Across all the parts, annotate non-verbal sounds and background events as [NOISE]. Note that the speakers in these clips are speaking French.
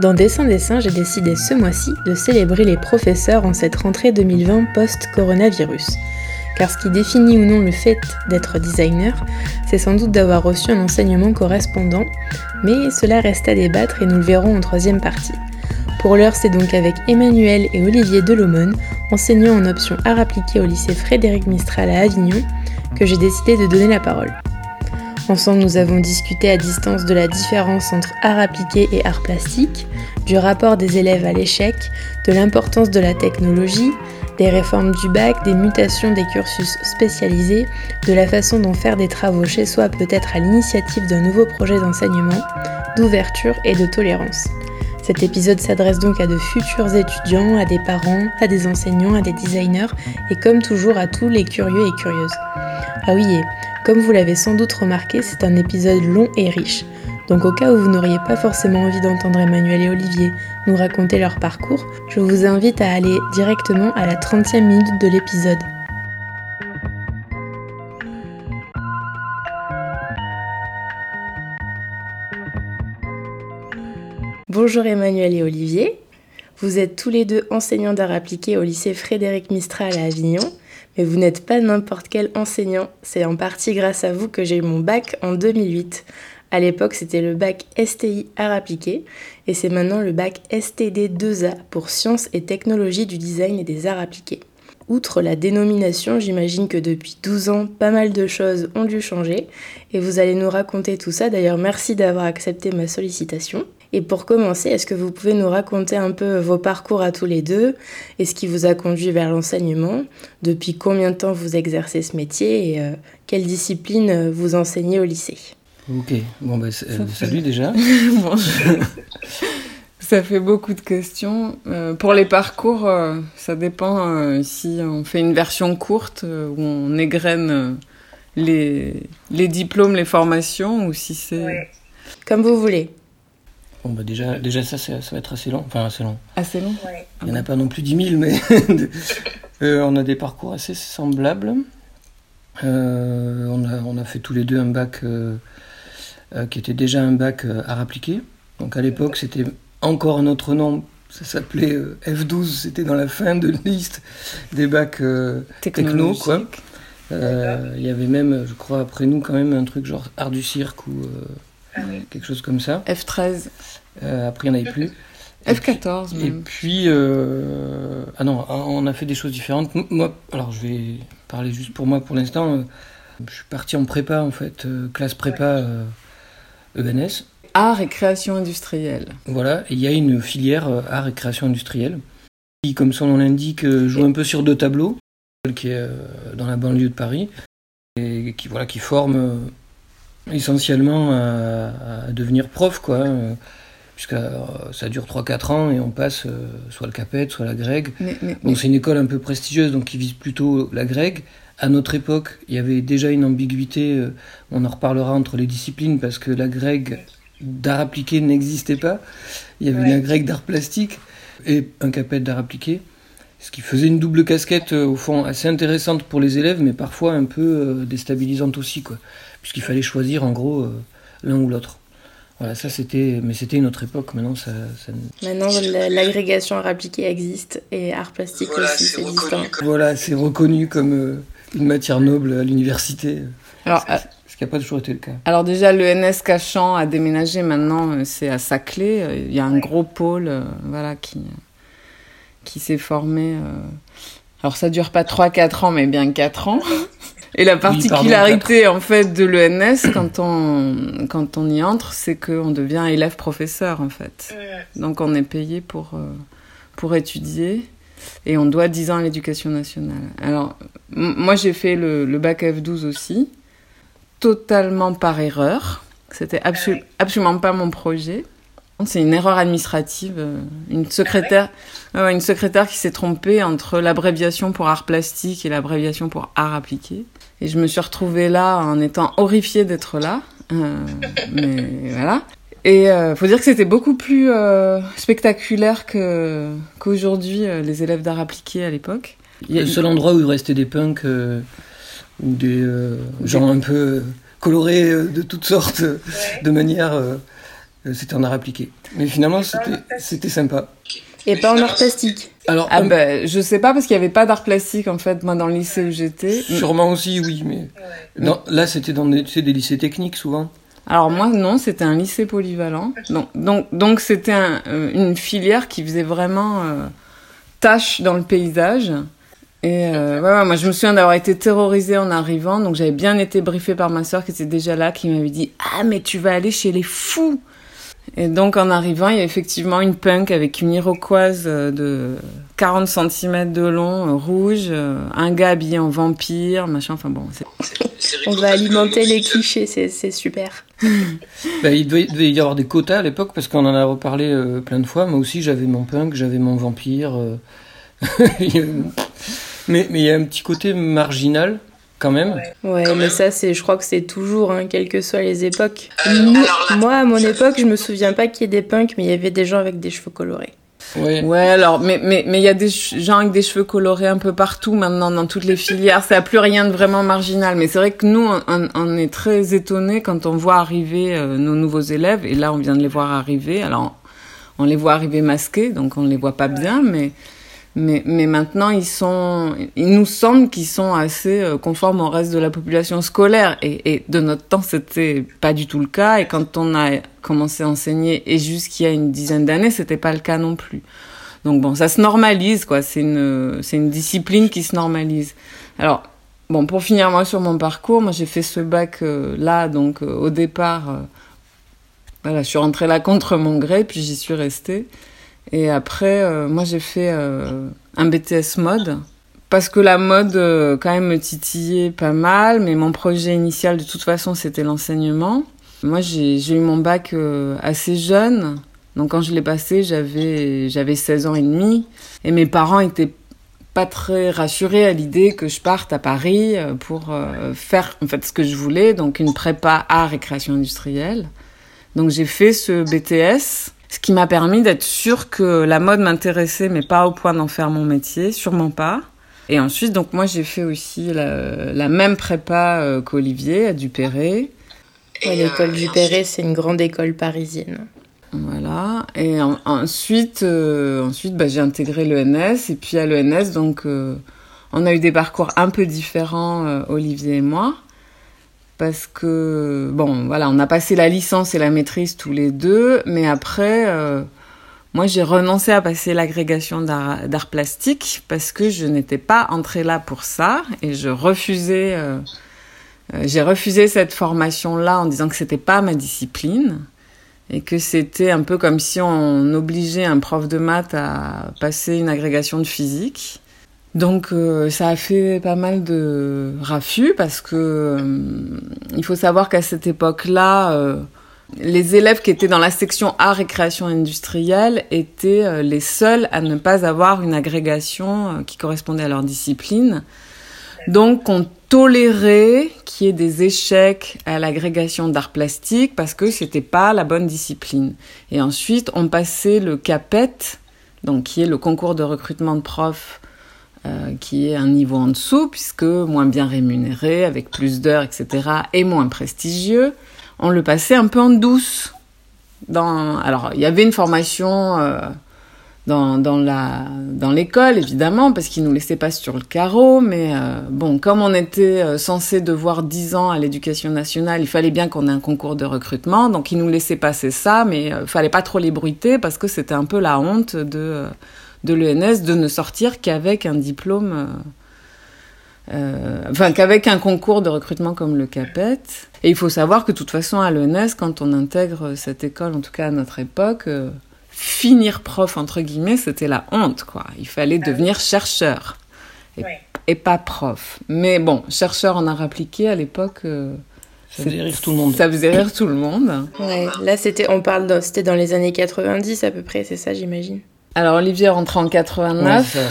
Dans Dessin Dessin, j'ai décidé ce mois-ci de célébrer les professeurs en cette rentrée 2020 post-coronavirus. Car ce qui définit ou non le fait d'être designer, c'est sans doute d'avoir reçu un enseignement correspondant, mais cela reste à débattre et nous le verrons en troisième partie. Pour l'heure, c'est donc avec Emmanuel et Olivier Delomone, enseignants en option art appliqué au lycée Frédéric Mistral à Avignon, que j'ai décidé de donner la parole. Ensemble, nous avons discuté à distance de la différence entre art appliqué et art plastique, du rapport des élèves à l'échec, de l'importance de la technologie, des réformes du bac, des mutations des cursus spécialisés, de la façon dont faire des travaux chez soi peut être à l'initiative d'un nouveau projet d'enseignement, d'ouverture et de tolérance. Cet épisode s'adresse donc à de futurs étudiants, à des parents, à des enseignants, à des designers et comme toujours à tous les curieux et curieuses. Ah oui, et comme vous l'avez sans doute remarqué, c'est un épisode long et riche. Donc au cas où vous n'auriez pas forcément envie d'entendre Emmanuel et Olivier nous raconter leur parcours, je vous invite à aller directement à la 30e minute de l'épisode. Bonjour Emmanuel et Olivier. Vous êtes tous les deux enseignants d'art appliqué au lycée Frédéric Mistral à Avignon, mais vous n'êtes pas n'importe quel enseignant. C'est en partie grâce à vous que j'ai eu mon bac en 2008. À l'époque, c'était le bac STI art appliqué et c'est maintenant le bac STD 2A pour sciences et technologies du design et des arts appliqués. Outre la dénomination, j'imagine que depuis 12 ans, pas mal de choses ont dû changer et vous allez nous raconter tout ça. D'ailleurs, merci d'avoir accepté ma sollicitation. Et pour commencer, est-ce que vous pouvez nous raconter un peu vos parcours à tous les deux et ce qui vous a conduit vers l'enseignement? Depuis combien de temps vous exercez ce métier et euh, quelle discipline vous enseignez au lycée? Ok, bon bah, euh, salut déjà. [LAUGHS] Ça fait beaucoup de questions. Euh, pour les parcours, euh, ça dépend euh, si on fait une version courte où on égrène les, les diplômes, les formations, ou si c'est... Comme vous voulez. Bon bah déjà, déjà ça, ça va être assez long. Enfin assez long. Assez long Il n'y en a pas non plus 10 000, mais [LAUGHS] on a des parcours assez semblables. on, a, on a fait tous les deux un bac qui était déjà un bac art appliqué. Donc à l'époque, c'était encore un autre nom. Ça s'appelait euh, F12, c'était dans la fin de liste des bacs euh, techno, quoi. Euh, il y avait même, je crois, après nous, quand même, un truc genre art du cirque ou quelque chose comme ça. F13. après, il n'y en avait plus. F14 même. Et puis, ah non, on a fait des choses différentes. Moi, alors je vais parler juste pour moi pour l'instant. je suis parti en prépa, en fait, classe prépa ENS. Art et création industrielle. Voilà, il y a une filière euh, art et création industrielle qui, comme son nom l'indique, euh, joue un peu sur deux tableaux, qui est euh, dans la banlieue de Paris, et qui, voilà, qui forme essentiellement à, devenir prof, quoi. Hein, puisque ça dure 3-4 ans et on passe soit le CAPET, soit la GREG. bon, c'est une école un peu prestigieuse, donc qui vise plutôt la GREG. À notre époque, il y avait déjà une ambiguïté, on en reparlera entre les disciplines, parce que la GREG d'art appliqué n'existait pas. Il y avait une grecque d'art plastique et un capet d'art appliqué. Ce qui faisait une double casquette, euh, au fond, assez intéressante pour les élèves, mais parfois un peu euh, déstabilisante aussi, quoi. Puisqu'il fallait choisir, en gros, euh, l'un ou l'autre. Voilà, ça c'était, mais c'était une autre époque. Maintenant, ça. Maintenant, l'agrégation art appliqué existe et art plastique aussi, c'est distinct. Voilà, c'est reconnu comme une matière noble à l'université. Alors, ce qui n'a pas toujours été le cas. Alors déjà, l'ENS Cachan a déménagé maintenant, euh, c'est à Saclay. Euh, il y a un gros pôle euh, voilà, qui, qui s'est formé. Alors ça dure pas 3-4 ans, mais bien 4 ans. Et la particularité en fait de l'ENS [COUGHS] quand on quand on y entre, c'est qu'on devient élève professeur en fait. Donc on est payé pour pour étudier et on doit 10 ans à l'éducation nationale. Alors moi j'ai fait le, le bac F12 aussi totalement par erreur. C'était absolument pas mon projet. C'est une erreur administrative. euh, Une secrétaire, ouais, une secrétaire qui s'est trompée entre l'abréviation pour art plastique et l'abréviation pour art appliqué. Et je me suis retrouvée là en étant horrifiée d'être là. Euh, mais voilà. Et euh, faut dire que c'était beaucoup plus euh, spectaculaire que qu'aujourd'hui euh, les élèves d'art appliqué à l'époque. Il y a- Le seul endroit où il restait des punks euh, ou des euh, gens un peu colorés euh, de toutes sortes, de manière, c'était en art appliqué. Mais finalement, c'était c'était sympa. Et pas en art plastique. Alors, Ah ben, je sais pas parce qu'il y avait pas d'art plastique en fait moi dans le lycée où j'étais. sûrement aussi, oui, mais non, là, c'était dans des, des lycées techniques souvent. Alors moi non, c'était un lycée polyvalent. Donc donc donc c'était un, euh, une filière qui faisait vraiment euh, tâche dans le paysage. Et euh, ouais, ouais, moi je me souviens d'avoir été terrorisée en arrivant, donc j'avais bien été briefée par ma sœur qui était déjà là, qui m'avait dit ah mais tu vas aller chez les fous. Et donc en arrivant, il y a effectivement une punk avec une iroquoise euh, de 40 cm de long, euh, rouge, euh, un gars habillé en vampire, machin. Enfin bon, c'est On va alimenter les clichés, c'est c'est super. [LAUGHS] Bah, il devait, devait y avoir des quotas à l'époque parce qu'on en a reparlé euh, plein de fois. Moi aussi, j'avais mon punk, j'avais mon vampire. euh. [LAUGHS] mais mais il y a un petit côté marginal quand même. Ouais, mais ça, c'est, je crois que c'est toujours, hein, quelles que soient les époques. Nous- moi, à mon époque, je me souviens pas qu'il y ait des punks, mais il y avait des gens avec des cheveux colorés. Ouais. Ouais, alors, mais mais mais il y a des gens avec des cheveux colorés un peu partout maintenant dans toutes les filières. Ça a plus rien de vraiment marginal. Mais c'est vrai que nous, on est très étonnés quand on voit arriver euh, nos nouveaux élèves. Et là, on vient de les voir arriver. Alors, on les voit arriver masqués, donc on les voit pas bien, mais mais mais maintenant ils sont, il nous semble qu'ils sont assez euh, conformes au reste de la population scolaire. Et, et de notre temps, c'était pas du tout le cas. Et quand on a commencé à enseigner, et jusqu'il y a une dizaine d'années, c'était pas le cas non plus. Donc bon, ça se normalise, quoi. C'est une, c'est une discipline qui se normalise. Alors, bon, pour finir moi sur mon parcours, moi j'ai fait ce bac euh, là, donc euh, au départ, euh, voilà, je suis rentrée là contre mon gré, puis j'y suis restée. Et après, euh, moi j'ai fait euh, un BTS mode. Parce que la mode, euh, quand même, me titillait pas mal, mais mon projet initial, de toute façon, c'était l'enseignement. Moi, j'ai eu mon bac euh, assez jeune. Donc, quand je l'ai passé, j'avais j'avais 16 ans et demi. Et mes parents étaient pas très rassurés à l'idée que je parte à Paris euh, pour euh, faire en fait ce que je voulais, donc une prépa art et création industrielle. Donc, j'ai fait ce BTS, ce qui m'a permis d'être sûre que la mode m'intéressait, mais pas au point d'en faire mon métier, sûrement pas. Et ensuite, donc moi, j'ai fait aussi la, la même prépa euh, qu'Olivier à Dupéré. Ouais, l'école du Perret, c'est une grande école parisienne. Voilà. Et en- ensuite, euh, ensuite bah, j'ai intégré l'ENS. Et puis à l'ENS, donc, euh, on a eu des parcours un peu différents, euh, Olivier et moi. Parce que, bon, voilà, on a passé la licence et la maîtrise tous les deux. Mais après, euh, moi, j'ai renoncé à passer l'agrégation d'art plastique parce que je n'étais pas entrée là pour ça. Et je refusais, euh, euh, j'ai refusé cette formation-là en disant que c'était pas ma discipline et que c'était un peu comme si on obligeait un prof de maths à passer une agrégation de physique. Donc euh, ça a fait pas mal de raffus parce que euh, il faut savoir qu'à cette époque-là, euh, les élèves qui étaient dans la section art et création industrielle étaient euh, les seuls à ne pas avoir une agrégation euh, qui correspondait à leur discipline. Donc on tolérait qu'il y ait des échecs à l'agrégation d'art plastique parce que c'était pas la bonne discipline. Et ensuite on passait le CAPET, donc qui est le concours de recrutement de profs euh, qui est un niveau en dessous, puisque moins bien rémunéré, avec plus d'heures, etc., et moins prestigieux, on le passait un peu en douce. Dans... Alors, il y avait une formation euh, dans, dans, la, dans l'école, évidemment, parce qu'ils nous laissaient pas sur le carreau, mais euh, bon, comme on était euh, censé devoir 10 ans à l'éducation nationale, il fallait bien qu'on ait un concours de recrutement, donc ils nous laissaient passer ça, mais euh, fallait pas trop les bruiter, parce que c'était un peu la honte de... de l'ENS de ne sortir qu'avec un diplôme, euh, euh, enfin qu'avec un concours de recrutement comme le CAPET. Et il faut savoir que de toute façon à l'ENS, quand on intègre cette école, en tout cas à notre époque, euh, finir prof entre guillemets, c'était la honte quoi. Il fallait devenir chercheur et, pas prof. Mais bon, chercheur en art appliqué à l'époque. euh, Ça faisait rire tout le monde. Ça faisait rire tout le monde. Ouais, là c'était, on parle, de- c'était dans les années 90 à peu près, c'est ça j'imagine. Alors Olivier est rentré en Ouais, 89, c'est ça.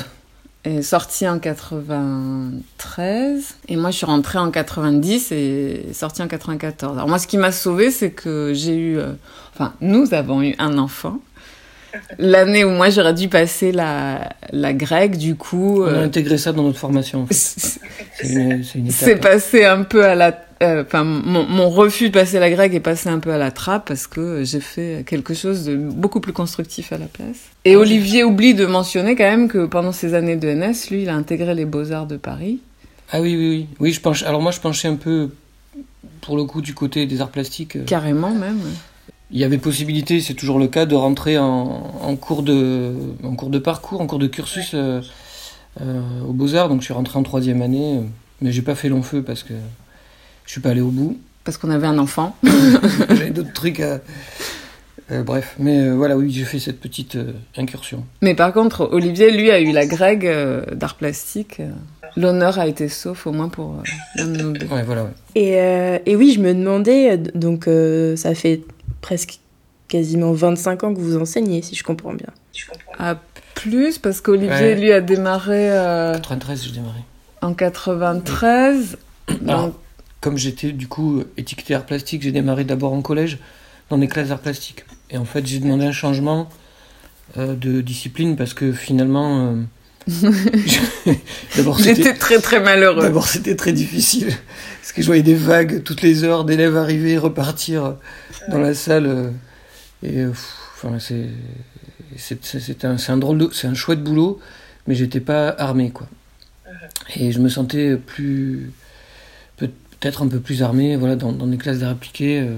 est sorti en 93, et moi je suis rentrée en 90 et sortie en 94. Alors moi ce qui m'a sauvée c'est que j'ai eu, euh, enfin nous avons eu un enfant. L'année où moi j'aurais dû passer la, la grecque, du coup, On a euh, intégré ça dans notre formation. en fait. [LAUGHS] c'est étape. passé un peu à la... euh, mon, mon refus de passer la grecque est passé un peu à la trappe parce que j'ai fait quelque chose de beaucoup plus constructif à la place. Et Olivier oublie de mentionner quand même que pendant ses années de NS, lui, il a intégré les Beaux-Arts de Paris. Ah oui, oui, oui. Oui, je penche. Alors moi, je penchais un peu, pour le coup, du côté des arts plastiques. euh, Carrément même. Il y avait possibilité, c'est toujours le cas, de rentrer en, en cours de, en cours de parcours, en cours de cursus euh, euh, aux Beaux-Arts. Donc je suis rentré en troisième année, mais j'ai pas fait long feu parce que je suis pas allé au bout. Parce qu'on avait un enfant. [LAUGHS] J'avais d'autres trucs à. euh, bref, mais euh, voilà, oui, j'ai fait cette petite euh, incursion. Mais par contre, Olivier, lui, a eu la euh, d'art plastique. L'honneur a été sauf, au moins pour euh, l'un de nous deux. Ouais, voilà. ouais. Et, euh, et oui, je me demandais, donc euh, ça fait presque quasiment 25 ans que vous enseignez, si je comprends bien. À plus, parce qu'Olivier, Ouais. lui, a démarré euh, 93, j'ai démarré. en 93. Alors, Donc, comme j'étais du coup étiqueté art plastique, j'ai démarré d'abord en collège dans des classes d'art plastique. Et en fait, j'ai demandé un changement euh, de discipline parce que finalement, euh, [LAUGHS] [LAUGHS] je- J'étais très très malheureux. d'abord c'était très difficile parce que je voyais des vagues toutes les heures d'élèves arriver, repartir dans la salle euh, et pff, enfin c'est c'est un un drôle de c'est un chouette boulot, mais j'étais pas armé quoi. Et je me sentais plus peut-être un peu plus armé voilà dans, dans des classes d'art appliqué euh,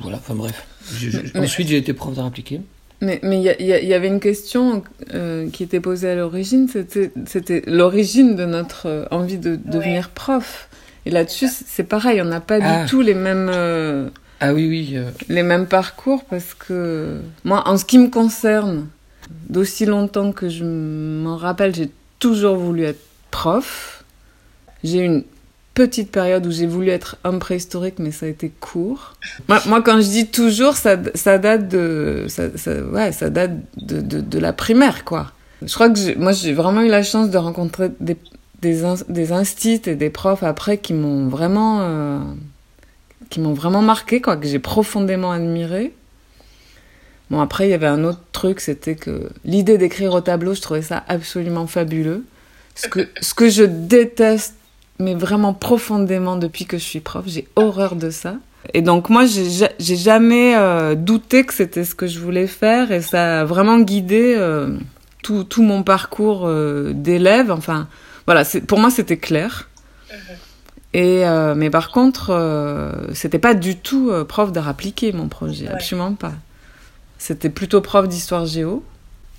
voilà enfin bref Je- je- Mais- ensuite j'ai été prof d'art appliqué Mais mais il y, il y y avait une question euh, qui était posée à l'origine, c'était c'était l'origine de notre euh, envie de devenir prof. Et là-dessus, c'est- pareil, on n'a pas Ah. du tout les mêmes euh, ah oui oui euh, les mêmes parcours parce que moi, en ce qui me concerne, d'aussi longtemps que je m'en rappelle, j'ai toujours voulu être prof. J'ai une petite période où j'ai voulu être homme préhistorique, mais ça a été court. Moi, quand je dis toujours, ça, date de, ça, ouais, ça date de, la primaire, quoi. Je crois que moi, j'ai vraiment eu la chance de rencontrer des, des, des instits et des profs après qui m'ont vraiment, euh, qui m'ont vraiment marqué, quoi, que j'ai profondément admiré. Bon, après, il y avait un autre truc, c'était que l'idée d'écrire au tableau, je trouvais ça absolument fabuleux. Ce que, ce que je déteste, mais vraiment profondément depuis que je suis prof, j'ai horreur de ça. Et donc, moi, j'ai ja- j'ai jamais euh, douté que c'était ce que je voulais faire, et ça a vraiment guidé euh, tout, tout mon parcours euh, d'élève. Enfin, voilà, pour moi, c'était clair. Et euh, mais par contre, c'était pas du tout prof d'art appliqué mon projet, absolument pas. C'était plutôt prof d'histoire géo.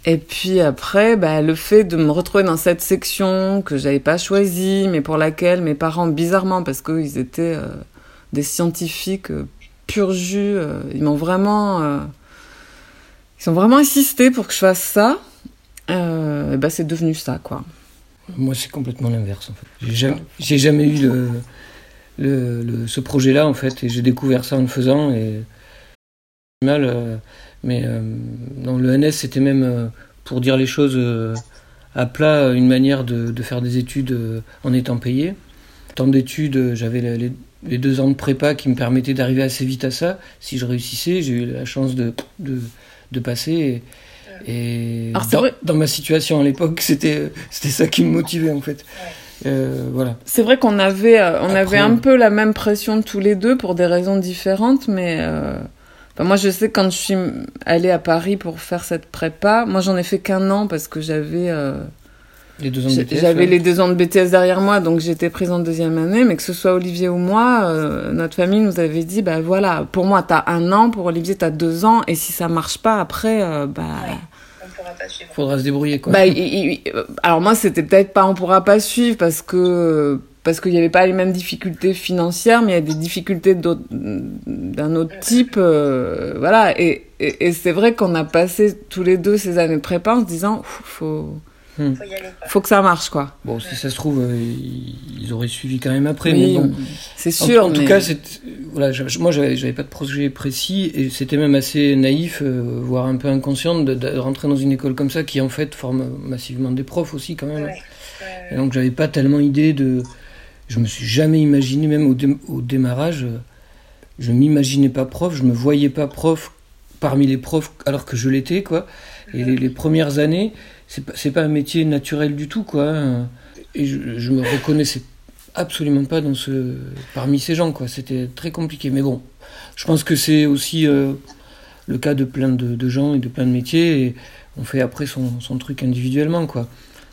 Et puis après, bah, le fait de me retrouver dans cette section que j'avais pas choisie, mais pour laquelle mes parents, bizarrement, parce qu'ils étaient euh, des scientifiques euh, pur jus, euh, ils m'ont vraiment, euh, ils ont vraiment insisté pour que je fasse ça. Et bah, c'est devenu ça, quoi. Moi, c'est complètement l'inverse, en fait. J'ai jamais, jamais eu le, le, le- ce projet-là, en fait, et j'ai découvert ça en le faisant, et mal, mais euh, dans le NS, c'était même, euh, pour dire les choses euh, à plat, une manière de, de faire des études euh, en étant payé. Tant d'études, euh, j'avais les, les deux ans de prépa qui me permettaient d'arriver assez vite à ça. Si je réussissais, j'ai eu la chance de, de, de passer, et, et Alors, dans, vrai- dans ma situation à l'époque, c'était c'était ça qui me motivait en fait. Euh, voilà. C'est vrai qu'on avait, euh, on Après- avait un peu la même pression tous les deux pour des raisons différentes, mais euh, enfin, moi je sais que quand je suis allée à Paris pour faire cette prépa, moi j'en ai fait qu'un an parce que j'avais euh, Les deux ans de BTS. j'avais ouais. les deux ans de BTS derrière moi, donc j'étais prise en deuxième année, mais que ce soit Olivier ou moi, euh, notre famille nous avait dit, bah voilà, pour moi t'as un an, pour Olivier t'as deux ans, et si ça marche pas après, euh, bah... Faudra se débrouiller quoi. Bah, il- il- il- alors moi, c'était peut-être pas on pourra pas suivre parce que parce qu'il y avait pas les mêmes difficultés financières, mais il y a des difficultés d'un autre type, euh, voilà. Et, et, et c'est vrai qu'on a passé tous les deux ces années de prépa en se disant, faut Hmm. Faut, y aller, Faut que ça marche, quoi. Bon, si ça se trouve, euh, ils auraient suivi quand même après. mais bon, c'est sûr. En, en tout cas, voilà, moi, j'avais pas de projet précis et c'était même assez naïf, euh, voire un peu inconscient, de, rentrer dans une école comme ça qui en fait forme massivement des profs aussi quand même. Et donc, j'avais pas tellement idée de. Je me suis jamais imaginé, même au, au démarrage, je m'imaginais pas prof, je me voyais pas prof parmi les profs alors que je l'étais, quoi. Et les, premières années, c'est pas, pas un métier naturel du tout, quoi. Et je, je me reconnaissais absolument pas dans ce, parmi ces gens, quoi. C'était très compliqué. Mais bon, je pense que c'est aussi euh, le cas de plein de, gens et de plein de métiers. Et on fait après son, son truc individuellement, quoi.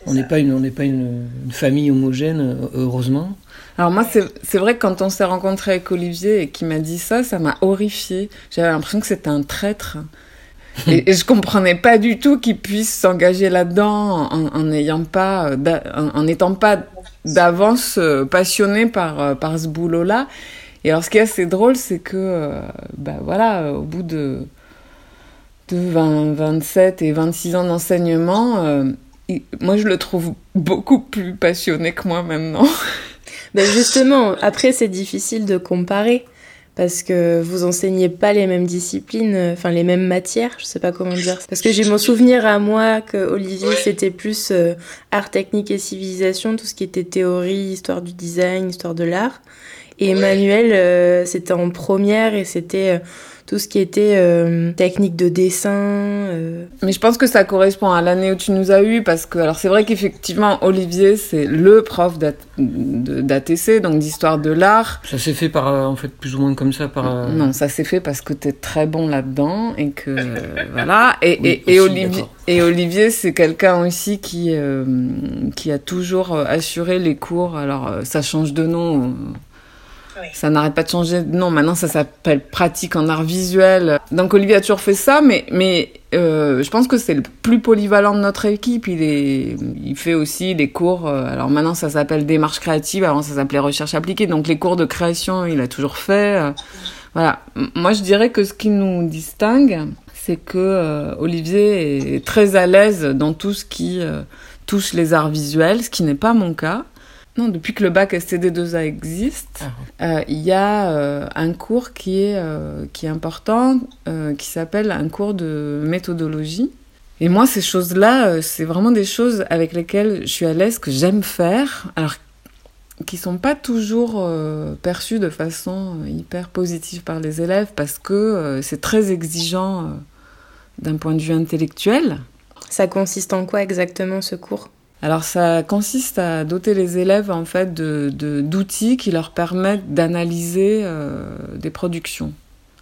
On n'est pas, une, on pas une, famille homogène, heureusement. Alors moi, c'est vrai que quand on s'est rencontré avec Olivier et qu'il m'a dit ça, ça m'a horrifié. J'avais l'impression que c'était un traître. [LAUGHS] et, je comprenais pas du tout qu'il puisse s'engager là-dedans en n'ayant pas, en n'étant pas d'avance euh, passionné par euh, par ce boulot-là. Et alors, ce qui est assez drôle, c'est que, euh, bah voilà, au bout de de 20, 27 et 26 ans d'enseignement, moi je le trouve beaucoup plus passionné que moi maintenant. [LAUGHS] Ben justement, après c'est difficile de comparer parce que vous enseignez pas les mêmes disciplines, euh, enfin les mêmes matières, je sais pas comment dire. Parce que j'ai mon souvenir à moi que Olivier c'était plus euh, art technique et civilisation, tout ce qui était théorie, histoire du design, histoire de l'art. Et Emmanuel euh, c'était en première et c'était tout ce qui était euh, technique de dessin. Euh. Mais je pense que ça correspond à l'année où tu nous as eu parce que alors c'est vrai qu'effectivement Olivier c'est le prof d'ATC donc d'histoire de l'art. Ça s'est fait par euh, en fait plus ou moins comme ça par. Non ça s'est fait parce que tu es très bon là-dedans et que [LAUGHS] voilà et, et, Olivier et Olivier c'est quelqu'un aussi qui qui a toujours assuré les cours alors ça change de nom ça n'arrête pas de changer. Non, maintenant ça s'appelle pratique en art visuel. Donc Olivier a toujours fait ça, mais mais euh, je pense que c'est le plus polyvalent de notre équipe. Il est, il fait aussi les cours. Euh, alors maintenant ça s'appelle démarche créative. Avant ça s'appelait recherche appliquée. Donc les cours de création, il a toujours fait. Euh, voilà. Moi je dirais que ce qui nous distingue, c'est que Olivier est très à l'aise dans tout ce qui touche les arts visuels, ce qui n'est pas mon cas. Non, depuis que le bac STD2A existe, ah. euh, il y a euh, un cours qui est, euh, qui est important, qui s'appelle un cours de méthodologie. Et moi, ces choses-là, c'est vraiment des choses avec lesquelles je suis à l'aise, que j'aime faire, alors qui sont pas toujours perçues de façon hyper positive par les élèves, parce que c'est très exigeant d'un point de vue intellectuel. Ça consiste en quoi exactement ce cours? Alors ça consiste à doter les élèves en fait de, d'outils qui leur permettent d'analyser euh, des productions.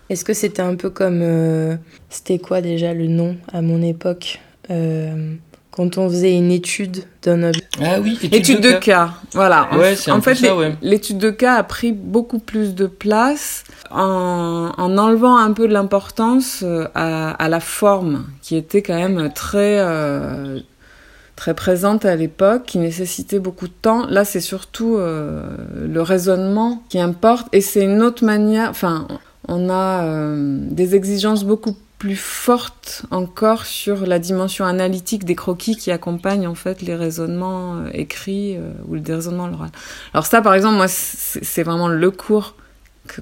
Est-ce que c'était un peu comme euh, c'était quoi déjà le nom à mon époque euh, quand on faisait une étude d'un objet Ah oui, étude, de, cas. Voilà. Ouais, en, fait, l'étude de cas a pris beaucoup plus de place en, en enlevant un peu de l'importance à, à, la forme qui était quand même très très présente à l'époque, qui nécessitait beaucoup de temps. Là, c'est surtout euh, le raisonnement qui importe, et c'est une autre manière. Enfin, on a euh, des exigences beaucoup plus fortes encore sur la dimension analytique des croquis qui accompagnent en fait les raisonnements euh, écrits ou le raisonnement oral. Alors ça, par exemple, moi, c'est vraiment le cours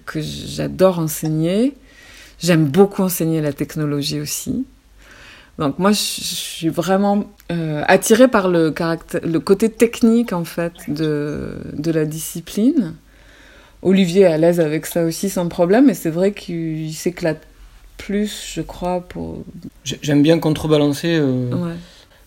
que j'adore enseigner. J'aime beaucoup enseigner la technologie aussi. Donc moi, je suis vraiment euh, attirée par le, caractère, le côté technique en fait de, de la discipline. Olivier est à l'aise avec ça aussi sans problème, mais c'est vrai qu'il s'éclate plus, je crois, pour... J'aime bien contrebalancer euh,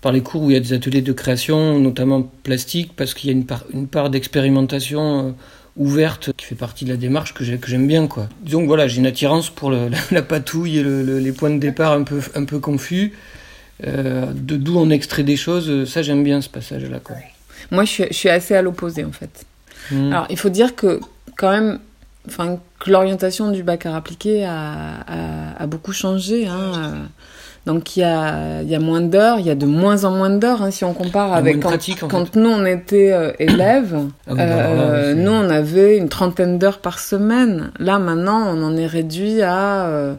par les cours où il y a des ateliers de création, notamment plastique, parce qu'il y a une part, une part d'expérimentation... Euh, ouverte qui fait partie de la démarche que j'aime bien quoi. Disons que voilà, j'ai une attirance pour [LAUGHS] la, patouille et les points de départ un peu, un peu confus, euh, de d'où on extrait des choses, ça j'aime bien ce passage-là quoi. Moi je suis, je suis assez à l'opposé en fait. Hmm. Alors il faut dire que quand même, enfin que l'orientation du bac à appliqué a, a, a, beaucoup changé. Hein. Donc il y a, y a moins d'heures, il y a de moins en moins d'heures hein, si on compare avec quand, quand nous on était euh, élèves. Ah bah euh, nous on avait une trentaine d'heures par semaine. Là maintenant on en est réduit à euh,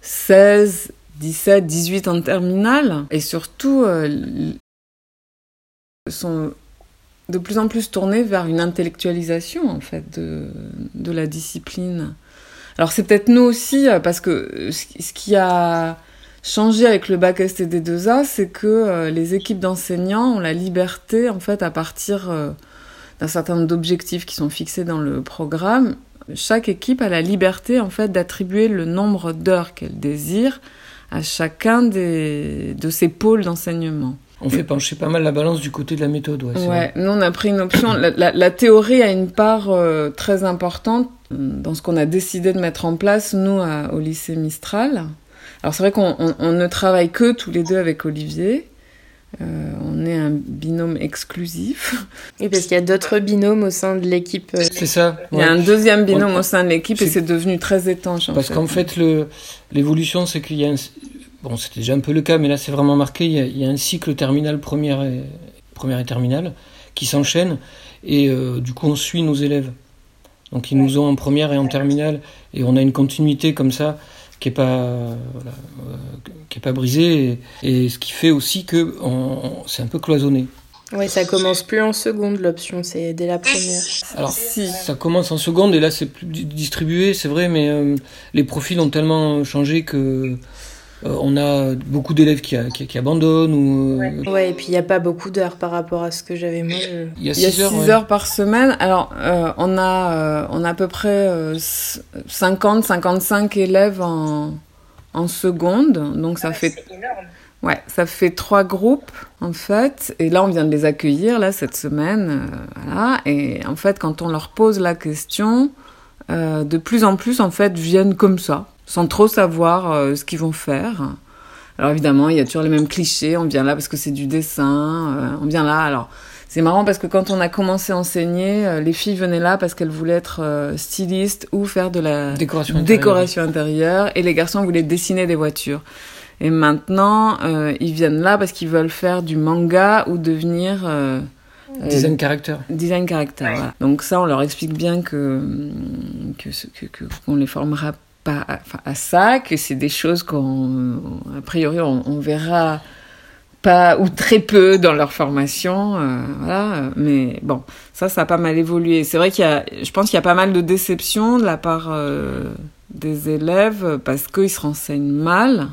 16, 17, 18 en terminale. Et surtout, euh, sont de plus en plus tournés vers une intellectualisation en fait de, de la discipline. Alors c'est peut-être nous aussi euh, parce que ce qui a changé avec le bac STD2A, c'est que euh, les équipes d'enseignants ont la liberté en fait à partir euh, d'un certain nombre d'objectifs qui sont fixés dans le programme. Chaque équipe a la liberté en fait d'attribuer le nombre d'heures qu'elle désire à chacun des, de ces pôles d'enseignement. On fait pencher pas mal la balance du côté de la méthode. Ouais, ouais. nous on a pris une option. La, la, la théorie a une part euh, très importante dans ce qu'on a décidé de mettre en place, nous, à, au lycée Mistral. Alors c'est vrai qu'on on, on ne travaille que tous les deux avec Olivier. Euh, on est un binôme exclusif. Et parce qu'il y a d'autres binômes au sein de l'équipe. Euh, C'est ça. Il y a un deuxième binôme au sein de l'équipe et c'est devenu très étanche. En Parce fait. qu'en fait, le- l'évolution, c'est qu'il y a un... Bon, c'était déjà un peu le cas, mais là, c'est vraiment marqué. Il y, a, il y a un cycle terminal, première et, première et terminale, qui s'enchaîne. Et euh, du coup, on suit nos élèves. Donc, ils nous ont en première et en terminale. Et on a une continuité comme ça qui est pas, voilà, euh, qui est pas brisée. Et, et ce qui fait aussi que on- on- c'est un peu cloisonné. Ouais, ça commence plus en seconde l'option, c'est dès la première. Alors, Si. ça commence en seconde et là c'est plus di- distribué, c'est vrai, mais euh, les profils ont tellement changé que euh, on a beaucoup d'élèves qui, a- qui, qui abandonnent ou euh, Ouais, et puis il n'y a pas beaucoup d'heures par rapport à ce que j'avais moi. je- il y a Il y a 6 heures. 6 ouais. heures par semaine. Alors, euh, on, a, euh, on a à peu près 50-55 élèves en, en seconde. Donc, ça fait, ouais, ça fait trois groupes, en fait. Et là, on vient de les accueillir, là, cette semaine. euh, voilà. Et en fait, quand on leur pose la question, euh, de plus en plus, en fait, viennent comme ça, sans trop savoir euh, ce qu'ils vont faire. Alors évidemment, il y a toujours les mêmes clichés. On vient là parce que c'est du dessin. euh, on vient là. Alors c'est marrant parce que quand on a commencé à enseigner, euh, les filles venaient là parce qu'elles voulaient être euh, stylistes ou faire de la Décoration intérieure. décoration intérieure, et les garçons voulaient dessiner des voitures. Et maintenant, euh, ils viennent là parce qu'ils veulent faire du manga ou devenir Design caractère. design voilà. Donc ça, on leur explique bien que ce- que que- qu'on les formera pas à, ça, que c'est des choses qu'on a priori on, on verra pas ou très peu dans leur formation, euh, voilà. Mais bon, ça, ça a pas mal évolué. C'est vrai qu'il y a, je pense qu'il y a pas mal de déceptions de la part euh, des élèves parce qu'ils se renseignent mal.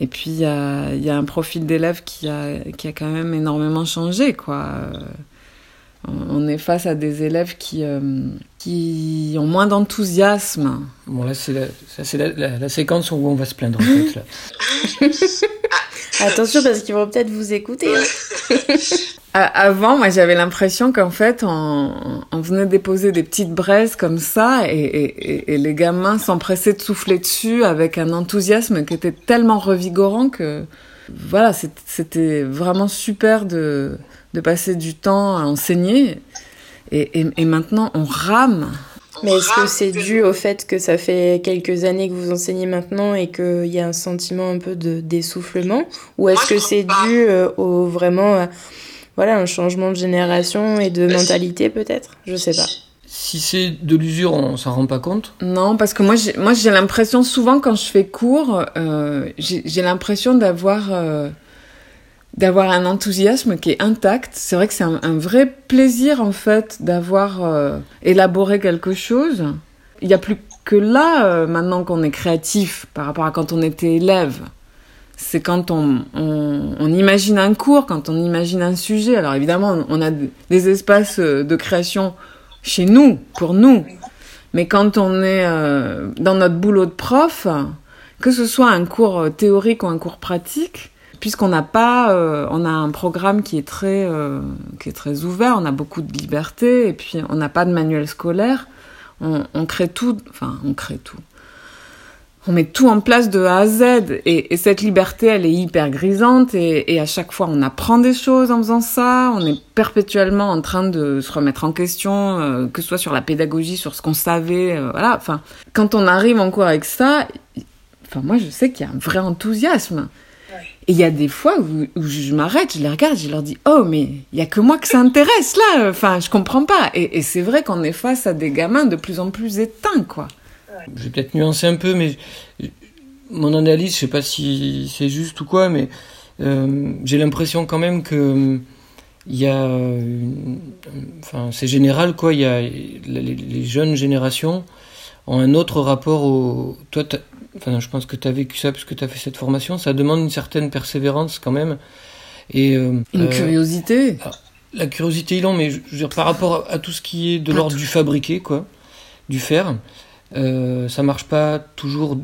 Et puis il y a, y a un profil d'élève qui a, qui a quand même énormément changé, quoi. On est face à des élèves qui, euh, qui ont moins d'enthousiasme. Bon là c'est la, la, la- la séquence où on va se plaindre en fait là. [LAUGHS] Attention parce qu'ils vont peut-être vous écouter. hein. [LAUGHS] A- Avant, moi, j'avais l'impression qu'en fait, on, on venait déposer des petites braises comme ça, et, et- les gamins s'empressaient de souffler dessus avec un enthousiasme qui était tellement revigorant que, voilà, c'était vraiment super de, de passer du temps à enseigner. Et, et- et maintenant, on rame. Mais est-ce que c'est dû au fait que ça fait quelques années que vous enseignez maintenant et qu'il y a un sentiment un peu de d'essoufflement? Ou est-ce que c'est dû euh, au vraiment euh, voilà, un changement de génération et de mentalité peut-être? Je sais pas. Si c'est de l'usure, on s'en rend pas compte. Non, parce que moi, j'ai, moi, j'ai l'impression souvent quand je fais cours, euh, j'ai, j'ai l'impression d'avoir, euh, d'avoir un enthousiasme qui est intact. C'est vrai que c'est un, vrai plaisir en fait d'avoir euh, élaboré quelque chose. Il n'y a plus que là euh, maintenant qu'on est créatif par rapport à quand on était élève. C'est quand on, on, imagine un cours, quand on imagine un sujet. Alors évidemment, on a des espaces euh, de création chez nous, pour nous. Mais quand on est dans notre boulot de prof, que ce soit un cours théorique ou un cours pratique, puisqu'on n'a pas, euh, on a un programme qui est très, euh, qui est très ouvert, on a beaucoup de liberté, et puis on n'a pas de manuel scolaire, on, crée tout, enfin on crée tout. On met tout en place de A à Z, et, et cette liberté, elle est hyper grisante, et, à chaque fois, on apprend des choses en faisant ça, on est perpétuellement en train de se remettre en question, euh, que ce soit sur la pédagogie, sur ce qu'on savait, voilà. Enfin, quand on arrive en cours avec ça, enfin moi, je sais qu'il y a un vrai enthousiasme. Et il y a des fois où, je m'arrête, je les regarde, je leur dis Oh, mais il y a que moi que ça intéresse là, enfin, je comprends pas. Et, et c'est vrai qu'on est face à des gamins de plus en plus éteints, quoi. Je vais peut-être nuancer un peu, mais mon analyse, je sais pas si c'est juste ou quoi, mais euh, j'ai l'impression quand même que il y a, enfin, c'est général quoi. Il y a les, jeunes générations ont un autre rapport au. Toi, enfin, je pense que tu as vécu ça puisque tu as fait cette formation. Ça demande une certaine persévérance quand même. Et une curiosité. Ah, la curiosité, ils l'ont, mais je, veux dire, par rapport à, tout ce qui est de l'ordre du fabriqué, quoi, du faire, euh, ça marche pas toujours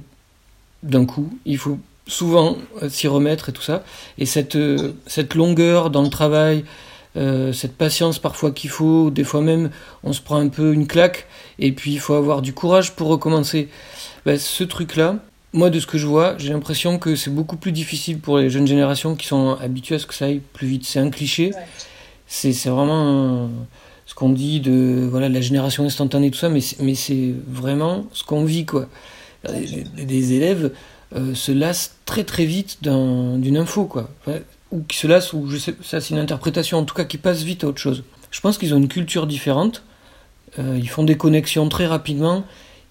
d'un coup. Il faut souvent s'y remettre et tout ça. Et cette, euh, cette longueur dans le travail, euh, cette patience parfois qu'il faut, des fois même on se prend un peu une claque, et puis il faut avoir du courage pour recommencer. Ben, ce truc-là, moi de ce que je vois, j'ai l'impression que c'est beaucoup plus difficile pour les jeunes générations qui sont habituées à ce que ça aille plus vite. C'est un cliché. C'est vraiment ce qu'on dit de voilà la génération instantanée tout ça mais mais c'est vraiment ce qu'on vit quoi. Des élèves euh, se lassent très très vite d'une info quoi. Ou qui se lassent ou je sais ça c'est une interprétation en tout cas qui passe vite à autre chose. Je pense qu'ils ont une culture différente. Euh, ils font des connexions très rapidement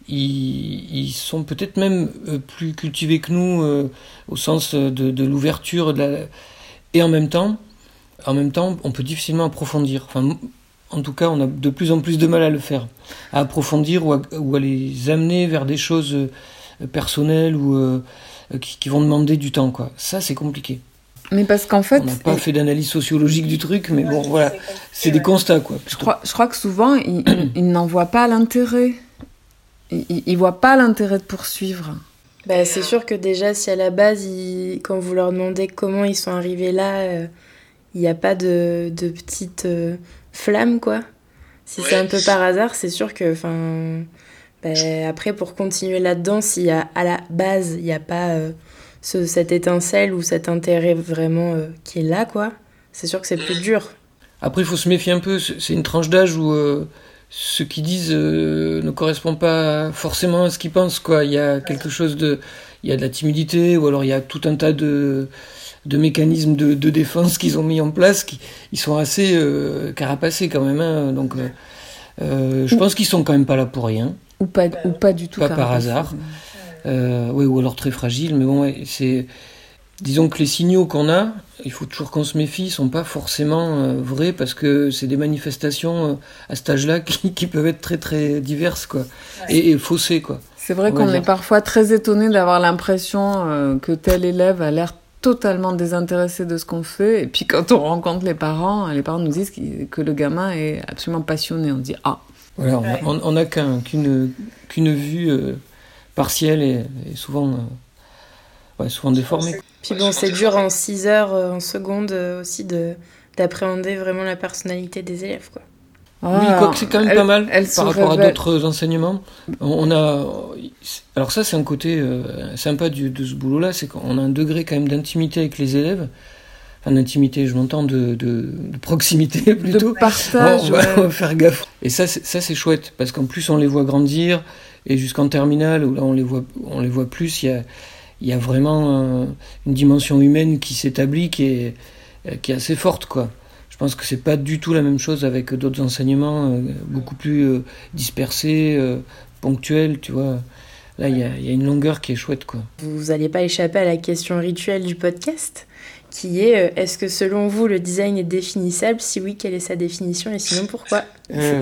ils, ils sont peut-être même euh, plus cultivés que nous au sens de, de l'ouverture et en même temps en même temps, on peut difficilement approfondir. Enfin, en tout cas, on a de plus en plus de mal à le faire, à approfondir ou à, les amener vers des choses euh, personnelles ou euh, qui, vont demander du temps. Quoi. Ça, c'est compliqué. Mais parce qu'en fait, on n'a pas fait d'analyse sociologique du truc, mais bon, voilà, c'est des constats, quoi. Je crois, je crois que souvent, ils, n'en voient pas l'intérêt. Ils, ne voient pas l'intérêt de poursuivre. Bah, c'est sûr que déjà, si à la base, quand vous leur demandez comment ils sont arrivés là, euh, il n'y a pas de, de petite euh, flamme, quoi. Si c'est un peu par hasard, c'est sûr que, enfin, ben, après, pour continuer là-dedans, s'il y a à la base, il n'y a pas euh, ce, cette étincelle ou cet intérêt vraiment euh, qui est là, quoi, c'est sûr que c'est plus dur. Après, il faut se méfier un peu. C'est une tranche d'âge où ce qu'ils disent ne correspond pas forcément à ce qu'ils pensent, quoi. Il y a quelque chose de. Il y a de la timidité, ou alors il y a tout un tas de de mécanismes de, de défense qu'ils ont mis en place, qui, ils sont assez euh, carapacés quand même. Hein, donc, euh, euh, je pense qu'ils sont quand même pas là pour rien. Ou pas, ou pas du tout. Pas par hasard. oui, ou alors très fragiles. Mais bon, c'est. Disons que les signaux qu'on a, il faut toujours qu'on se méfie, sont pas forcément vrais parce que c'est des manifestations à cet âge-là qui, [LAUGHS] qui, peuvent être très très diverses quoi, et, et faussées quoi. C'est vrai qu'on est parfois très étonné d'avoir l'impression que tel élève a l'air totalement désintéressé de ce qu'on fait. Et puis quand on rencontre les parents, les parents nous disent que le gamin est absolument passionné. On dit ah. Voilà, on n'a qu'une qu'une vue euh, partielle et, souvent, euh, souvent déformée. Puis bon, c'est dur en 6 heures, euh, en seconde aussi, d'appréhender vraiment la personnalité des élèves. Quoi oui, quoi que c'est quand même pas mal par rapport à d'autres enseignements. On a, alors ça c'est un côté euh, sympa du, de ce boulot-là, c'est qu'on a un degré quand même d'intimité avec les élèves. Enfin, d'intimité, je m'entends de, de, proximité [LAUGHS] plutôt. De partage. on, va, faire gaffe. Et ça, ça c'est chouette parce qu'en plus on les voit grandir et jusqu'en terminale où là on les voit, on les voit plus. Il y a, il y a vraiment euh, une dimension humaine qui s'établit, qui est, qui est assez forte, quoi. Je pense que c'est pas du tout la même chose avec d'autres enseignements euh, beaucoup plus euh, dispersés, euh, ponctuels, tu vois. Là, il y, a, une longueur qui est chouette, quoi. Vous n'allez pas échapper à la question rituelle du podcast, qui est est-ce que selon vous le design est définissable? Si oui, quelle est sa définition? Et sinon pourquoi?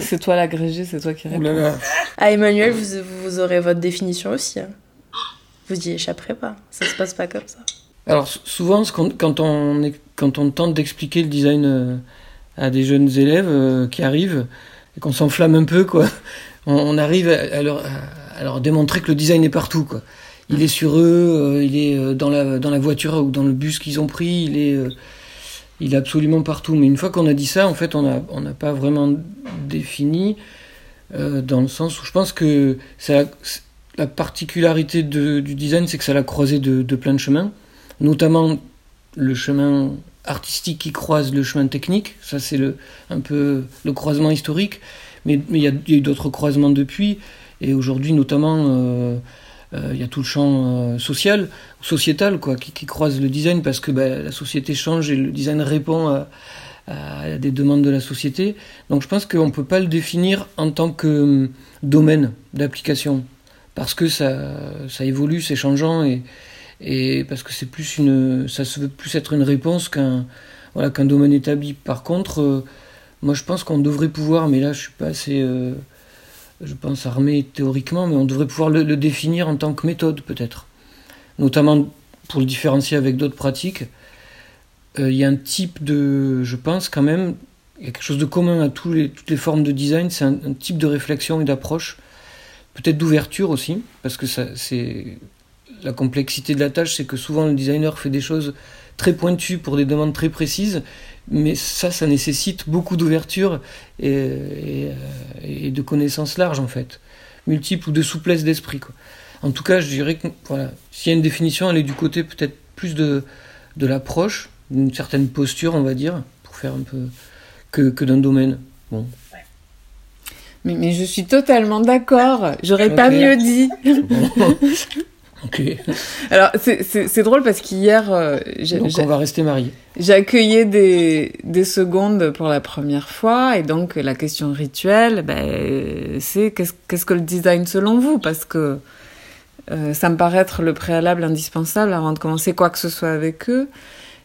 C'est toi l'agrégé, c'est toi qui réponds. Ah, Emmanuel, vous, vous, aurez votre définition aussi. Hein. Vous y échapperez pas. Ça se passe pas comme ça. Alors souvent, quand on, tente d'expliquer le design euh, à des jeunes élèves euh, qui arrivent et qu'on s'enflamme un peu, quoi, [LAUGHS] on, arrive à leur, à leur, démontrer que le design est partout, quoi. Il est sur eux, euh, il est dans la, dans la voiture ou dans le bus qu'ils ont pris, il est, il est absolument partout. Mais une fois qu'on a dit ça, en fait, on n'a on pas vraiment défini dans le sens où je pense que ça, la particularité du design, c'est que ça l'a croisé de, plein de chemins notamment le chemin artistique qui croise le chemin technique, ça c'est un peu le croisement historique, mais il y, a eu d'autres croisements depuis, et aujourd'hui notamment euh, euh, il y a tout le champ euh, social, sociétal, qui, croise le design parce que ben, la société change et le design répond à, à des demandes de la société. Donc je pense qu'on ne peut pas le définir en tant que domaine d'application, parce que ça, ça évolue, c'est changeant, et, et parce que c'est plus une, ça veut plus être une réponse qu'un voilà, qu'un domaine établi. Par contre, moi je pense qu'on devrait pouvoir, mais là je suis pas assez, je pense, armé théoriquement, mais on devrait pouvoir le, définir en tant que méthode peut-être. Notamment pour le différencier avec d'autres pratiques. Il y a un type de, je pense quand même, il y a quelque chose de commun à tous les, toutes les formes de design, c'est un, type de réflexion et d'approche, peut-être d'ouverture aussi, parce que ça, c'est la complexité de la tâche, c'est que souvent le designer fait des choses très pointues pour des demandes très précises, mais ça, ça nécessite beaucoup d'ouverture et, et, de connaissances larges en fait, multiples ou de souplesse d'esprit. En tout cas, je dirais que voilà, s'il y a une définition, elle est du côté peut-être plus de, de l'approche, d'une certaine posture, on va dire, pour faire un peu que, que d'un domaine. Bon. Mais, mais, je suis totalement d'accord. J'aurais pas mieux dit. [LAUGHS] [LAUGHS] ok. Alors c'est drôle parce qu'hier, euh, donc on va rester mariés. J'accueillais des, des secondes pour la première fois et donc la question rituelle, ben, c'est qu'est-ce qu'est-ce que le design selon vous? Parce que euh, ça me paraît être le préalable indispensable avant de commencer quoi que ce soit avec eux.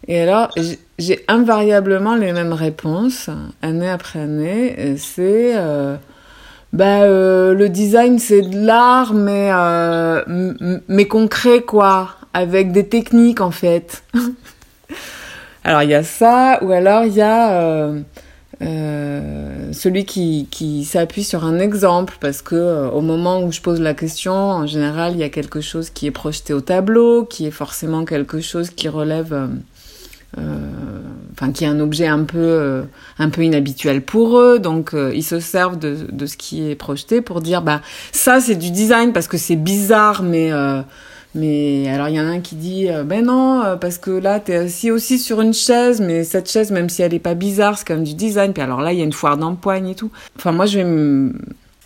Et alors, j'ai invariablement les mêmes réponses, année après année. C'est, euh, bah, euh, le design, c'est de l'art, mais, euh, mais concret, quoi, avec des techniques, en fait. [LAUGHS] alors, il y a ça, ou alors il y a euh, euh, celui qui, qui s'appuie sur un exemple, parce que euh, au moment où je pose la question, en général, il y a quelque chose qui est projeté au tableau, qui est forcément quelque chose qui relève euh, enfin qui est un objet un peu euh, un peu inhabituel pour eux. Donc euh, ils se servent de, de ce qui est projeté pour dire bah ça c'est du design parce que c'est bizarre mais mais alors il y en a un qui dit ben non parce que là t'es assis aussi sur une chaise mais cette chaise même si elle est pas bizarre c'est quand même du design. Puis alors là il y a une foire d'empoigne et tout. Enfin moi je vais me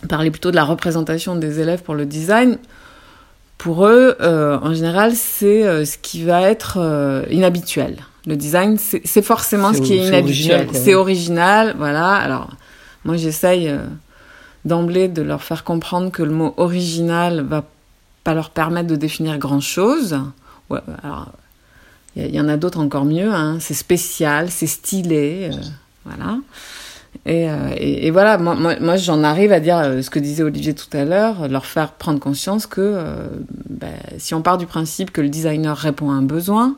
parler plutôt de la représentation des élèves pour le design. Pour eux en général c'est ce qui va être inhabituel le design, c'est forcément ce qui est inhabituel. C'est original, voilà. Alors, moi, j'essaye euh, d'emblée de leur faire comprendre que le mot original va pas leur permettre de définir grand-chose. Ouais, alors, il y, en a d'autres encore mieux. Hein. C'est spécial, c'est stylé, euh, voilà. Euh, et, et, voilà, moi, moi, j'en arrive à dire ce que disait Olivier tout à l'heure, leur faire prendre conscience que ben, si on part du principe que le designer répond à un besoin,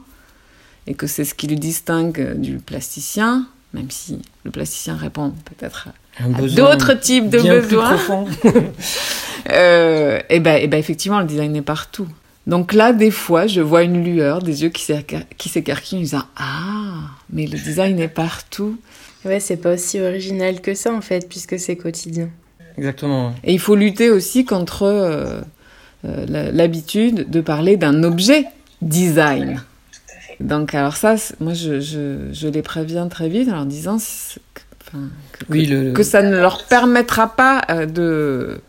et que c'est ce qui le distingue du plasticien, même si le plasticien répond peut-être à, d'autres types de besoins. [LAUGHS] euh, et ben, et ben effectivement, le design est partout. Donc là, des fois, je vois une lueur, des yeux qui s'écarquillent en disant Ah, mais le design est partout. Ouais, c'est pas aussi original que ça en fait, puisque c'est quotidien. Exactement. Et il faut lutter aussi contre euh, euh, l'habitude de parler d'un objet design. Donc, alors ça, moi, je, je, je, les préviens très vite en leur disant que, que, que ça ne leur permettra pas euh, de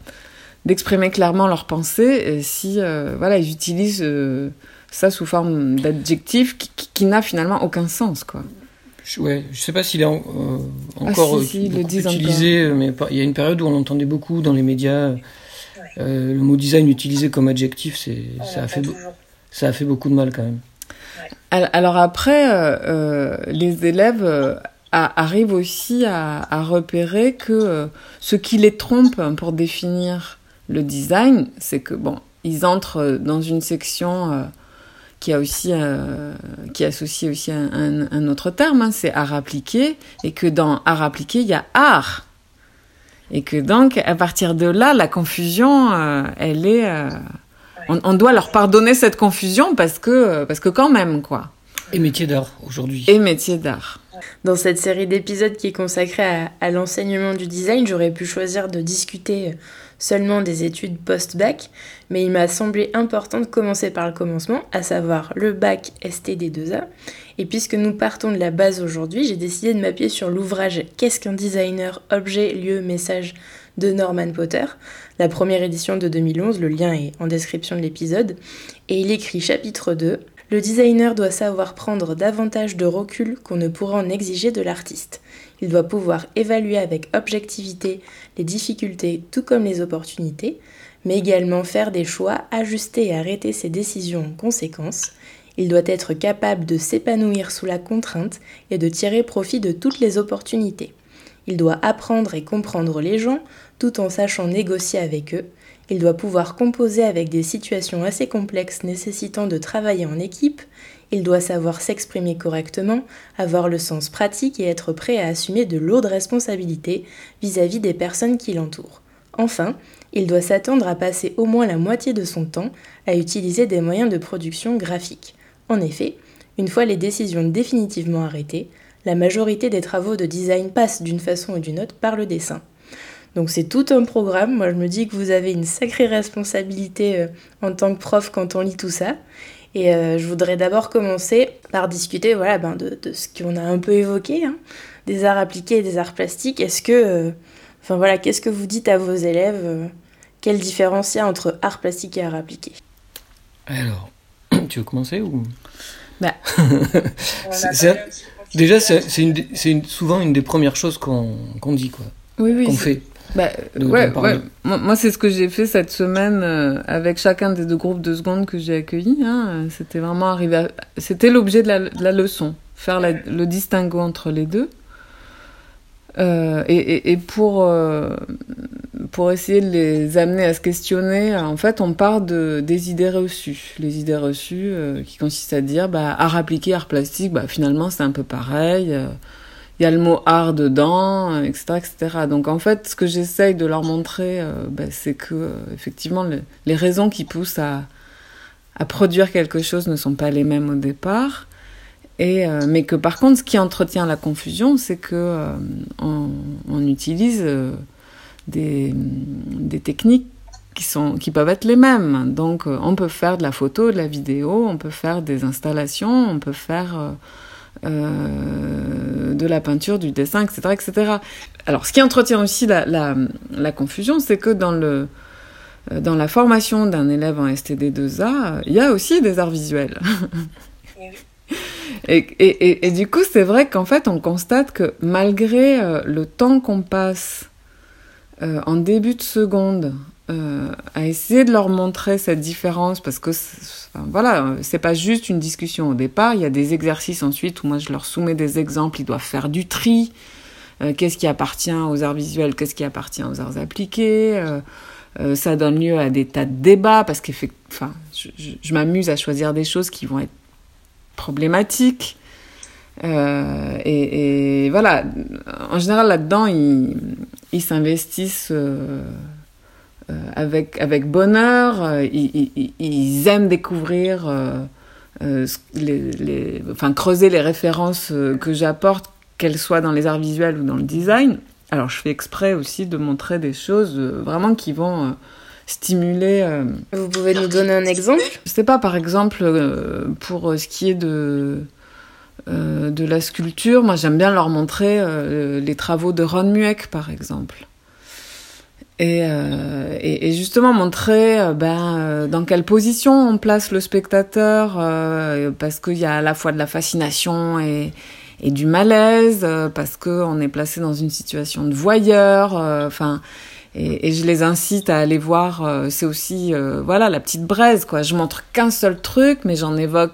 d'exprimer clairement leurs pensées si euh, voilà ils utilisent euh, ça sous forme d'adjectif qui, qui, n'a finalement aucun sens quoi. Je, ouais, je sais pas s'il est encore ah, si, utilisé, mais il y a une période où on l'entendait beaucoup dans les médias. le mot design utilisé comme adjectif, c'est ça a fait ça a fait beaucoup de mal quand même. Alors après, euh, euh, les élèves euh, arrivent aussi à, repérer que ce qui les trompe pour définir le design, c'est que bon, ils entrent dans une section qui a aussi qui associe aussi un, autre terme, hein, c'est art appliqué, et que dans art appliqué il y a art, et que donc à partir de là la confusion, elle est on, doit leur pardonner cette confusion parce que, parce que quand même, quoi. Et métier d'art aujourd'hui. Et métier d'art. Dans cette série d'épisodes qui est consacrée à, l'enseignement du design, j'aurais pu choisir de discuter seulement des études post-bac, mais il m'a semblé important de commencer par le commencement, à savoir le bac STD2A. Et puisque nous partons de la base aujourd'hui, j'ai décidé de m'appuyer sur l'ouvrage Qu'est-ce qu'un designer? Objet, lieu, message de Norman Potter, la première édition de 2011, le lien est en description de l'épisode, et il écrit chapitre 2, Le designer doit savoir prendre davantage de recul qu'on ne pourra en exiger de l'artiste. Il doit pouvoir évaluer avec objectivité les difficultés tout comme les opportunités, mais également faire des choix, ajuster et arrêter ses décisions en conséquence. Il doit être capable de s'épanouir sous la contrainte et de tirer profit de toutes les opportunités. Il doit apprendre et comprendre les gens tout en sachant négocier avec eux. Il doit pouvoir composer avec des situations assez complexes nécessitant de travailler en équipe. Il doit savoir s'exprimer correctement, avoir le sens pratique et être prêt à assumer de lourdes responsabilités vis-à-vis des personnes qui l'entourent. Enfin, il doit s'attendre à passer au moins la moitié de son temps à utiliser des moyens de production graphique. En effet, une fois les décisions définitivement arrêtées, la majorité des travaux de design passent d'une façon ou d'une autre par le dessin. Donc c'est tout un programme. Moi je me dis que vous avez une sacrée responsabilité euh, en tant que prof quand on lit tout ça. Et euh, je voudrais d'abord commencer par discuter voilà, ben, de, ce qu'on a un peu évoqué, hein, des arts appliqués et des arts plastiques. Est-ce que, euh, enfin voilà, qu'est-ce que vous dites à vos élèves Quelle différence il y a entre art plastique et art appliqué Alors, [COUGHS] tu veux commencer ou? Bah. [LAUGHS] Déjà, c'est souvent une des premières choses qu'on dit, quoi. Oui, oui. Qu'on fait. Bah, ouais, ouais. Moi, c'est ce que j'ai fait cette semaine euh, avec chacun des deux groupes de secondes que j'ai accueillis. Hein. C'était vraiment arrivé. C'était l'objet de, de la, leçon, faire le distinguo entre les deux. Euh, et, et, pour, euh, pour essayer de les amener à se questionner, en fait, on part de, des idées reçues. Les idées reçues euh, qui consistent à dire, bah, art appliqué, art plastique, bah, finalement, c'est un peu pareil. Il y a le mot art dedans, etc., etc. Donc, en fait, ce que j'essaye de leur montrer, bah, c'est que, effectivement, les raisons qui poussent à, produire quelque chose ne sont pas les mêmes au départ et, euh, mais que par contre, ce qui entretient la confusion, c'est que euh, on, utilise euh, des, des, techniques qui, sont, qui peuvent être les mêmes. Donc, on peut faire de la photo, de la vidéo, on peut faire des installations, on peut faire de la peinture, du dessin, etc., etc. Alors, ce qui entretient aussi la, la, la confusion, c'est que dans le dans la formation d'un élève en STD2A, il y a aussi des arts visuels. [LAUGHS] Et, et, et, du coup, c'est vrai qu'en fait, on constate que malgré euh, le temps qu'on passe euh, en début de seconde euh, à essayer de leur montrer cette différence, parce que enfin, voilà, c'est pas juste une discussion au départ, il y a des exercices ensuite où moi je leur soumets des exemples, ils doivent faire du tri. qu'est-ce qui appartient aux arts visuels, qu'est-ce qui appartient aux arts appliqués ça donne lieu à des tas de débats parce que je, m'amuse à choisir des choses qui vont être problématique. Euh, et, voilà, en général là-dedans, ils, s'investissent euh, euh, avec, avec bonheur, ils, ils, aiment découvrir, les, les, enfin creuser les références que j'apporte, qu'elles soient dans les arts visuels ou dans le design. Alors je fais exprès aussi de montrer des choses vraiment qui vont stimuler. Euh, Vous pouvez nous donner un exemple? Je sais pas, par exemple, euh, pour ce qui est de, euh, de la sculpture, moi j'aime bien leur montrer les travaux de Ron Mueck, par exemple. Et, et, et, justement montrer ben, dans quelle position on place le spectateur, parce qu'il y a à la fois de la fascination et, et du malaise, parce qu'on est placé dans une situation de voyeur. Enfin, et, je les incite à aller voir. Euh, c'est aussi, euh, voilà, la petite braise, quoi. Je montre qu'un seul truc, mais j'en évoque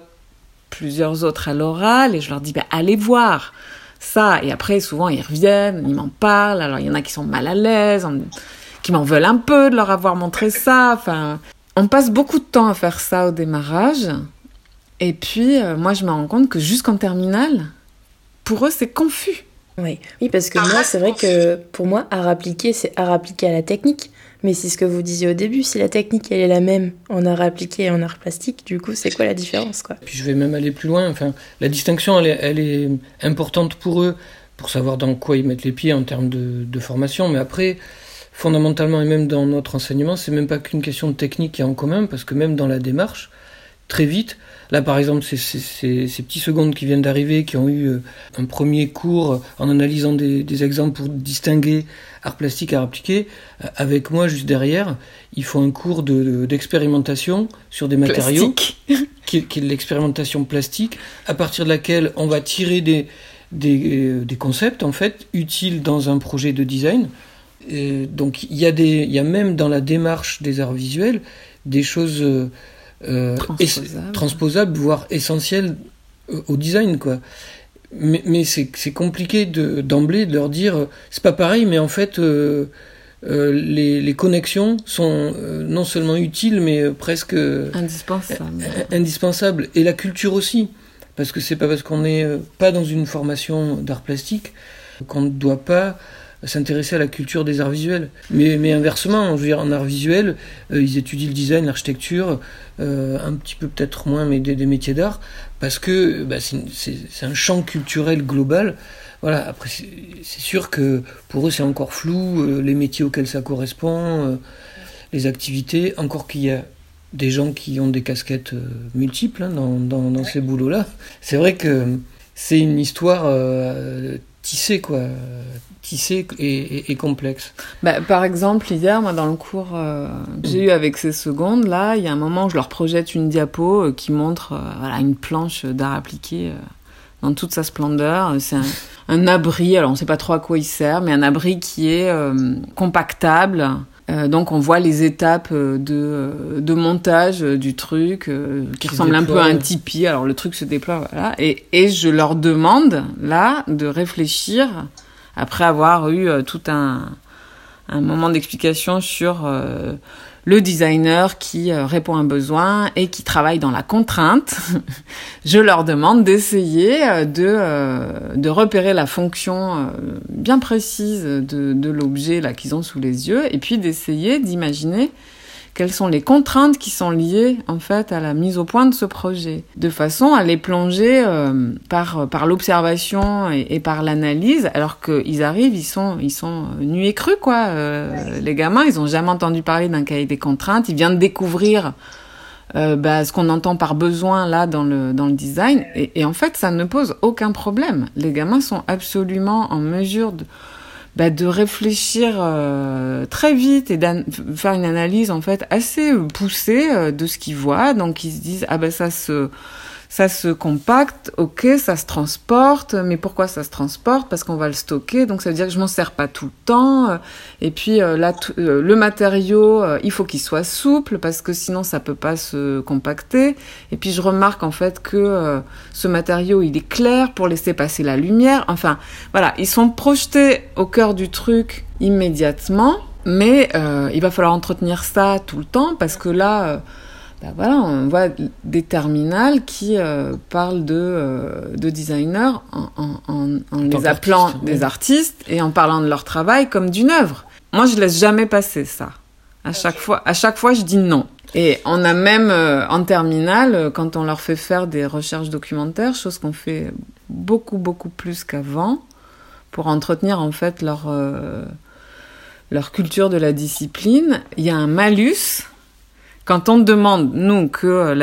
plusieurs autres à l'oral et je leur dis, bah, allez voir ça. Et après, souvent, ils reviennent, ils m'en parlent. Alors, il y en a qui sont mal à l'aise, qui m'en veulent un peu de leur avoir montré ça. Enfin, on passe beaucoup de temps à faire ça au démarrage. Et puis, euh, moi, je me rends compte que jusqu'en terminale, pour eux, c'est confus. Oui, oui parce que moi, c'est vrai que pour moi, art appliqué, c'est art appliqué à la technique. Mais c'est ce que vous disiez au début, si la technique elle est la même en art appliqué et en art plastique, du coup c'est quoi la différence quoi? Puis je vais même aller plus loin, enfin, la distinction elle est, elle est, importante pour eux, pour savoir dans quoi ils mettent les pieds en termes de, de formation, mais après, fondamentalement et même dans notre enseignement, c'est même pas qu'une question de technique qui est en commun, parce que même dans la démarche, très vite, Là, par exemple, c'est ces petits secondes qui viennent d'arriver, qui ont eu euh, un premier cours en analysant des, exemples pour distinguer art plastique, art appliqué. Euh, avec moi, juste derrière, ils font un cours d'expérimentation sur des matériaux, qui, est l'expérimentation plastique, à partir de laquelle on va tirer des, des, euh, concepts, en fait, utiles dans un projet de design. Donc, il y, a des, il y a même dans la démarche des arts visuels des choses transposable. transposable. voire essentiel au design, quoi. Mais, mais c'est compliqué d'emblée de, leur dire, c'est pas pareil, mais en fait, euh, les, les, connexions sont euh, non seulement utiles, mais euh, presque indispensables. indispensables. Et la culture aussi, parce que c'est pas parce qu'on n'est pas dans une formation d'art plastique qu'on ne doit pas s'intéresser à la culture des arts visuels. Mais, mais inversement, je veux dire, en art visuel, ils étudient le design, l'architecture, un petit peu peut-être moins, mais des, des métiers d'art, parce que bah, c'est un champ culturel global voilà, après, c'est sûr que pour eux, c'est encore flou, euh, les métiers auxquels ça correspond, euh, les activités, encore qu'il y a des gens qui ont des casquettes euh, multiples hein, dans, dans, ces boulots-là. C'est vrai que c'est une histoire tissée, quoi, tissée et, complexe. Bah, par exemple, hier, moi, dans le cours que j'ai eu avec ces secondes, là, il y a un moment où je leur projette une diapo qui montre voilà, une planche d'art appliqué dans toute sa splendeur. C'est un, [LAUGHS] un abri, alors on ne sait pas trop à quoi il sert, mais un abri qui est euh, compactable. Euh, donc on voit les étapes euh, de, de montage du truc qui, ressemble un peu à un tipi. Alors le truc se déploie, voilà. Et, et je leur demande là de réfléchir après avoir eu tout un, moment d'explication sur le designer qui euh, répond à un besoin et qui travaille dans la contrainte, [LAUGHS] je leur demande d'essayer euh, de, euh, de repérer la fonction bien précise de, de l'objet là qu'ils ont sous les yeux et puis d'essayer d'imaginer quelles sont les contraintes qui sont liées en fait à la mise au point de ce projet, de façon à les plonger euh, par par l'observation et, par l'analyse, alors qu'ils arrivent, ils sont ils sont nus et crus quoi. Euh, les gamins, ils ont jamais entendu parler d'un cahier des contraintes, ils viennent découvrir euh, bah, ce qu'on entend par besoin là dans le dans le design, et en fait ça ne pose aucun problème. Les gamins sont absolument en mesure de bah, de réfléchir euh, très vite et faire une analyse en fait assez poussée euh, de ce qu'ils voient. Donc ils se disent ah ben ça se ça se compacte, ok, ça se transporte, mais pourquoi ça se transporte? Parce qu'on va le stocker, donc ça veut dire que je m'en sers pas tout le temps. Et puis euh, là, euh, le matériau, euh, il faut qu'il soit souple parce que sinon ça peut pas se compacter. Et puis je remarque en fait que ce matériau, il est clair pour laisser passer la lumière. Enfin, voilà, ils sont projetés au cœur du truc immédiatement, mais il va falloir entretenir ça tout le temps parce que là ben voilà, on voit des terminales qui euh, parlent de, euh, de designers en, en, en, les appelant des artistes et en parlant de leur travail comme d'une œuvre. Moi, je laisse jamais passer ça. À chaque fois, à chaque fois, je dis non. Et on a même euh, en terminale, quand on leur fait faire des recherches documentaires, chose qu'on fait beaucoup beaucoup plus qu'avant, pour entretenir en fait leur leur culture de la discipline, il y a un malus quand on demande, nous, que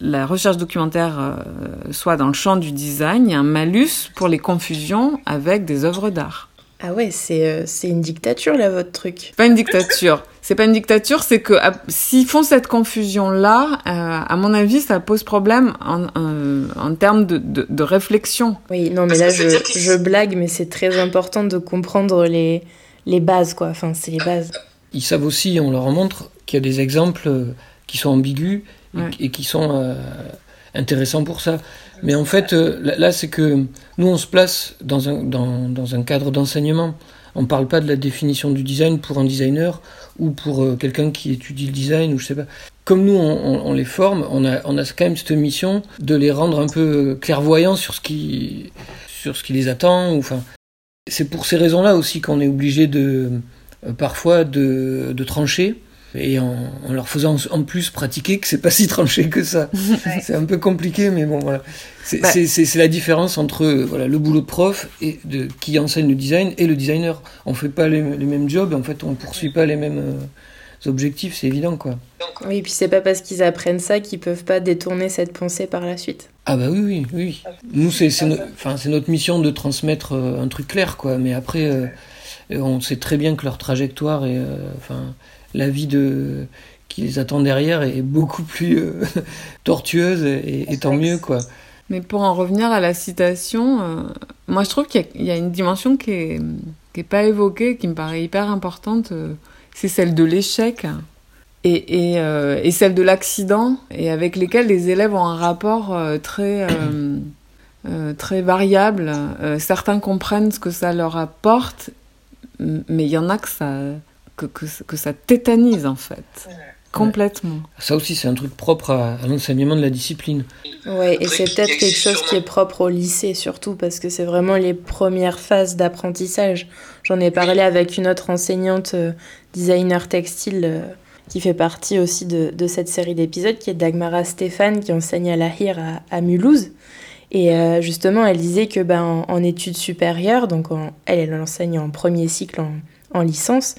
la, recherche documentaire euh, soit dans le champ du design, il y a un malus pour les confusions avec des œuvres d'art. Ah ouais, c'est euh, une dictature là, votre truc. Pas une dictature. c'est pas une dictature, c'est que s'ils font cette confusion-là, euh, à mon avis, ça pose problème en, en, termes de, de, réflexion. Oui, non, mais là, je, je blague, mais c'est très important de comprendre les, les bases, quoi. Enfin, c'est les bases. Ils savent aussi, on leur montre, qu'il y a des exemples euh, qui sont ambigus et, qui sont euh, intéressants pour ça. Mais en fait, euh, là, c'est que nous, on se place dans un, dans, dans un cadre d'enseignement. On ne parle pas de la définition du design pour un designer ou pour quelqu'un qui étudie le design ou je sais pas. Comme nous, on, on, les forme, on a, on a quand même cette mission de les rendre un peu clairvoyants sur ce qui, sur ce qui les attend. Ou, enfin, c'est pour ces raisons-là aussi qu'on est obligé de, parfois de, de trancher et en, leur faisant en plus pratiquer que c'est pas [LAUGHS] si tranché que ça. c'est un peu compliqué, mais bon, voilà. C'est bah. la différence entre voilà, le boulot de prof et de, qui enseigne le design et le designer. On fait pas les, mêmes jobs, en fait, on poursuit pas les mêmes euh, objectifs, c'est évident, quoi. Oui, et puis c'est pas parce qu'ils apprennent ça qu'ils peuvent pas détourner cette pensée par la suite. Ah bah oui, oui, oui. Nous, c'est enfin, notre mission de transmettre euh, un truc clair, quoi. Mais après, euh, on sait très bien que leur trajectoire est... enfin, la vie de qui les attend derrière est beaucoup plus euh, [LAUGHS] tortueuse et, tant mieux quoi. Mais pour en revenir à la citation, euh, moi je trouve qu'il y, a une dimension qui est, qui est pas évoquée, qui me paraît hyper importante, euh, c'est celle de l'échec. et, et, et celles de l'accident, et avec lesquelles les élèves ont un rapport très, très variable. Certains comprennent ce que ça leur apporte, mais il y en a que ça, que, que, que ça tétanise en fait. Complètement. Ça aussi, c'est un truc propre à, à l'enseignement de la discipline. Ouais, et c'est peut-être quelque chose qui est propre au lycée surtout parce que c'est vraiment les premières phases d'apprentissage. J'en ai parlé avec une autre enseignante euh, designer textile euh, qui fait partie aussi de, de cette série d'épisodes qui est Dagmara Stéphane qui enseigne à la HIR à, à Mulhouse. Et euh, justement, elle disait que ben, en, en études supérieures, donc en- elle, elle enseigne en premier cycle en, en licence,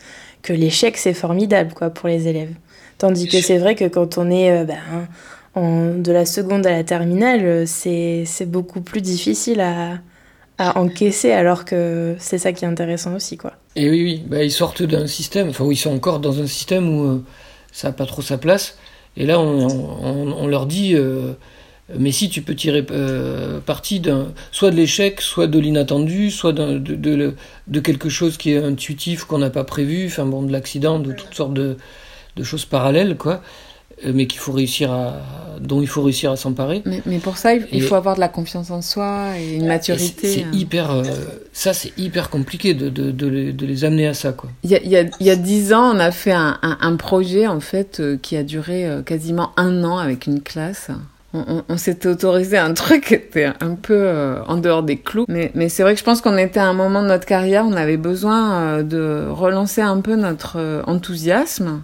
que l'échec c'est formidable quoi pour les élèves. Tandis que c'est vrai que quand on est euh, ben, en- de la seconde à la terminale, euh, c'est beaucoup plus difficile à, à encaisser, alors que c'est ça qui est intéressant aussi, quoi. Et oui, oui, bah, ils sortent d'un système, enfin, ils sont encore dans un système où euh, ça n'a pas trop sa place. Et là, on, on- on leur dit, euh, mais si tu peux tirer euh, parti d'un, soit de l'échec, soit de l'inattendu, soit de, de, de quelque chose qui est intuitif, qu'on n'a pas prévu, enfin bon, de l'accident, de toutes sortes de, de choses parallèles, quoi, euh, mais qu'il faut réussir à, dont il faut réussir à s'emparer. Mais, mais pour ça, il, Et- faut avoir de la confiance en soi et une maturité. C'est hein. hyper, euh, ça c'est hyper compliqué de, de, de, les, de les amener à ça, quoi. Il y a, il y, a, il y a dix ans, on a fait un, un, un projet en fait euh, qui a duré quasiment un an avec une classe. On, on, s'était autorisé un truc qui était un peu euh, en dehors des clous. Mais, mais c'est vrai que je pense qu'on était à un moment de notre carrière, on avait besoin euh, de relancer un peu notre euh, enthousiasme.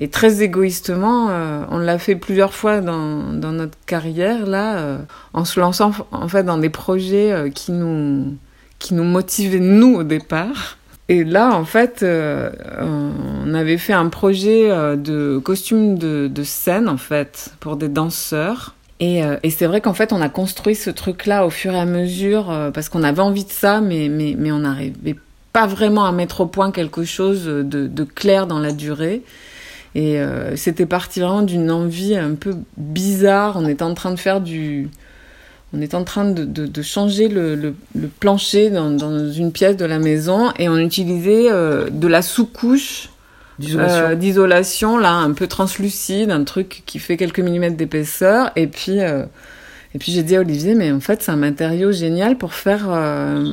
Et très égoïstement, on l'a fait plusieurs fois dans, dans notre carrière, là, en se lançant en fait dans des projets qui nous, qui nous motivaient, nous, au départ. Et là, en fait, euh, on avait fait un projet euh, de costume de, scène, en fait, pour des danseurs. Et, euh, et c'est vrai qu'en fait, on a construit ce truc-là au fur et à mesure, parce qu'on avait envie de ça, mais, mais, mais on n'arrivait pas vraiment à mettre au point quelque chose de, de clair dans la durée. Et c'était parti vraiment d'une envie un peu bizarre. On était en train de faire du... On était en train de, de, de changer le, le, le plancher dans, dans, une pièce de la maison et on utilisait euh, de la sous-couche D'isolation. euh, d'isolation, là, un peu translucide, un truc qui fait quelques millimètres d'épaisseur. Et puis, euh, et puis j'ai dit à Olivier, mais en fait, c'est un matériau génial pour faire, euh,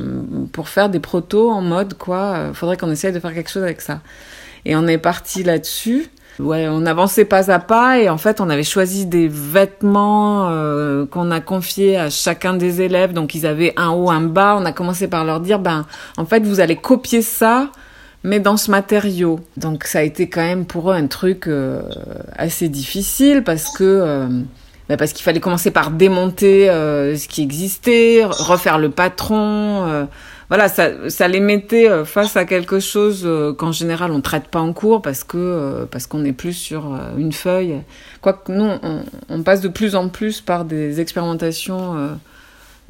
pour faire des protos en mode, quoi. Faudrait qu'on essaye de faire quelque chose avec ça. Et on est parti là-dessus. Ouais, on avançait pas à pas et en fait, on avait choisi des vêtements euh, qu'on a confiés à chacun des élèves. Donc, ils avaient un haut, un bas. On a commencé par leur dire, ben, en fait, vous allez copier ça, mais dans ce matériau. Donc, ça a été quand même pour eux un truc euh, assez difficile parce que. Euh, ben parce qu'il fallait commencer par démonter euh, ce qui existait, refaire le patron. Voilà, ça, ça les mettait euh, face à quelque chose euh, qu'en général on traite pas en cours parce que euh, parce qu'on est plus sur une feuille. Quoique nous, on, on, passe de plus en plus par des expérimentations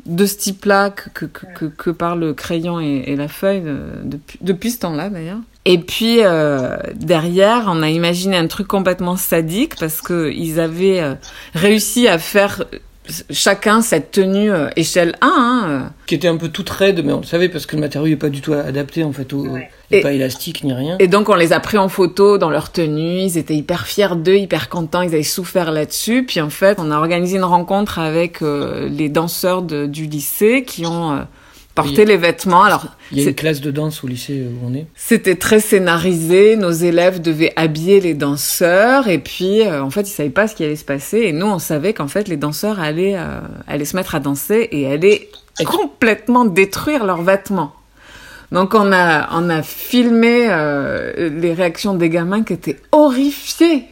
de ce type-là que, que, que, que, par le crayon et, et la feuille depuis, depuis ce temps-là d'ailleurs. Et puis euh, derrière, on a imaginé un truc complètement sadique parce que ils avaient réussi à faire chacun cette tenue euh, échelle 1 hein, qui était un peu toute raide mais on le savait parce que le matériau n'est pas du tout adapté en fait au ouais. et, pas élastique ni rien. et donc on les a pris en photo dans leur tenue ils étaient hyper fiers d'eux hyper contents ils avaient souffert là-dessus. Puis en fait on a organisé une rencontre avec euh, les danseurs de, du lycée qui ont oui. les vêtements alors il y a une classe de danse au lycée où on est. C'était très scénarisé nos élèves devaient habiller les danseurs et puis euh, en fait ils savaient pas ce qui allait se passer et nous on savait qu'en fait les danseurs allaient euh, allaient se mettre à danser et allaient complètement détruire leurs vêtements. Donc on a on a filmé euh, les réactions des gamins qui étaient horrifiés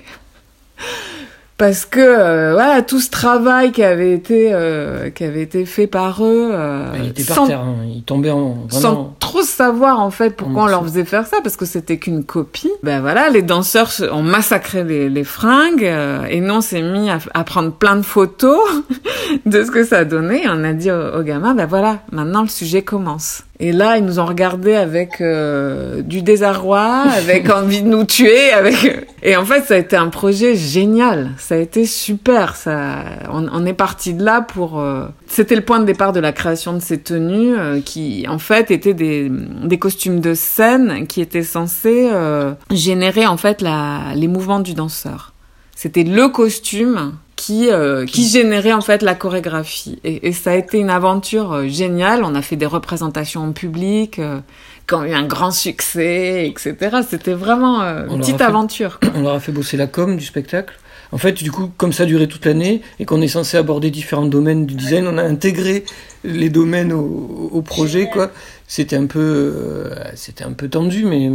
parce que euh, voilà tout ce travail qui avait été euh, qui avait été fait par eux euh, il était par sans, terre hein. il tombait en vraiment... sans trop savoir en fait pourquoi on leur faisait faire ça parce que c'était qu'une copie. Ben voilà les danseurs ont massacré les, les fringues euh, et nous on s'est mis à, à, prendre plein de photos [LAUGHS] de ce que ça donnait et on a dit aux, aux gamins ben voilà maintenant le sujet commence et là, ils nous ont regardé avec euh, du désarroi, [LAUGHS] avec envie de nous tuer, avec et en fait, ça a été un projet génial. Ça a été super. Ça, on, on est parti de là pour. Euh... C'était le point de départ de la création de ces tenues, euh, qui en fait étaient des, des, des costumes de scène qui étaient censés euh, générer en fait la, les mouvements du danseur. C'était le costume qui, euh, qui générait en fait la chorégraphie. Et, et ça a été une aventure euh, géniale. On a fait des représentations en public, euh, qui ont eu un grand succès, etc. C'était vraiment euh, une petite fait- aventure. [CLEARS THROAT] On leur a fait bosser la com du spectacle. En fait, du coup, comme ça durait toute l'année et qu'on est censé aborder différents domaines du design, on a intégré les domaines au, au projet, quoi. C'était un peu, euh, c'était un peu tendu, mais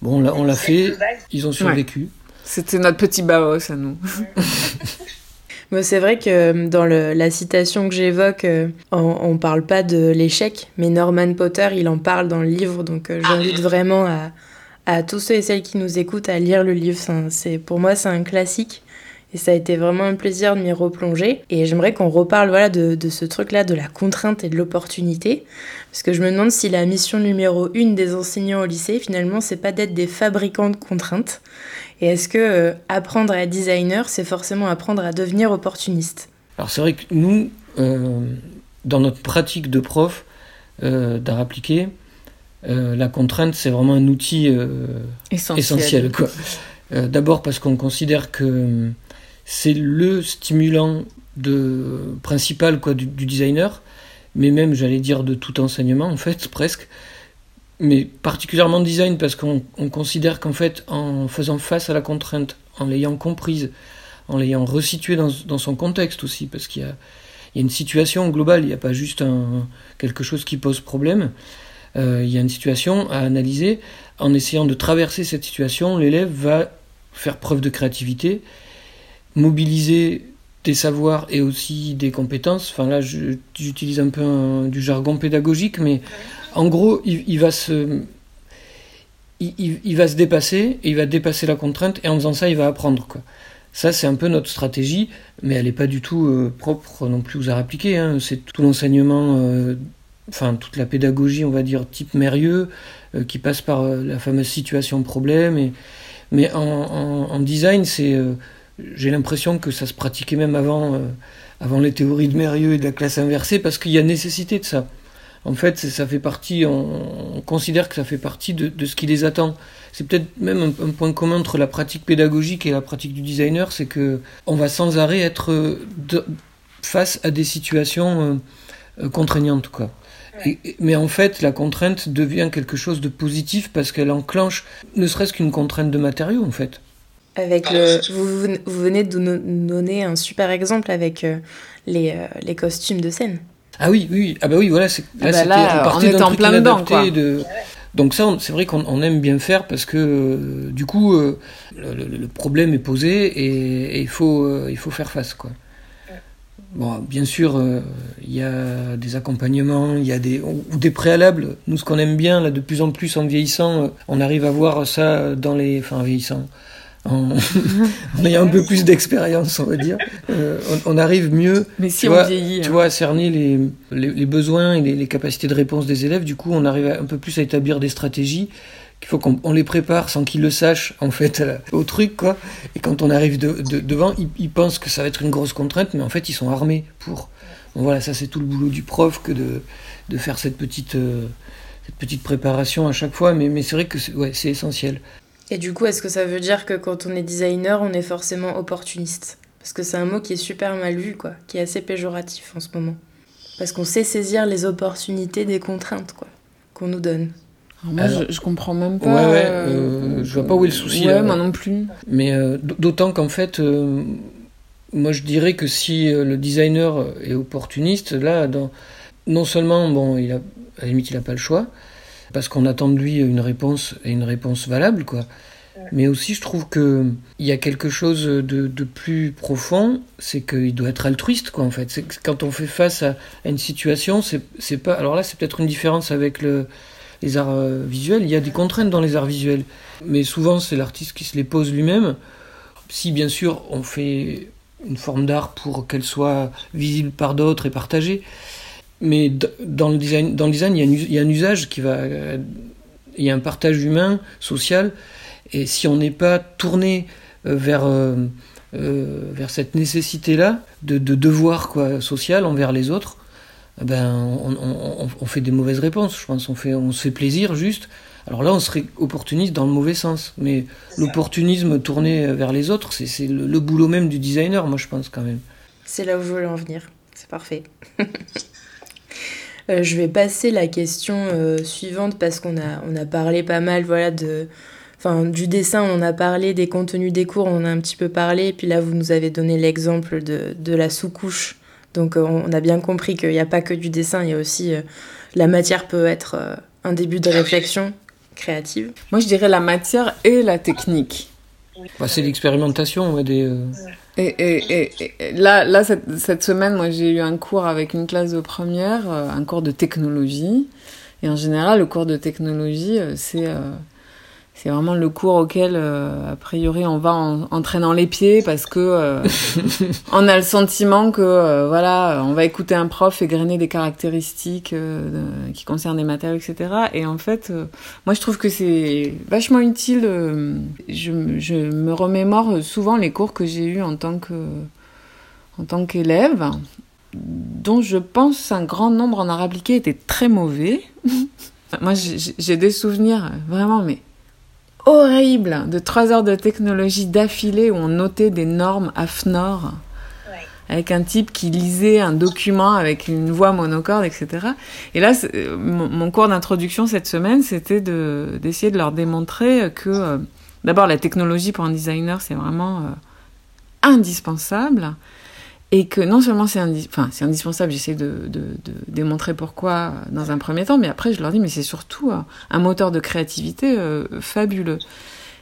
bon, on l'a- on l'a fait. Ils ont survécu. C'était notre petit baos à nous. [LAUGHS] C'est vrai que euh, dans le- la citation que j'évoque, euh, on, on parle pas de l'échec, mais Norman Potter, il en parle dans le livre, donc euh, j'invite vraiment à, à tous ceux et celles qui nous écoutent à lire le livre. C'est, pour moi, c'est un classique. Et ça a été vraiment un plaisir de m'y replonger. Et j'aimerais qu'on reparle voilà, de, de ce truc-là, de la contrainte et de l'opportunité. Parce que je me demande si la mission numéro une des enseignants au lycée, finalement, c'est pas d'être des fabricants de contraintes. Et est-ce que euh, apprendre à être designer, c'est forcément apprendre à devenir opportuniste? Alors c'est vrai que nous, euh, dans notre pratique de prof euh, d'art appliqué, euh, la contrainte c'est vraiment un outil euh, Essentiel. essentiel. Quoi. Euh, D'abord parce qu'on considère que c'est le stimulant de, principal quoi, du, du designer, mais même j'allais dire de tout enseignement en fait [LAUGHS] presque, mais particulièrement de design parce qu'on on considère qu'en fait en faisant face à la contrainte, en l'ayant comprise, en l'ayant resituée dans, son contexte aussi, parce qu'il y y a une situation globale, il n'y a pas juste un, quelque chose qui pose problème, euh, il y a une situation à analyser. En essayant de traverser cette situation, l'élève va faire preuve de créativité, mobiliser des savoirs et aussi des compétences. Enfin là, j'utilise un peu du jargon pédagogique, mais en gros, il, va se... Il, va se dépasser, et il va dépasser la contrainte, et en faisant ça, il va apprendre. Ça, c'est un peu notre stratégie, mais elle n'est pas du tout euh, propre non plus aux arts appliqués. Hein. C'est tout l'enseignement, euh, enfin toute la pédagogie, on va dire, type Mérieux, euh, qui passe par la fameuse situation problème. Et... Mais en, design, c'est, j'ai l'impression que ça se pratiquait même avant, avant les théories de Mérieux et de la classe inversée, parce qu'il y a nécessité de ça. En fait, ça fait partie, on, on considère que ça fait partie de, de ce qui les attend. C'est peut-être même un, un point commun entre la pratique pédagogique et la pratique du designer, c'est que on va sans arrêt être euh, de- face à des situations euh, euh, contraignantes, quoi. Et- et- mais en fait, la contrainte devient quelque chose de positif parce qu'elle enclenche, ne serait-ce qu'une contrainte de matériaux, en fait. Avec le, vous, venez de nous donner un super exemple avec les, les costumes de scène. Ah oui, oui, ah bah oui, voilà, c'est, Ah là, bah c'était, là, on partait d'un truc plein inadapté de... Donc ça, c'est vrai qu'on on aime bien faire parce que euh, du coup, euh, le, problème est posé et, et il, faut, euh, il faut faire face, quoi. Bon, bien sûr, il y a des accompagnements, il y a des ou ou des préalables. Nous, ce qu'on aime bien, là, de plus en plus en vieillissant, on arrive à voir ça dans les, enfin, en vieillissant, en, en ayant un peu plus d'expérience, on va dire. Euh, on, on arrive mieux Mais si Tu on vois, vieillit. tu hein. vois, à cerner les, les, les besoins et les, les capacités de réponse des élèves. Du coup, on arrive un peu plus à établir des stratégies qu'il faut qu'on on les prépare sans qu'ils le sachent, en fait, la- au truc, quoi. Et quand on arrive de- de- devant, ils, ils pensent que ça va être une grosse contrainte, mais en fait, ils sont armés pour. Voilà, ça, c'est tout le boulot du prof que de, de faire cette petite, euh, cette petite préparation à chaque fois. Mais, mais c'est vrai que c'est ouais, c'est essentiel. Et du coup, est-ce que ça veut dire que quand on est designer, on est forcément opportuniste? Parce que c'est un mot qui est super mal vu, quoi, qui est assez péjoratif en ce moment. Parce qu'on sait saisir les opportunités des contraintes, quoi, qu'on nous donne. Alors moi, Alors- je, je comprends même Ouais, pas. ouais, euh, je vois pas où est le souci, Ouais, là. moi non plus. Mais euh, d'autant qu'en fait, euh, moi je dirais que si euh, le designer est opportuniste, là, dans, non seulement, bon, il a, à la limite, il n'a pas le choix, parce qu'on attend de lui une réponse et une réponse valable, quoi. Mais aussi, je trouve que il y a quelque chose de, de plus profond, c'est qu'il doit être altruiste, quoi, en fait. C'est quand on fait face à, à une situation, c'est pas. Alors là, c'est peut-être une différence avec le, les arts euh, visuels. Il y a des contraintes dans les arts visuels, mais souvent c'est l'artiste qui se les pose lui-même. Si bien sûr on fait une forme d'art pour qu'elle soit visible par d'autres et partagée, mais dans le design, dans le design, il y a un, us- il y a un usage qui va, il y a un partage humain, social, et si on n'est pas tourné euh, vers euh, euh, vers cette nécessité-là de, de devoir quoi social envers les autres, ben, on, fait des mauvaises réponses. Je pense on fait, on se fait plaisir juste. Alors là, on serait opportuniste dans le mauvais sens. Mais l'opportunisme tourné vers les autres, c'est le, boulot même du designer, moi, je pense quand même. C'est là où je voulais en venir. C'est parfait. [LAUGHS] Euh, je vais passer la question euh, suivante parce qu'on a, on a parlé pas mal voilà, de, enfin, du dessin, on en a parlé, des contenus des cours, on en a un petit peu parlé. Et puis là, vous nous avez donné l'exemple de, de la sous-couche donc euh, on a bien compris qu'il n'y a pas que du dessin, il y a aussi euh, la matière peut être euh, un début de réflexion créative. Moi je dirais la matière et la technique. Bah, c'est l'expérimentation. Des, et, là, là cette, semaine, moi j'ai eu un cours avec une classe de première, un cours de technologie. Et en général, le cours de technologie, c'est c'est vraiment le cours auquel, euh, a priori, on va en, en, traînant les pieds parce que euh, [LAUGHS] on a le sentiment que, euh, voilà, on va écouter un prof et grainer des caractéristiques qui concernent les matériaux, etc. Et en fait, moi, je trouve que c'est vachement utile. Je, je, me remémore souvent les cours que j'ai eus en tant que en tant qu'élève, dont je pense un grand nombre en art appliqué étaient très mauvais. [LAUGHS] moi, j'ai des souvenirs vraiment, mais horrible de trois heures de technologie d'affilée où on notait des normes AFNOR avec un type qui lisait un document avec une voix monocorde, etc. Et là, mon, cours d'introduction cette semaine, c'était d'essayer de, leur démontrer que, euh, d'abord, la technologie pour un designer, c'est vraiment euh, indispensable, et que non seulement c'est enfin, indispensable, j'essaie de, de, de, démontrer pourquoi euh, dans un premier temps, mais après je leur dis mais c'est surtout euh, un moteur de créativité euh, fabuleux.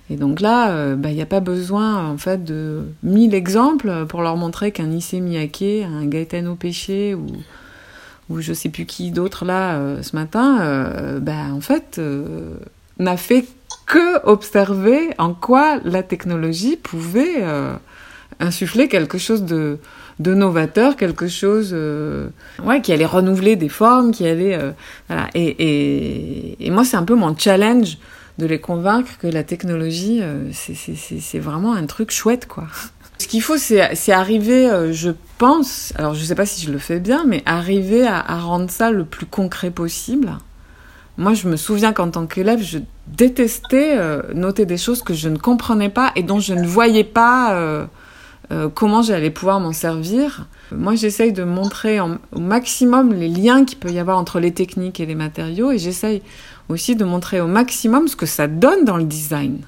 Et donc là, bah, il n'y a pas besoin en fait de mille exemples pour leur montrer qu'un Issey Miyake, un Gaetano Péché ou ou je sais plus qui d'autre là ce matin, bah, en fait n'a fait que observer en quoi la technologie pouvait insuffler quelque chose de de novateur, quelque chose euh, ouais, qui allait renouveler des formes, qui allait... Euh, voilà. Et, et, et, moi, c'est un peu mon challenge de les convaincre que la technologie, euh, c'est vraiment un truc chouette, quoi. [LAUGHS] Ce qu'il faut, c'est arriver, euh, je pense, alors je sais pas si je le fais bien, mais arriver à, à rendre ça le plus concret possible. Moi, je me souviens qu'en tant qu'élève, je détestais noter des choses que je ne comprenais pas et dont je ne voyais pas euh, comment j'allais pouvoir m'en servir. Moi, j'essaye de montrer au maximum les liens qu'il peut y avoir entre les techniques et les matériaux, et j'essaye aussi de montrer au maximum ce que ça donne dans le design.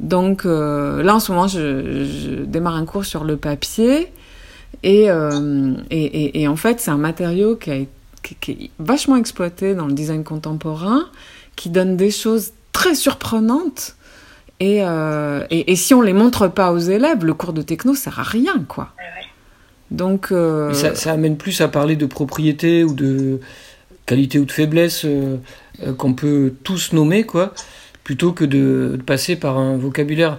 Donc euh, là, en ce moment, je, démarre un cours sur le papier, euh, et, et, en fait, c'est un matériau qui, a, qui est vachement exploité dans le design contemporain, qui donne des choses très surprenantes euh, et, et, si on les montre pas aux élèves, le cours de techno sert à rien, quoi. Donc. Euh, ça, amène plus à parler de propriété ou de qualité ou de faiblesse euh, qu'on peut tous nommer, quoi, plutôt que de, passer par un vocabulaire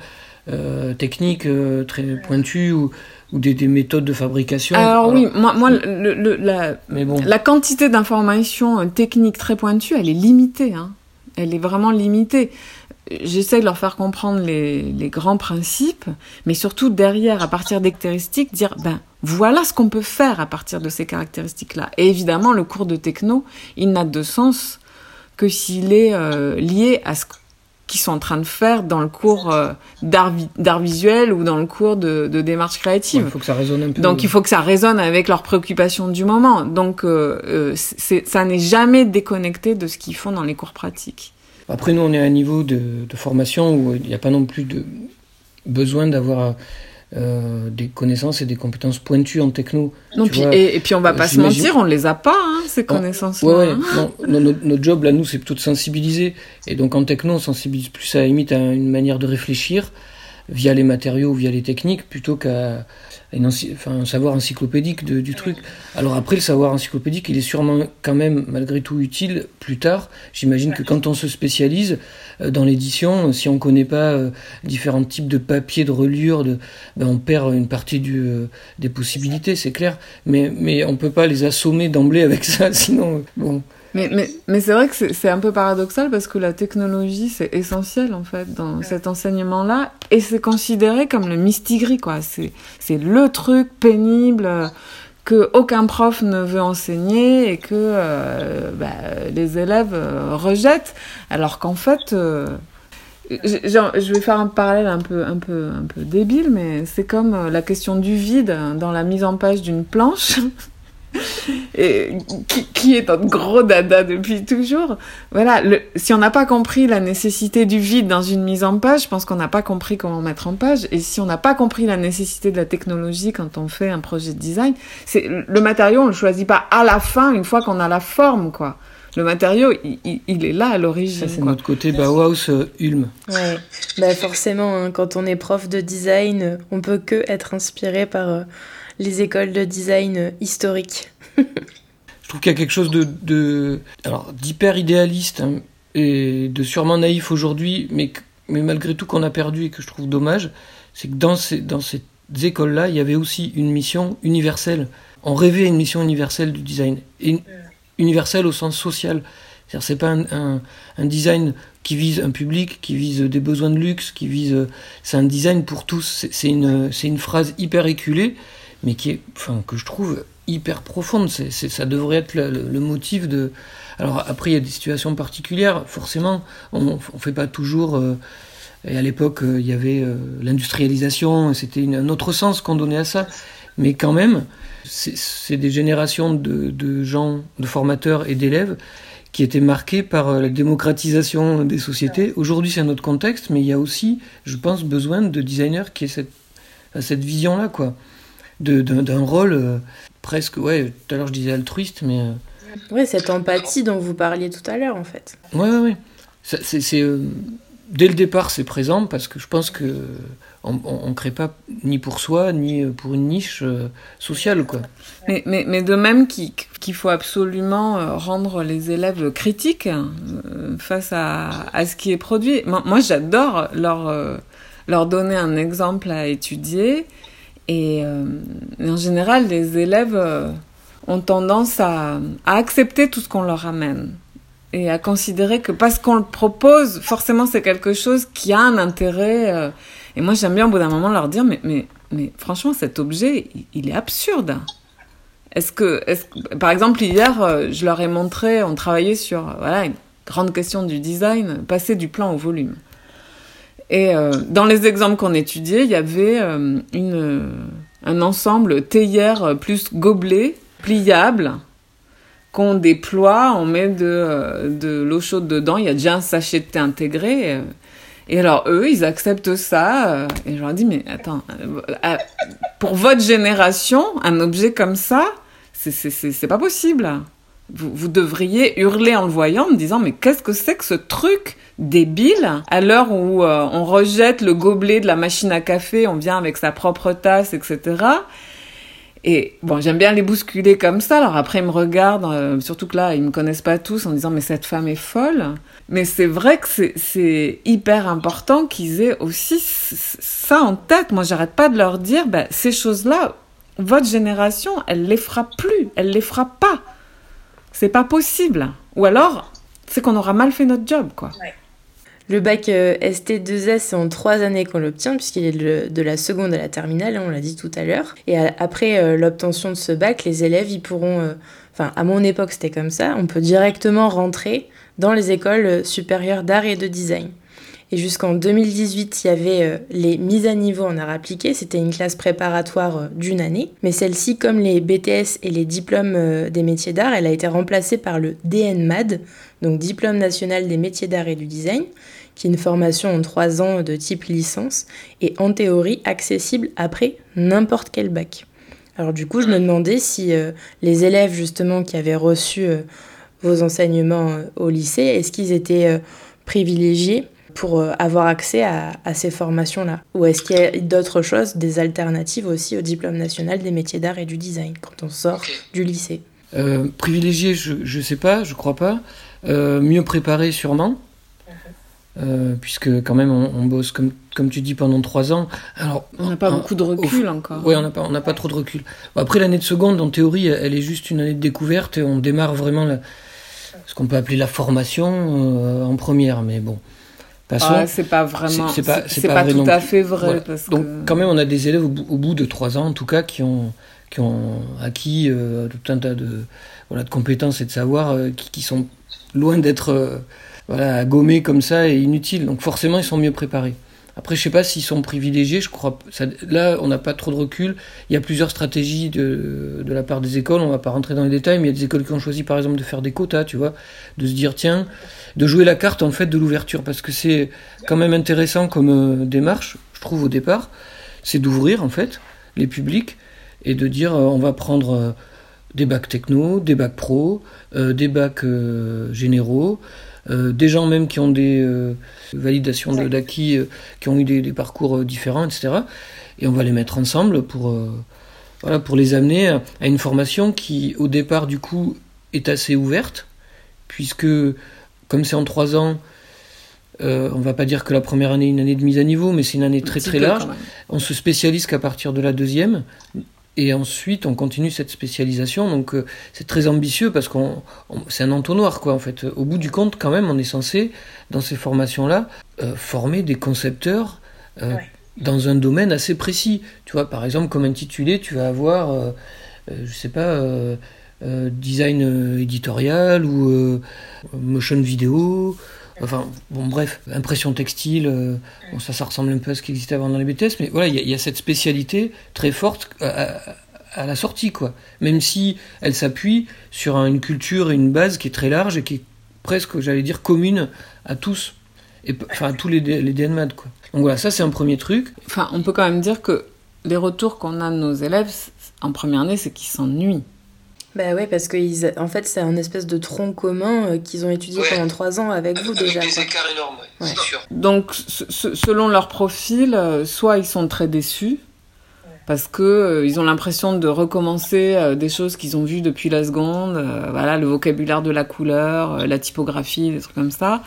technique très pointu ou, ou des, méthodes de fabrication. Alors, oui, moi, moi le, la, Mais bon. la quantité d'informations techniques très pointues, elle est limitée. Hein. Elle est vraiment limitée j'essaie de leur faire comprendre les, les, grands principes, mais surtout derrière, à partir des caractéristiques, dire ben voilà ce qu'on peut faire à partir de ces caractéristiques-là. Et évidemment, le cours de techno, il n'a de sens que s'il est euh, lié à ce qu'ils sont en train de faire dans le cours euh, d'art visuel ou dans le cours de, de démarche créative. il faut que ça résonne un peu. Donc il faut que ça résonne avec leurs préoccupations du moment. Donc euh ça n'est jamais déconnecté de ce qu'ils font dans les cours pratiques. Après, nous, on est à un niveau de, formation où il n'y a pas non plus de besoin d'avoir euh, des connaissances et des compétences pointues en techno. Non, puis, et, puis on va pas se mentir, on les a pas, hein, ces connaissances-là. Ouais, hein. notre, job, là, nous, c'est plutôt de sensibiliser. Et donc en techno, on sensibilise plus à, limite à une manière de réfléchir via les matériaux, via les techniques, plutôt qu'à un savoir encyclopédique du truc. Alors après, le savoir encyclopédique, il est sûrement quand même, malgré tout, utile plus tard. J'imagine que quand on se spécialise euh, dans l'édition, si on ne connaît pas euh, différents types de papier, de reliure, de, ben on perd une partie euh, des possibilités, c'est clair. Mais, mais on ne peut pas les assommer d'emblée avec [LAUGHS] ça, sinon, bon... Mais, mais, mais c'est vrai que c'est un peu paradoxal parce que la technologie, c'est essentiel en fait dans cet enseignement-là et c'est considéré comme le mistigris, quoi. C'est le truc pénible que aucun prof ne veut enseigner et que euh, bah, les élèves euh, rejettent, alors qu'en fait, euh, je vais faire un parallèle un peu, un peu, un peu débile, mais c'est comme la question du vide dans la mise en page d'une planche. [LAUGHS] et qui, est un gros dada depuis toujours. Voilà, le, si on n'a pas compris la nécessité du vide dans une mise en page, je pense qu'on n'a pas compris comment mettre en page. Et si on n'a pas compris la nécessité de la technologie quand on fait un projet de design, c'est le matériau, on le choisit pas à la fin, une fois qu'on a la forme, quoi. Le matériau, il, est là à l'origine. C'est notre côté Bauhaus euh, Ulm. Ouais, bah forcément, hein, quand on est prof de design, on peut que être inspiré par euh, les écoles de design historiques. je trouve qu'il y a quelque chose de, d'hyper idéaliste hein, et de sûrement naïf aujourd'hui, mais, mais malgré tout qu'on a perdu et que je trouve dommage, c'est que dans ces, dans ces écoles-là, il y avait aussi une mission universelle. On rêvait une mission universelle du design. Universelle au sens social. C'est-à-dire c'est pas un, un, design qui vise un public, qui vise des besoins de luxe, qui vise. C'est un design pour tous. C'est une, c'est une phrase hyper éculée, mais qui est, enfin, que je trouve hyper profonde. C'est, ça devrait être le, motif de. Alors après, il y a des situations particulières. Forcément, on ne fait pas toujours. Euh, et à l'époque, euh, il y avait euh, l'industrialisation, c'était un autre sens qu'on donnait à ça. Mais quand même, c'est, des générations de, de, gens, de formateurs et d'élèves qui étaient marqués par la démocratisation des sociétés. Aujourd'hui, c'est un autre contexte, mais il y a aussi, je pense, besoin de designers qui aient cette, cette vision-là, quoi d'un rôle euh, presque, ouais, tout à l'heure je disais altruiste, mais. Euh, oui, cette empathie dont vous parliez tout à l'heure, en fait. Ouais, ouais, ouais. C'est. Euh, dès le départ, c'est présent parce que je pense que on, on, crée pas ni pour soi ni pour une niche sociale, quoi. Mais, mais, mais de même qu'il faut absolument rendre les élèves critiques face à, à ce qui est produit. Moi, j'adore leur, leur donner un exemple à étudier et euh, en général, les élèves euh, ont tendance à, accepter tout ce qu'on leur amène et à considérer que parce qu'on le propose, forcément c'est quelque chose qui a un intérêt. Euh. et moi j'aime bien au bout d'un moment leur dire, mais, mais, mais franchement cet objet, il, est absurde. Est-ce que, par exemple hier, je leur ai montré, on travaillait sur voilà une grande question du design, passer du plan au volume. Et euh, dans les exemples qu'on étudiait, il y avait euh, une, un ensemble théière plus gobelet, pliable, qu'on déploie, on met de, euh, l'eau chaude dedans, il y a déjà un sachet de thé intégré. Et alors eux, ils acceptent ça. Et je leur dis, mais attends, pour votre génération, un objet comme ça, c'est pas possible. Vous, devriez hurler en le voyant, en me disant, mais qu'est-ce que c'est que ce truc débile? À l'heure où euh, on rejette le gobelet de la machine à café, on vient avec sa propre tasse, etc. Et bon, j'aime bien les bousculer comme ça. Alors après, ils me regardent, euh, surtout que là, ils me connaissent pas tous, en disant mais cette femme est folle. Mais c'est vrai que c'est hyper important qu'ils aient aussi ça en tête. Moi, j'arrête pas de leur dire, ben, ces choses-là, votre génération, elle les fera plus, elle les fera pas. C'est pas possible. Ou alors, c'est qu'on aura mal fait notre job, quoi. Le bac euh, ST2S, c'est en trois années qu'on l'obtient, puisqu'il est de la seconde à la terminale, hein, on l'a dit tout à l'heure. Et après euh, l'obtention de ce bac, les élèves, ils pourront... Euh, enfin, à mon époque, c'était comme ça. On peut directement rentrer dans les écoles supérieures d'art et de design. Et jusqu'en 2018, il y avait les mises à niveau en art appliqué. C'était une classe préparatoire d'une année. Mais celle-ci, comme les BTS et les diplômes des métiers d'art, elle a été remplacée par le DNMAD, donc Diplôme national des métiers d'art et du design, qui est une formation en trois ans de type licence et en théorie accessible après n'importe quel bac. Alors du coup, je me demandais si euh, les élèves justement qui avaient reçu euh, vos enseignements euh, au lycée, est-ce qu'ils étaient privilégiés pour avoir accès à, ces formations-là Ou est-ce qu'il y a d'autres choses, des alternatives aussi au diplôme national des métiers d'art et du design quand on sort du lycée? Privilégiés, je ne sais pas, je crois pas. mieux préparés sûrement. Euh, puisque quand même on, bosse comme, comme tu dis pendant trois ans. Alors on n'a pas beaucoup de recul encore. Oui, on n'a pas on n'a pas trop de recul. après l'année de seconde, en théorie, elle est juste une année de découverte et on démarre vraiment ce qu'on peut appeler la formation euh, en première. Mais bon, Ah, c'est pas vraiment. C'est pas, pas, tout à fait vrai. Donc, quand même, on a des élèves au bout, de trois ans, en tout cas, qui ont, qui ont acquis euh, tout un tas de, voilà, de compétences et de savoirs euh, qui, sont loin d'être euh, voilà, gommés comme ça et inutiles. Donc, forcément, ils sont mieux préparés. Après, je sais pas s'ils sont privilégiés. Je crois. Là, on n'a pas trop de recul. Il y a plusieurs stratégies de, la part des écoles. On va pas rentrer dans les détails, mais il y a des écoles qui ont choisi, par exemple, de faire des quotas, tu vois, de se dire tiens, de jouer la carte en fait de l'ouverture, parce que c'est quand même intéressant comme euh, démarche, je trouve au départ, c'est d'ouvrir en fait les publics et de dire euh, on va prendre euh, des bacs techno, des bacs pro, des bacs généraux. Euh, des gens même qui ont des euh, validations d'acquis, euh, qui ont eu des, parcours différents, etc. Et on va les mettre ensemble pour, voilà, pour les amener à, une formation qui, au départ, du coup, est assez ouverte, puisque, comme c'est en trois ans, on va pas dire que la première année est une année de mise à niveau, mais c'est une année très très large. On se spécialise qu'à partir de la deuxième. Et ensuite, on continue cette spécialisation. Donc, euh, c'est très ambitieux parce qu'on, c'est un entonnoir, quoi. En fait, au bout du compte, quand même, on est censé, dans ces formations-là, euh, former des concepteurs euh, dans un domaine assez précis. Tu vois, par exemple, comme intitulé, tu vas avoir, je sais pas, design éditorial ou motion vidéo Enfin, bon, bref, impression textile, euh, ça ressemble un peu à ce qui existait avant dans les BTS, mais voilà, il y, a cette spécialité très forte à, la sortie, quoi. Même si elle s'appuie sur une culture et une base qui est très large et qui est presque, j'allais dire, commune à tous, et, enfin, à tous les, les DNMAD, quoi. Donc voilà, ça, c'est un premier truc. Enfin, on peut quand même dire que les retours qu'on a de nos élèves en première année, c'est qu'ils s'ennuient. Bah ouais, parce que en fait, c'est un espèce de tronc commun euh, qu'ils ont étudié pendant trois ans avec vous [LAUGHS] déjà. Des écarts énormes, c'est sûr. Donc, selon leur profil, euh, soit ils sont très déçus, parce que euh, ils ont l'impression de recommencer des choses qu'ils ont vues depuis la seconde, voilà, le vocabulaire de la couleur, la typographie, des trucs comme ça.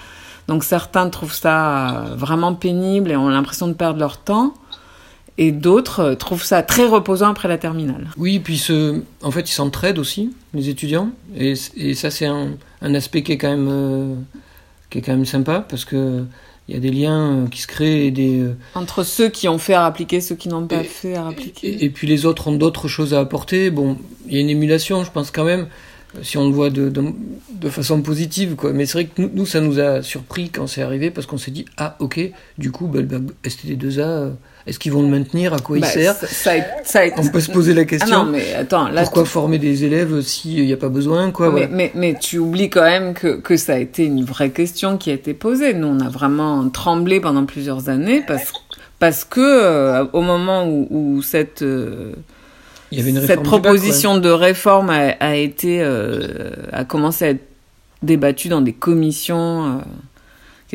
Donc certains trouvent ça vraiment pénible et ont l'impression de perdre leur temps et d'autres euh, trouvent ça très reposant après la terminale. Oui, puis ce, en fait, ils s'entraident aussi, les étudiants, et, et ça c'est un, un, aspect qui est quand même euh, qui est quand même sympa parce que il y a des liens euh, qui se créent et des entre ceux qui ont fait à appliquer, ceux qui n'ont pas fait à appliquer. Et, puis les autres ont d'autres choses à apporter. Bon, il y a une émulation, je pense quand même si on le voit de, de, façon positive. Quoi. Mais c'est vrai que nous, ça nous a surpris quand c'est arrivé parce qu'on s'est dit Ah, ok, du coup, bah, STD2A, euh, est-ce qu'ils vont le maintenir? À quoi il bah, sert? On peut se poser la ah question. mais attends, Pourquoi former des élèves s'il n'y a pas besoin quoi, mais, mais, tu oublies quand même que, que ça a été une vraie question qui a été posée. Nous, on a vraiment tremblé pendant plusieurs années parce, parce que euh, au moment où, où cette. Euh, cette proposition de réforme a, été, euh, a commencé à être débattue dans des commissions euh,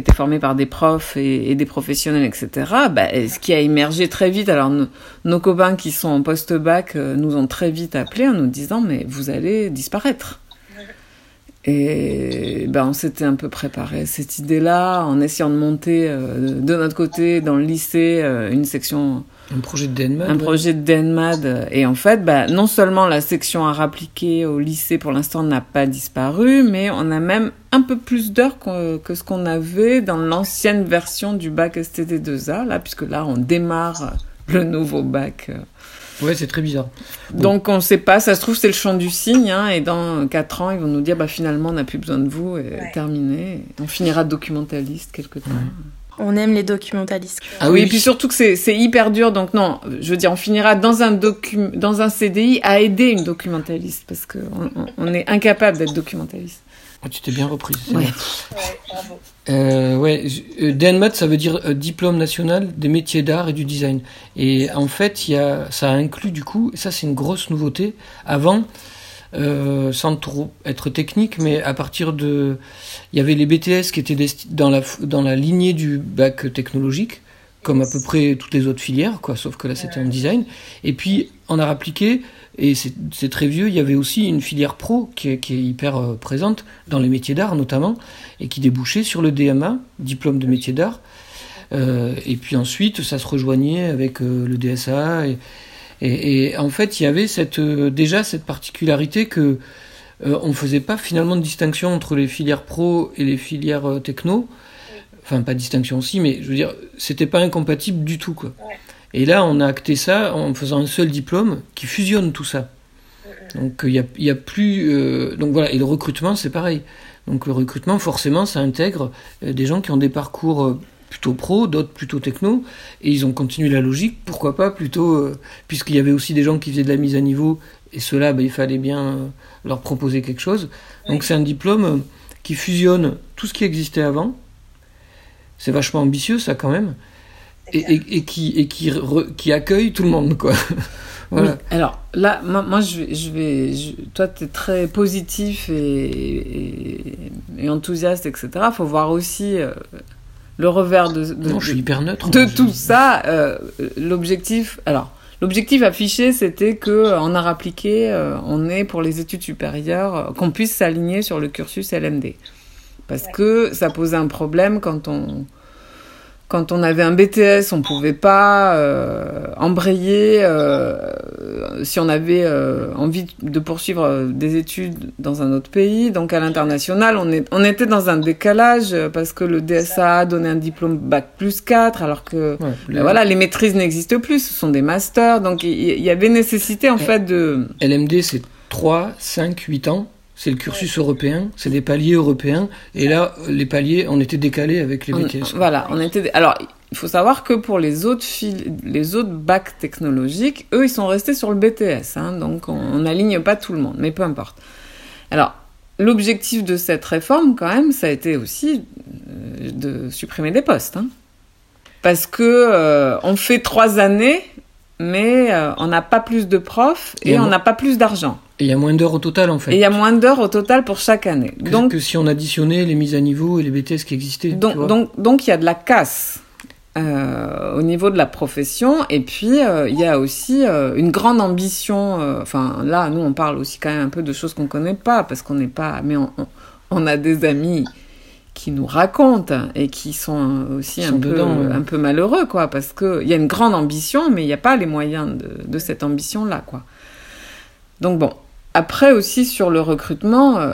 qui étaient formées par des profs et, des professionnels, etc. Bah, ce qui a émergé très vite. Alors nos copains qui sont en post-bac euh, nous ont très vite appelés en nous disant mais vous allez disparaître. Et ben, on s'était un peu préparé cette idée-là en essayant de monter de notre côté dans le lycée une section un projet de DENMAD Un projet de DENMAD. Et en fait, bah, non seulement la section à appliqué au lycée pour l'instant n'a pas disparu, mais on a même un peu plus d'heures que, ce qu'on avait dans l'ancienne version du bac STD2A, là, puisque là, on démarre le nouveau bac. Ouais, c'est très bizarre. Donc on ne sait pas, ça se trouve c'est le champ du cygne, hein, et dans 4 ans ils vont nous dire bah finalement on n'a plus besoin de vous, et terminé. On finira documentaliste quelque temps. On aime les documentalistes. Ah oui, et puis surtout que c'est hyper dur, donc non, je veux dire, on finira dans un, docu dans un CDI à aider une documentaliste, parce qu'on on, est incapable d'être documentaliste. Ah, tu t'es bien reprise. Ouais. bravo. Euh, ouais, euh, DNMAT, ça veut dire euh, Diplôme national des métiers d'art et du design. Et en fait, y a, ça inclut du coup, ça c'est une grosse nouveauté. Avant, euh, sans trop être technique, mais à partir de... Il y avait les BTS qui étaient dans la, dans la lignée du bac technologique, comme à peu près toutes les autres filières, quoi, sauf que là c'était en design. Et puis en art appliqué, et c'est très vieux, il y avait aussi une filière pro qui est, qui est hyper euh, présente dans les métiers d'art notamment, et qui débouchait sur le DMA, diplôme de métier d'art. Euh, et puis ensuite, ça se rejoignait avec euh, le DSA et, et, en fait, il y avait cette, euh, déjà cette particularité que euh, on ne faisait pas finalement de distinction entre les filières pro et les filières euh, techno. enfin pas distinction aussi, mais je veux dire, c'était pas incompatible du tout, quoi. Et là, on a acté ça en faisant un seul diplôme qui fusionne tout ça. Donc il y a, plus, euh, donc voilà, et le recrutement c'est pareil. Donc le recrutement forcément ça intègre des gens qui ont des parcours plutôt pro, d'autres plutôt techno, et ils ont continué la logique. Pourquoi pas plutôt, puisqu'il y avait aussi des gens qui faisaient de la mise à niveau, et cela, ben, il fallait bien leur proposer quelque chose. Donc c'est un diplôme qui fusionne tout ce qui existait avant. C'est vachement ambitieux ça quand même et, qui, et qui, qui accueille tout le monde, quoi. [LAUGHS] voilà. alors là, moi, je vais, je vais toi, tu es très positif et, et, enthousiaste, etc. Il faut voir aussi euh, le revers de, de, non, je suis hyper neutre, de tout ça. Euh, l'objectif, alors, l'objectif affiché, c'était que en art appliqué, euh, on est pour les études supérieures, qu'on puisse s'aligner sur le cursus LMD. Parce que ça posait un problème quand on quand on avait un BTS, on pouvait pas euh, embrayer euh, si on avait euh, envie de poursuivre des études dans un autre pays. Donc à l'international, on, est, on était dans un décalage parce que le DSA donnait un diplôme bac plus 4 alors que ben voilà, les maîtrises n'existent plus, ce sont des masters. Donc il y, y, avait nécessité en fait de... LMD c'est 3, 5, 8 ans c'est le cursus européen, c'est des paliers européens, et là, les paliers, on était décalés avec les BTS. voilà, on était. Alors, il faut savoir que pour les autres les autres bacs technologiques, eux, ils sont restés sur le BTS, hein, donc on n'aligne pas tout le monde, mais peu importe. Alors, l'objectif de cette réforme, quand même, ça a été aussi euh, de supprimer des postes, hein. parce que euh, on fait trois années, mais euh, on n'a pas plus de profs et on n'a pas plus d'argent. Et il y a moins d'heures au total, en fait. Et il y a moins d'heures au total pour chaque année. Que, donc, que si on additionnait les mises à niveau et les BTS qui existaient. Donc, donc, donc, il y a de la casse euh, au niveau de la profession. Et puis, euh, il y a aussi euh, une grande ambition. Enfin, là, nous, on parle aussi quand même un peu de choses qu'on connaît pas, parce qu'on n'est pas. Mais on, on, a des amis qui nous racontent et qui sont aussi un, peu, un peu malheureux, quoi, parce qu'il y a une grande ambition, mais il n'y a pas les moyens de, de cette ambition-là, quoi. Donc bon, après aussi sur le recrutement, euh,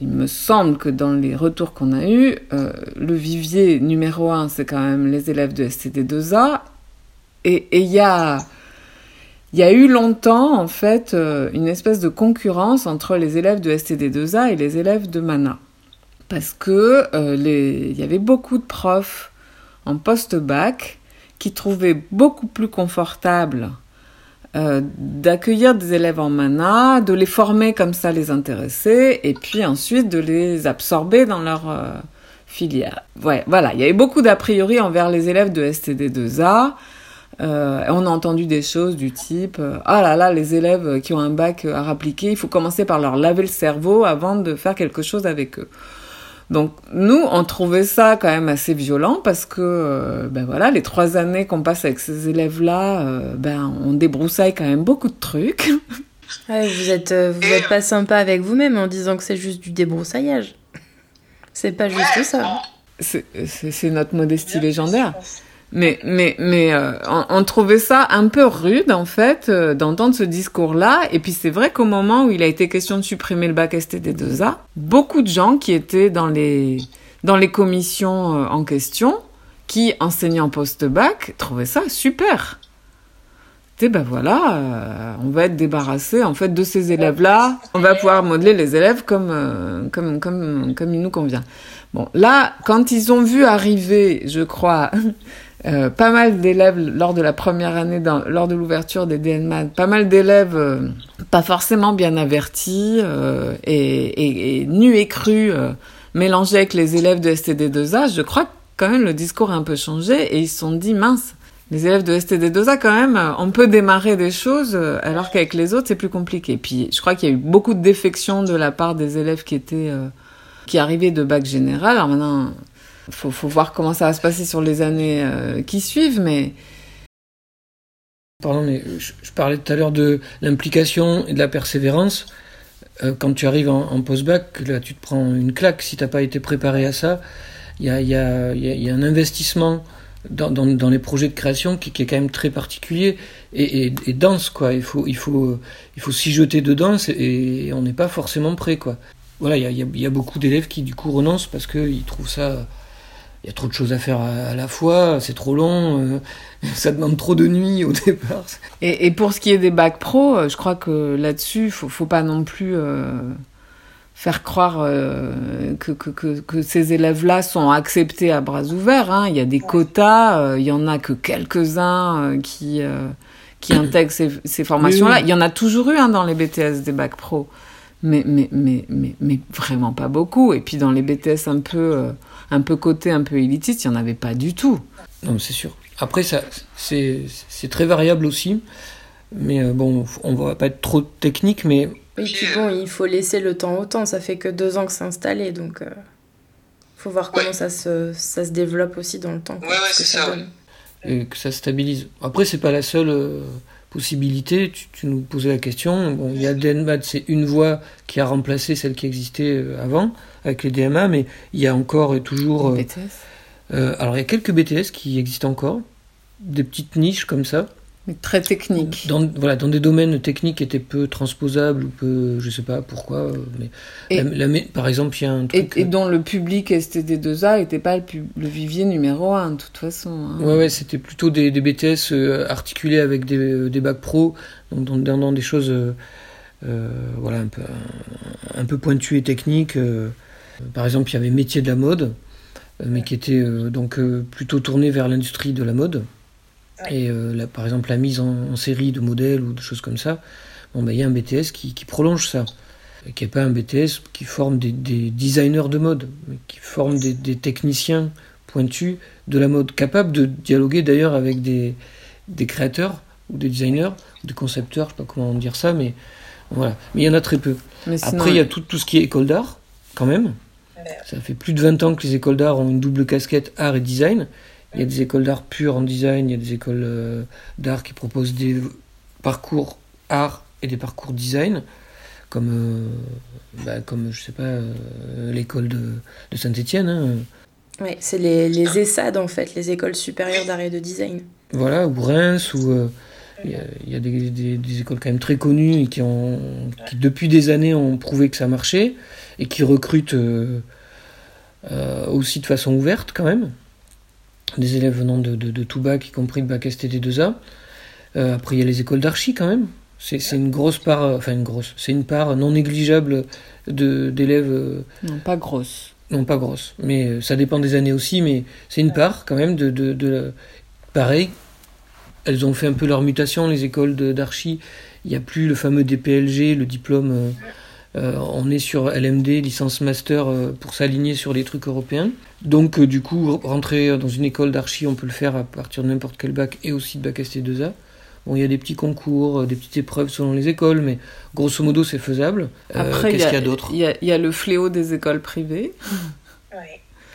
il me semble que dans les retours qu'on a eus, euh, le vivier numéro un, c'est quand même les élèves de STD2A. Et il y a, eu longtemps, en fait, euh, une espèce de concurrence entre les élèves de STD2A et les élèves de MANA. Parce que il y avait beaucoup de profs en post-bac qui trouvaient beaucoup plus confortable euh, d'accueillir des élèves en mana, de les former comme ça, les intéresser, et puis ensuite de les absorber dans leur euh, filière. Ouais, voilà, il y avait beaucoup d'a priori envers les élèves de STD2A. Euh, on a entendu des choses du type ah là là les élèves qui ont un bac à rappliquer il faut commencer par leur laver le cerveau avant de faire quelque chose avec eux donc nous, on trouvait ça quand même assez violent parce que, euh, ben voilà, les trois années qu'on passe avec ces élèves-là, euh, ben on débroussaille quand même beaucoup de trucs. [LAUGHS] vous êtes, euh, vous êtes pas sympa avec vous-même en disant que c'est juste du débroussaillage. C'est pas juste ça. C'est notre modestie légendaire. Mais, mais, mais euh, on, trouvait ça un peu rude, en fait, euh, d'entendre ce discours-là. Et puis c'est vrai qu'au moment où il a été question de supprimer le bac STD2A, beaucoup de gens qui étaient dans les, dans les commissions euh, en question, qui enseignaient en post-bac, trouvaient ça super. Tu ben voilà, on va être débarrassé en fait de ces élèves-là. On va pouvoir modeler les élèves comme, comme, comme, comme il nous convient. Bon, là, quand ils ont vu arriver, je crois, Euh, pas mal d'élèves lors de la première année, dans, lors de l'ouverture des DNMAD, pas mal d'élèves euh, pas forcément bien avertis euh, et, et, et, nus et crus mélangés avec les élèves de STD2A. Je crois que quand même le discours a un peu changé et ils se sont dit mince. Les élèves de STD2A, quand même, on peut démarrer des choses, alors qu'avec les autres, c'est plus compliqué. Puis, je crois qu'il y a eu beaucoup de défections de la part des élèves qui étaient, qui arrivaient de bac général. Alors maintenant, faut, faut voir comment ça va se passer sur les années euh, qui suivent, mais. Pardon, mais je, parlais tout à l'heure de l'implication et de la persévérance. Euh, quand tu arrives en, post-bac, là, tu te prends une claque si tu n'as pas été préparé à ça. Il y a, un investissement dans, les projets de création qui, est quand même très particulier et, dense, quoi. Il faut, s'y jeter dedans et, et on n'est pas forcément prêt, quoi. Voilà, il y a, y a, beaucoup d'élèves qui, du coup, renoncent parce qu'ils trouvent ça il y a trop de choses à faire à, la fois, c'est trop long, [LAUGHS] ça demande trop de nuits au départ. Et, et, pour ce qui est des bacs pro, je crois que là-dessus, faut, faut pas non plus faire croire euh, que, que, que, que, ces élèves-là sont acceptés à bras ouverts. Hein. Il y a des quotas, euh, il y en a que quelques-uns euh, qui, qui [COUGHS] intègrent ces, ces formations-là. Il y en a toujours eu hein, dans les BTS des bacs pro, mais, mais, mais, mais, mais vraiment pas beaucoup. Et puis dans les BTS un peu, un peu cotés, un peu élitistes, il n'y en avait pas du tout. Non, c'est sûr. Après, ça, c'est, c'est très variable aussi. Mais bon, on va pas être trop technique, mais oui, puis, bon, il faut laisser le temps au temps. Ça fait que deux ans que c'est installé, donc il euh, faut voir comment ça, se, ça se développe aussi dans le temps. ouais, ouais, c'est ça. Et que ça stabilise. Après, c'est pas la seule euh, possibilité. Tu, tu, nous posais la question. Bon, il y a DNMAD, c'est une voie qui a remplacé celle qui existait euh, avant avec les DMA, mais il y a encore et toujours. BTS. alors, il y a quelques BTS qui existent encore, des petites niches comme ça. Mais très technique. Dans, voilà, dans des domaines techniques qui étaient peu transposables ou peu, je sais pas pourquoi, mais, et, par exemple, il y a un truc. Et, dont le public STD2A n'était pas le, le, vivier numéro un, de toute façon. Hein. Ouais, ouais, c'était plutôt des, des BTS euh, articulés avec des, euh, des bacs pro, donc dans, dans, des choses, euh, euh, voilà, un peu, un, peu pointues et techniques. Par exemple, il y avait métier de la mode, mais qui était donc plutôt tourné vers l'industrie de la mode. Et euh, par exemple, la mise en, série de modèles ou de choses comme ça, bon, ben, il y a un BTS qui, qui prolonge ça. Qui n'est pas un BTS qui forme des, des, designers de mode, mais qui forme des, des, techniciens pointus de la mode, capables de dialoguer d'ailleurs avec des, des créateurs ou des designers, ou des concepteurs, je ne sais pas comment dire ça, mais voilà. Mais il y en a très peu. Après, il y a tout, tout ce qui est école d'art, quand même. Ça fait plus de 20 ans que les écoles d'art ont une double casquette art et design. Il y a des écoles d'art pur en design, il y a des écoles euh, d'art qui proposent des parcours art et des parcours design, comme, euh, bah, comme je sais pas, euh, l'école de, de Saint-Étienne. Hein. Oui, c'est les, les ESSAD en fait, les écoles supérieures d'art et de design. Voilà, ou Reims, ou il y a, des, des, écoles quand même très connues et qui, ont, qui depuis des années ont prouvé que ça marchait et qui recrutent aussi de façon ouverte quand même des élèves venant de, de, de tout bac, y compris le bac STD2A. Euh, après, il y a les écoles d'archi quand même. C'est une grosse part, euh, enfin une grosse, c'est une part non négligeable d'élèves. Euh, non, pas grosse. Non, pas grosse. Mais ça dépend des années aussi, mais c'est une part quand même de, de, de, Pareil, elles ont fait un peu leur mutation, les écoles d'archi. Il n'y a plus le fameux DPLG, le diplôme. Euh, on est sur LMD, licence master, euh, pour s'aligner sur les trucs européens. Donc, euh, du coup, rentrer dans une école d'archi, on peut le faire à partir de n'importe quel bac et aussi de bac ST2A. Bon, il y a des petits concours, des petites épreuves selon les écoles, mais grosso modo, c'est faisable. Après, qu'est-ce qu'il y a, d'autre? Il y, a le fléau des écoles privées.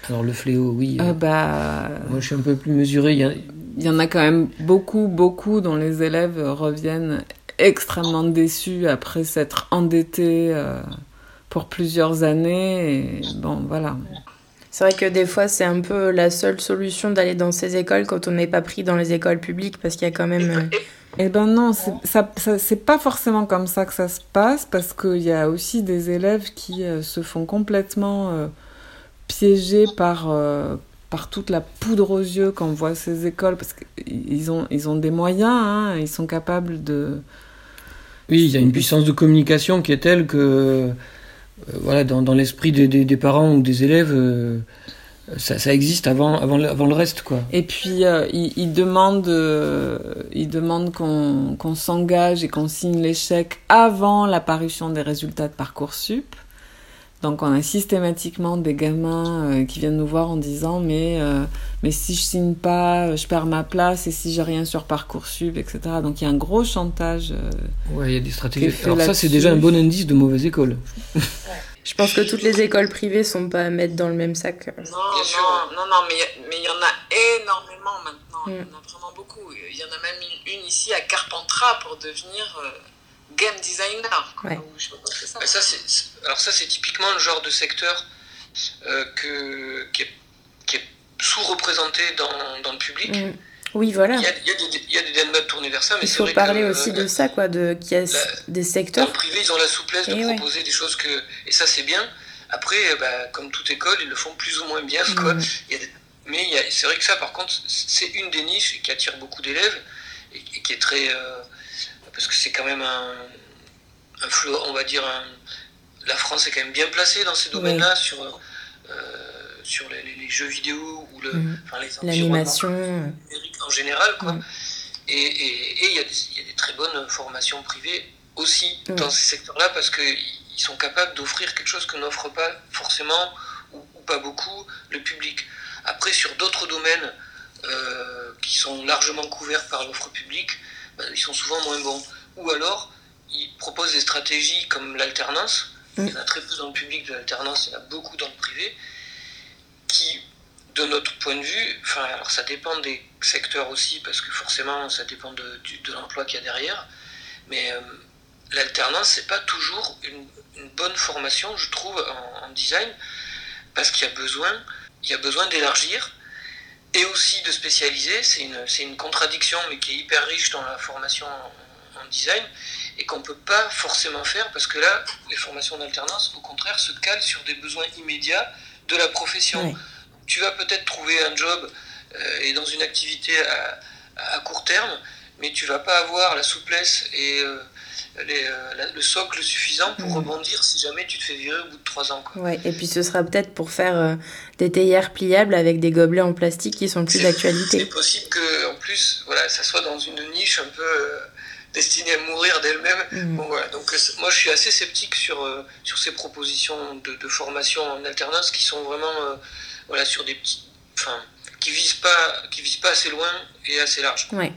Alors, le fléau, oui. bah... Moi, je suis un peu plus mesuré. Il y, en a quand même beaucoup, beaucoup dont les élèves reviennent extrêmement déçu après s'être endetté euh, pour plusieurs années. Et bon, voilà. C'est vrai que des fois, c'est un peu la seule solution d'aller dans ces écoles quand on n'est pas pris dans les écoles publiques parce qu'il y a quand même. Euh, eh ben non, ça, ça c'est pas forcément comme ça que ça se passe parce qu'il y a aussi des élèves qui euh, se font complètement piéger par, par toute la poudre aux yeux quand on voit ces écoles parce qu'ils ont, ils ont des moyens, hein, ils sont capables de, oui, il y a une puissance de communication qui est telle que, euh, voilà, dans, dans l'esprit des, des, des, parents ou des élèves, euh, ça, ça, existe avant, avant, le, avant le reste, quoi. Et puis, euh, ils, ils, demandent, ils demandent qu'on qu'on s'engage et qu'on signe l'échec avant l'apparition des résultats de Parcoursup. Donc on a systématiquement des gamins euh, qui viennent nous voir en disant mais euh, mais si je signe pas, je perds ma place et si j'ai rien sur parcoursup, etc. Donc il y a un gros chantage. Euh, ouais, il y a des stratégies. Alors ça c'est déjà un bon indice de mauvaise école. [LAUGHS] Je pense que toutes les écoles privées sont pas à mettre dans le même sac. Non, non, non, non, mais il y en a énormément maintenant. Il y en a mm. vraiment beaucoup. Il y en a même une, ici à Carpentras pour devenir game designer. Ouais. ça, alors ça, c'est typiquement le genre de secteur euh, que, qui est, qui est sous-représenté dans, dans, le public. Mm. Oui, voilà. Il y a, il y a des, il y a des tournés vers ça, mais il faut parler aussi de ça, quoi, de qu'il y a des secteurs. Dans le privé, ils ont la souplesse de proposer des choses que, et ça c'est bien. Après, bah, comme toute école, ils le font plus ou moins bien, quoi. Mm. Il y a des, Mais c'est vrai que ça, par contre, c'est une des niches qui attire beaucoup d'élèves et, qui est très. Euh, parce que c'est quand même un, un on va dire. la France est quand même bien placée dans ces domaines-là sur, euh, sur les, jeux vidéo ou le, mhm. l'animation numérique en général. Quoi. Mhm. Et il y, y, a des très bonnes formations privées aussi dans ces secteurs-là parce qu'ils sont capables d'offrir quelque chose que n'offre pas forcément ou, pas beaucoup le public. Après, sur d'autres domaines euh, qui sont largement couverts par l'offre publique, ben, ils sont souvent moins bons. Ou alors, ils proposent des stratégies comme l'alternance. Mm. Il y en a très peu dans le public de l'alternance, il y en a beaucoup dans le privé, qui, de notre point de vue, enfin, alors ça dépend des secteurs aussi, parce que forcément, ça dépend de, de l'emploi qu'il y a derrière, mais euh, l'alternance, c'est pas toujours une, une, bonne formation, je trouve, en, en design, parce qu'il y a besoin il y a besoin d'élargir et aussi de spécialiser. C'est une, une, contradiction, mais qui est hyper riche dans la formation en, design et qu'on ne peut pas forcément faire parce que là, les formations d'alternance, au contraire, se calent sur des besoins immédiats de la profession. Tu vas peut-être trouver un job euh, et dans une activité à, à, court terme, mais tu vas pas avoir la souplesse et euh, euh, le socle suffisant pour mm. rebondir si jamais tu te fais virer au bout de trois ans. Quoi. Ouais, et puis ce sera peut-être pour faire euh, des théières pliables avec des gobelets en plastique qui sont plus d'actualité. C'est possible que en plus, voilà, ça soit dans une niche un peu euh, destinée à mourir d'elle-même. Mm. Bon, voilà. Donc moi, je suis assez sceptique sur, sur ces propositions de, de, formation en alternance qui sont vraiment voilà, sur des petits... Enfin, qui visent pas qui visent pas assez loin et assez large. Ouais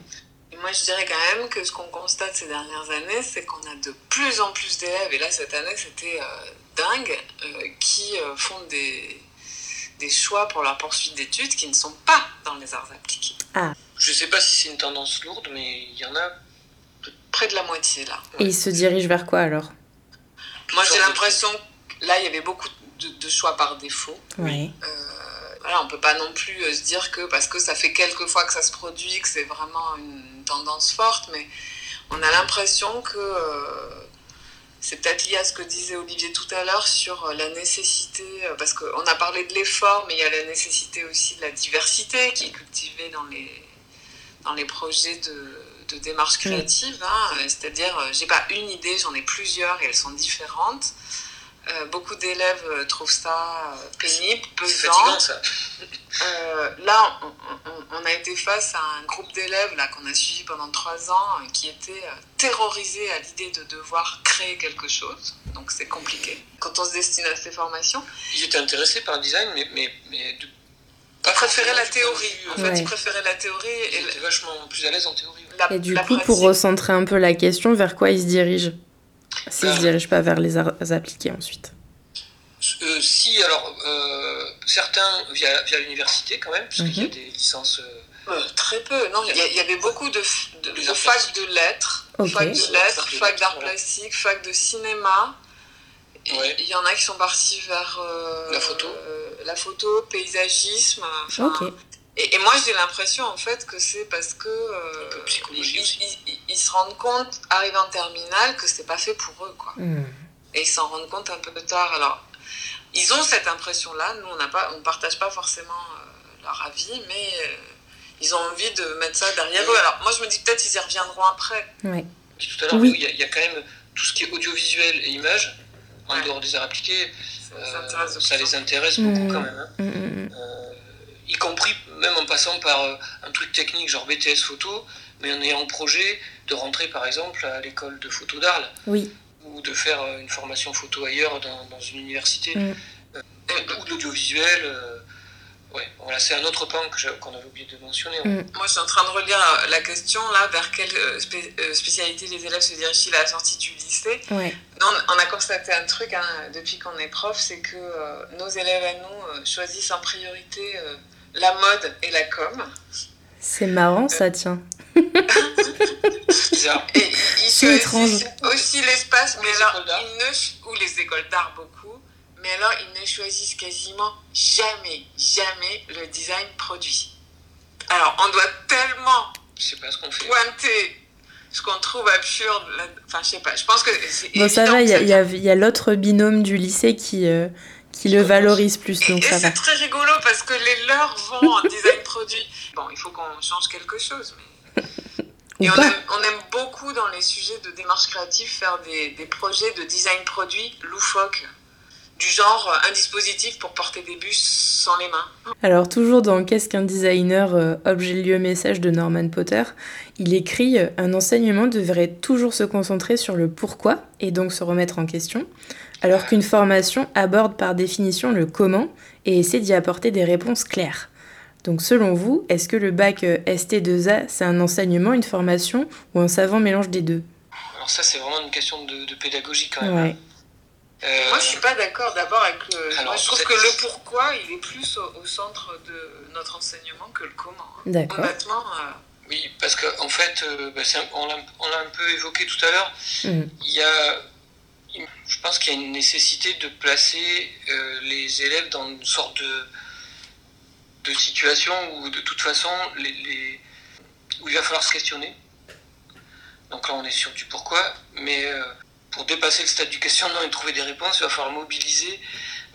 moi, je dirais quand même que ce qu'on constate ces dernières années, c'est qu'on a de plus en plus d'élèves, et là, cette année, c'était euh, dingue, euh, qui euh, font des, des choix pour leur poursuite d'études qui ne sont pas dans les arts appliqués. Ah. Je ne sais pas si c'est une tendance lourde, mais il y en a près de la moitié, là. Et ils se dirigent vers quoi, alors? Moi, j'ai l'impression que là, il y avait beaucoup de, de choix par défaut. Oui voilà, on peut pas non plus se dire que parce que ça fait quelques fois que ça se produit, que c'est vraiment une tendance forte, mais on a l'impression que euh, c'est peut-être lié à ce que disait Olivier tout à l'heure sur euh, la nécessité, euh, parce qu'on a parlé de l'effort, mais il y a la nécessité aussi de la diversité qui est cultivée dans les, dans les projets de, de démarche créative. Hein. C'est-à-dire, j'ai pas une idée, j'en ai plusieurs et elles sont différentes. Euh, beaucoup d'élèves euh, trouvent ça euh, pénible, pesant. Ça. là, on, a été face à un groupe d'élèves là qu'on a suivi pendant trois ans qui étaient terrorisés à l'idée de devoir créer quelque chose. Donc c'est compliqué quand on se destine à ces formations. Ils étaient intéressés par le design, mais, mais, mais pas ils préféraient la théorie. En fait, ils préféraient la théorie. Ils étaient vachement plus à l'aise en théorie. et du coup, pour recentrer un peu la question, vers quoi ils se dirigent? S'ils ne se dirigent pas vers les arts appliqués ensuite euh, Si, alors, euh, certains via, via l'université quand même, parce qu'il y a mhm. des licences. Euh, très peu, non, il y, avait beaucoup de, de, de facs de lettres, fac de lettres, fac d'art plastique, fac de cinéma. Il y en a qui sont partis vers la photo, la photo, paysagisme. Et, moi, j'ai l'impression, en fait, que c'est parce que. Euh, ils, se rendent compte, arrivés en terminale, que c'est pas fait pour eux, quoi. Hmm. Et ils s'en rendent compte un peu tard. Alors, ils ont cette impression-là. Nous, on n'a pas, on partage pas forcément euh, leur avis, mais euh, ils ont envie de mettre ça derrière eux. Alors, moi, je me dis peut-être ils y reviendront après. Oui. Tout à l'heure, oui. il y, a quand même tout ce qui est audiovisuel et image, en dehors des arts appliqués, ça, les intéresse beaucoup hmm. quand même. Hein. Hmm, y compris même en passant par euh, un truc technique genre BTS photo, mais en ayant projet de rentrer par exemple à l'école de photo d'Arles. Oui. Ou de faire euh, une formation photo ailleurs dans, dans une université. Mm. Euh, ou de l'audiovisuel. ouais, voilà, c'est un autre point qu'on avait oublié de mentionner. Mm. Moi, je suis en train de relire la question là, vers quelle spécialité les élèves se dirigent-ils à la sortie du lycée ouais. non, On a constaté un truc hein, depuis qu'on est prof, c'est que nos élèves à nous choisissent en priorité la mode et la com. C'est marrant ça, euh. tiens. C'est étrange. Aussi l'espace, mais alors, ils ne, ou les écoles d'art beaucoup, mais alors ils ne choisissent quasiment jamais, jamais le design produit. Alors, on doit tellement je sais pas ce qu'on fait. pointer ce qu'on trouve absurde. Enfin, je sais pas, je pense que. Bon, ça va, il y a, y a l'autre binôme du lycée qui. Euh, qui le valorisent plus, donc et. C'est très rigolo parce que les leurs vont en design [LAUGHS] produit. Bon, il faut qu'on change quelque chose, mais. Et on pas. aime, on aime beaucoup dans les sujets de démarche créative faire des, des projets de design produit loufoques. Du genre euh, un dispositif pour porter des bus sans les mains. Alors toujours dans Qu'est-ce qu'un designer euh, objet lieu message de Norman Potter, il écrit euh, un enseignement devrait toujours se concentrer sur le pourquoi et donc se remettre en question, alors qu'une formation aborde par définition le comment et essaie d'y apporter des réponses claires. Donc selon vous, est-ce que le bac euh, ST2A c'est un enseignement, une formation ou un savant mélange des deux? Alors ça, c'est vraiment une question de, de pédagogie quand même. Ouais. Euh, Moi, je suis pas d'accord d'abord avec le. Alors, moi, je trouve que le pourquoi, il est plus au, au centre de notre enseignement que le comment. hein. D'accord. Honnêtement, euh, Oui, parce qu'en en fait, euh, bah, un- on l'a un peu évoqué tout à l'heure, Mhm. il y a, je pense qu'il y a une nécessité de placer euh, les élèves dans une sorte de, de situation où de toute façon, les, les- où il va falloir se questionner. Donc là, on est sur du pourquoi, mais euh, pour dépasser le stade du questionnement et trouver des réponses, il va falloir mobiliser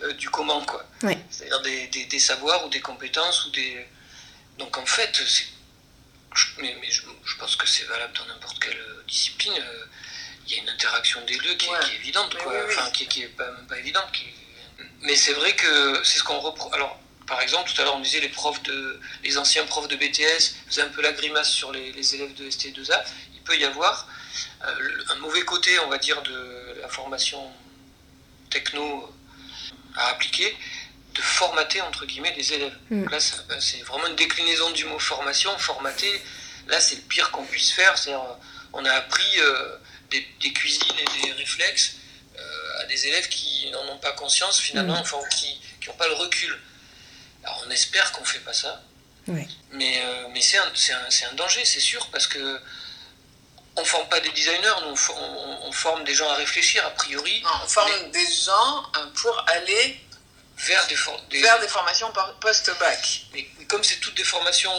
euh, du comment, quoi. Ouais. C'est-à-dire des, des- des savoirs ou des compétences ou des. Donc en fait, mais, mais je, je pense que c'est valable dans n'importe quelle discipline. euh, Il y a une interaction des deux qui, est- Ouais. qui est évidente, Mais quoi. oui, oui. Enfin, qui, est- qui est pas, même pas évidente. qui Mais c'est vrai que c'est ce qu'on reprend. Alors, par exemple, tout à l'heure, on disait les profs de, les anciens profs de BTS faisaient un peu la grimace sur les, les élèves de ST2A. Il peut y avoir euh, un mauvais côté, on va dire, de la formation techno à appliquer, de formater entre guillemets des élèves. Mm. Donc là, ça- c'est vraiment une déclinaison du mot formation. Formater, là, c'est le pire qu'on puisse faire. C'est-à-dire, euh, on a appris euh, des, des cuisines et des réflexes euh, à des élèves qui n'en ont pas conscience finalement, Mm. enfin, qui n'ont pas le recul. Alors, on espère qu'on fait pas ça. Ouais. Mais, euh, mais c'est un, c'est un- c'est un danger, c'est sûr, parce que on forme pas des designers, nous, on, for- on- on forme des gens à réfléchir, a priori, non, on forme des gens euh, pour aller vers des, for- des- vers des formations post-bac. Mais, mais comme c'est toutes des formations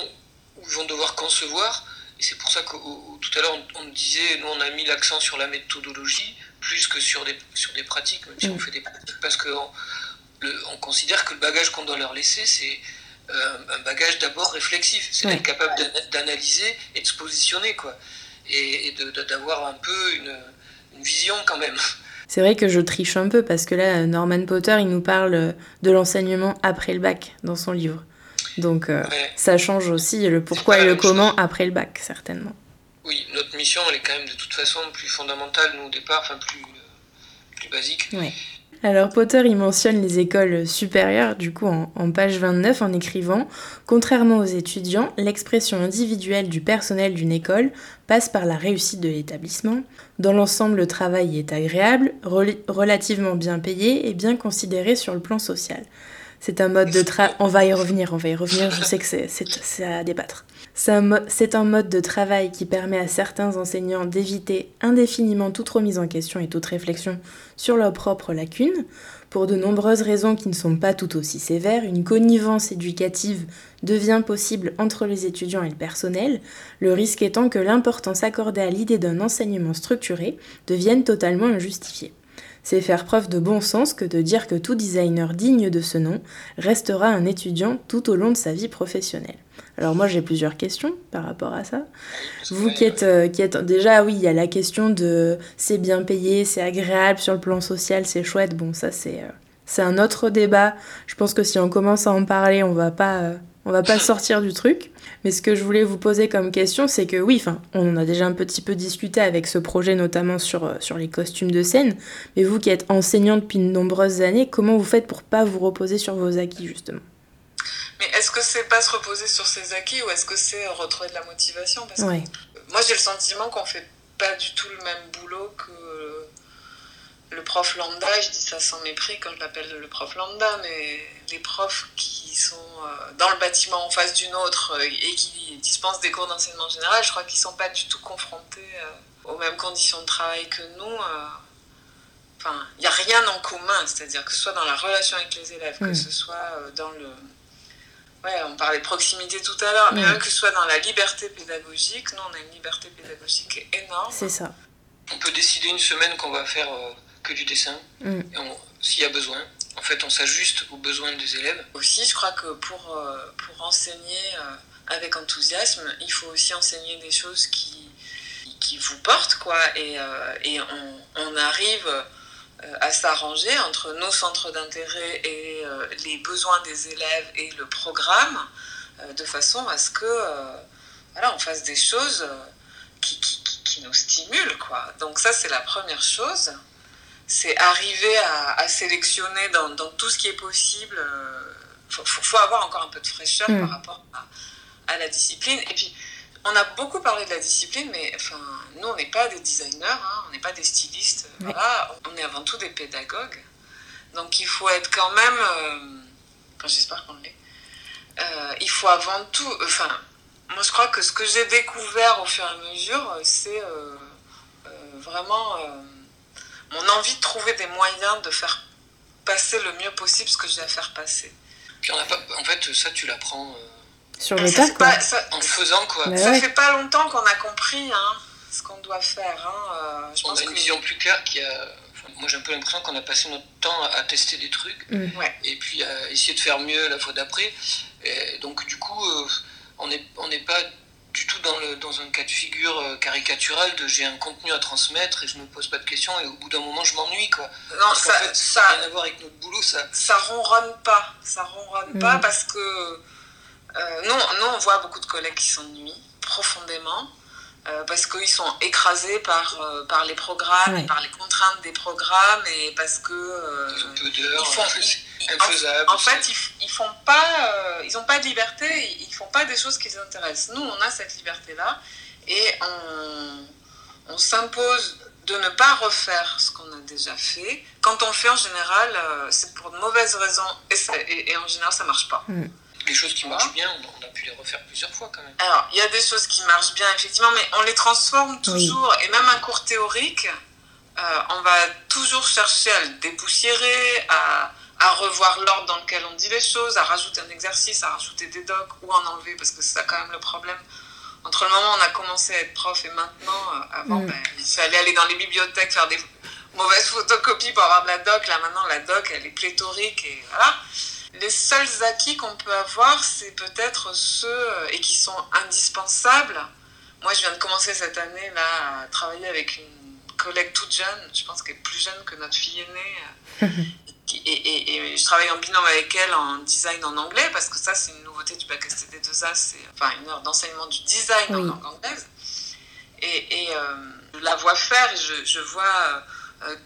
où ils vont devoir concevoir, et c'est pour ça que au- tout à l'heure on, on disait, nous on a mis l'accent sur la méthodologie plus que sur des, sur des pratiques, même si Mm. on fait des pratiques, parce qu'on on considère que le bagage qu'on doit leur laisser, c'est euh, un bagage d'abord réflexif, c'est Ouais. d'être capable d'ana- d'analyser et de se positionner, quoi, et, et d'avoir un peu une, une vision quand même. C'est vrai que je triche un peu parce que là, Norman Potter, il nous parle de l'enseignement après le bac dans son livre. Donc euh, Ouais. ça change aussi le pourquoi et le comment chose. après le bac, certainement. Oui, notre mission, elle est quand même de toute façon plus fondamentale, nous, au départ, enfin plus, euh, plus basique. Alors Potter, il mentionne les écoles supérieures, du coup en, en page 29, en écrivant Contrairement aux étudiants, l'expression individuelle du personnel d'une école passe par la réussite de l'établissement. Dans l'ensemble, le travail est agréable, rel- relativement bien payé et bien considéré sur le plan social. C'est un mode de travail... On va y revenir, on va y revenir, je sais que c'est- à débattre. C'est un, mo- c'est un mode de travail qui permet à certains enseignants d'éviter indéfiniment toute remise en question et toute réflexion sur leurs propres lacunes. Pour de nombreuses raisons qui ne sont pas tout aussi sévères, une connivence éducative devient possible entre les étudiants et le personnel, le risque étant que l'importance accordée à l'idée d'un enseignement structuré devienne totalement injustifiée. C'est faire preuve de bon sens que de dire que tout designer digne de ce nom restera un étudiant tout au long de sa vie professionnelle. Alors moi j'ai plusieurs questions par rapport à ça. Vous ouais, qui êtes, euh, qui êtes déjà, oui, il y a la question de c'est bien payé, c'est agréable sur le plan social, c'est chouette. Bon, ça c'est euh, c'est un autre débat. Je pense que si on commence à en parler, on va pas euh, on va pas sortir du truc. Mais ce que je voulais vous poser comme question, c'est que oui, enfin, on en a déjà un petit peu discuté avec ce projet, notamment sur euh, sur les costumes de scène. Mais vous qui êtes enseignant depuis de nombreuses années, comment vous faites pour pas vous reposer sur vos acquis justement? Mais est-ce que c'est pas se reposer sur ses acquis ou est-ce que c'est retrouver de la motivation? Parce que Ouais. moi j'ai le sentiment qu'on fait pas du tout le même boulot que le prof lambda. Je dis ça sans mépris quand je l'appelle le prof lambda, mais les profs qui sont euh, dans le bâtiment en face d'une autre euh, et qui dispensent des cours d'enseignement général, je crois qu'ils sont pas du tout confrontés euh, aux mêmes conditions de travail que nous. Enfin, il n'y a rien en commun, c'est-à-dire que ce soit dans la relation avec les élèves, que ce soit dans le Ouais, on parlait de proximité tout à l'heure, mais même que ce soit dans la liberté pédagogique, nous on a une liberté pédagogique énorme. C'est ça. On peut décider une semaine qu'on va faire euh, que du dessin, Mm. s'il y a besoin. En fait, on s'ajuste aux besoins des élèves. Aussi, je crois que pour, pour enseigner avec enthousiasme, il faut aussi enseigner des choses qui, qui vous portent, quoi. Et, et on, on, arrive à s'arranger entre nos centres d'intérêt et les besoins des élèves et le programme, de façon à ce que voilà, on fasse des choses qui, qui, qui, nous stimulent. Quoi. Donc ça, c'est la première chose. C'est arriver à, à sélectionner dans, dans, tout ce qui est possible. Il faut, faut, avoir encore un peu de fraîcheur par rapport à, à, la discipline. Et puis, on a beaucoup parlé de la discipline, mais enfin, nous, on n'est pas des designers, hein, on n'est pas des stylistes. Oui. Voilà, on est avant tout des pédagogues. Donc il faut être quand même... Euh, enfin, j'espère qu'on l'est. Euh, il faut avant tout... Enfin, moi, je crois que ce que j'ai découvert au fur et à mesure, c'est euh, euh, vraiment euh, mon envie de trouver des moyens de faire passer le mieux possible ce que j'ai à faire passer. Puis on a pas, en fait, ça, tu l'apprends sur le tas, quoi. en faisant, quoi. Mais ça ouais. fait pas longtemps qu'on a compris hein, ce qu'on doit faire. Hein. Je on pense a une que... vision plus claire qui a. Enfin, moi, j'ai un peu l'impression qu'on a passé notre temps à tester des trucs mm. et puis à essayer de faire mieux la fois d'après. Et donc, du coup on n'est on pas du tout dans, le, dans un cas de figure euh, caricatural de j'ai un contenu à transmettre et je ne me pose pas de questions et au bout d'un moment je m'ennuie quoi. Non, ça, en fait, ça n'a rien à voir avec notre boulot ça. Ça ronronne pas, ça ronronne mmh. pas parce que euh, nous, nous on voit beaucoup de collègues qui s'ennuient profondément. Euh, parce qu'ils sont écrasés par, euh, par les programmes, ouais. par les contraintes des programmes, et parce que euh, ils font, [LAUGHS] en, en, fait, ils, ils font pas, euh, ils ont pas de liberté, ils font pas des choses qui les intéressent. Nous, on a cette liberté-là, et on, on s'impose de ne pas refaire ce qu'on a déjà fait. Quand on le fait, en général, euh, c'est pour de mauvaises raisons, et, et, et, en général, ça marche pas. Mm. Les choses qui marchent bien, on a pu les refaire plusieurs fois quand même. Alors, il y a des choses qui marchent bien, effectivement, mais on les transforme toujours. Oui. Et même un cours théorique, euh, on va toujours chercher à le dépoussiérer, à, à revoir l'ordre dans lequel on dit les choses, à rajouter un exercice, à rajouter des docs ou en enlever, parce que c'est ça quand même le problème. Entre le moment où on a commencé à être prof et maintenant, euh, avant, mm. ben, il fallait aller dans les bibliothèques faire des mauvaises photocopies pour avoir de la doc. Là, maintenant, la doc, elle est pléthorique et voilà les seuls acquis qu'on peut avoir, c'est peut-être ceux euh, et qui sont indispensables. Moi, je viens de commencer cette année là à travailler avec une collègue toute jeune, je pense qu'elle est plus jeune que notre fille aînée. [LAUGHS] et, et, et, je travaille en binôme avec elle en design en anglais parce que ça, c'est une nouveauté du bac STD2A, c'est enfin une heure d'enseignement du design oui. en langue anglaise. Et, et euh, je la vois faire, je, je vois euh,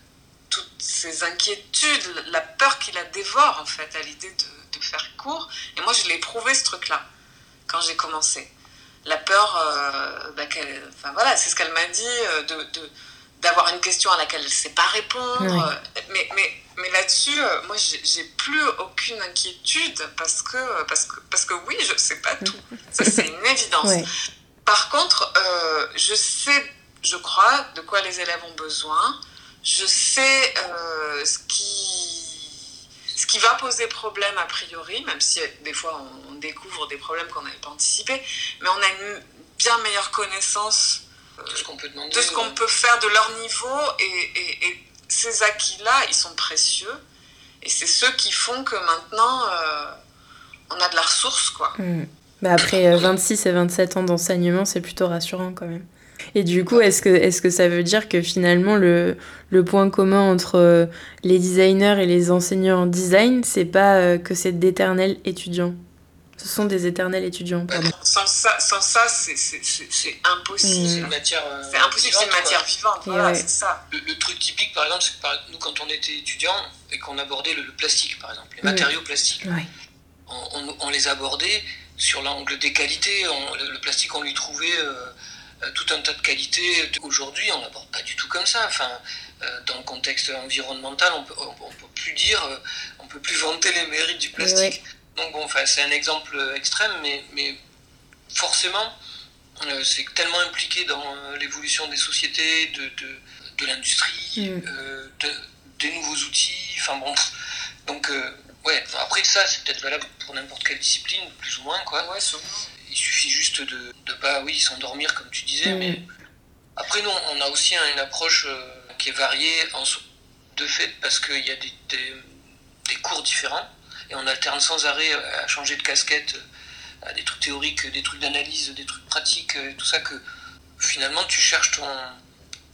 toutes ces inquiétudes, la peur qui la dévore en fait à l'idée de, de, faire cours. Et moi, je l'ai éprouvé ce truc-là quand j'ai commencé. La peur, euh, bah, enfin voilà, c'est ce qu'elle m'a dit, euh, de, de, d'avoir une question à laquelle elle ne sait pas répondre. Oui. Mais, mais, mais là-dessus, euh, moi, j'ai plus aucune inquiétude parce que, parce que, parce que oui, je ne sais pas tout. [LAUGHS] Ça, c'est une évidence. Oui. Par contre, euh, je sais, je crois, de quoi les élèves ont besoin je sais euh, ce, qui, ce qui va poser problème a priori, même si des fois on, découvre des problèmes qu'on n'avait pas anticipés, mais on a une bien meilleure connaissance de ce qu'on peut, demander, de ce qu'on peut faire de leur niveau et, et, et ces acquis-là, ils sont précieux et c'est ceux qui font que maintenant euh, on a de la ressource quoi. Mmh. Bah après 26 et 27 ans d'enseignement, c'est plutôt rassurant quand même. Et du coup, est-ce que, est que ça veut dire que finalement, le, le point commun entre euh, les designers et les enseignants en design, c'est pas euh, que c'est d'éternels étudiants? Ce sont des éternels étudiants. Pardon. Sans ça, sans ça c'est, impossible. C'est une matière, euh, c'est impossible, c'est une matière vivante. Voilà, ouais. c'est ça. Le, le, truc typique, par exemple, c'est que par, nous, quand on était étudiants et qu'on abordait le, le, plastique, par exemple, les matériaux plastiques, ouais. on, on, on, les abordait sur l'angle des qualités. On, le, le, plastique, on lui trouvait euh, euh, tout un tas de qualités. Aujourd'hui, on n'aborde pas du tout comme ça. Enfin, euh, dans le contexte environnemental, on peut, on, on peut plus dire, euh, on peut plus vanter les mérites du plastique. Donc bon, enfin, c'est un exemple extrême, mais, mais forcément, euh, c'est tellement impliqué dans euh, l'évolution des sociétés, de, de, de l'industrie, mm. euh, de, des nouveaux outils. Enfin bon, donc ouais. Après ça, c'est peut-être valable pour n'importe quelle discipline, plus ou moins quoi. Ouais, sûrement il suffit juste de ne pas, oui, s'endormir comme tu disais, mmh. mais après nous, on a aussi une approche euh, qui est variée en, de fait parce qu'il y a des, des, des cours différents et on alterne sans arrêt à changer de casquette à des trucs théoriques, des trucs d'analyse, des trucs pratiques, tout ça que finalement tu cherches ton.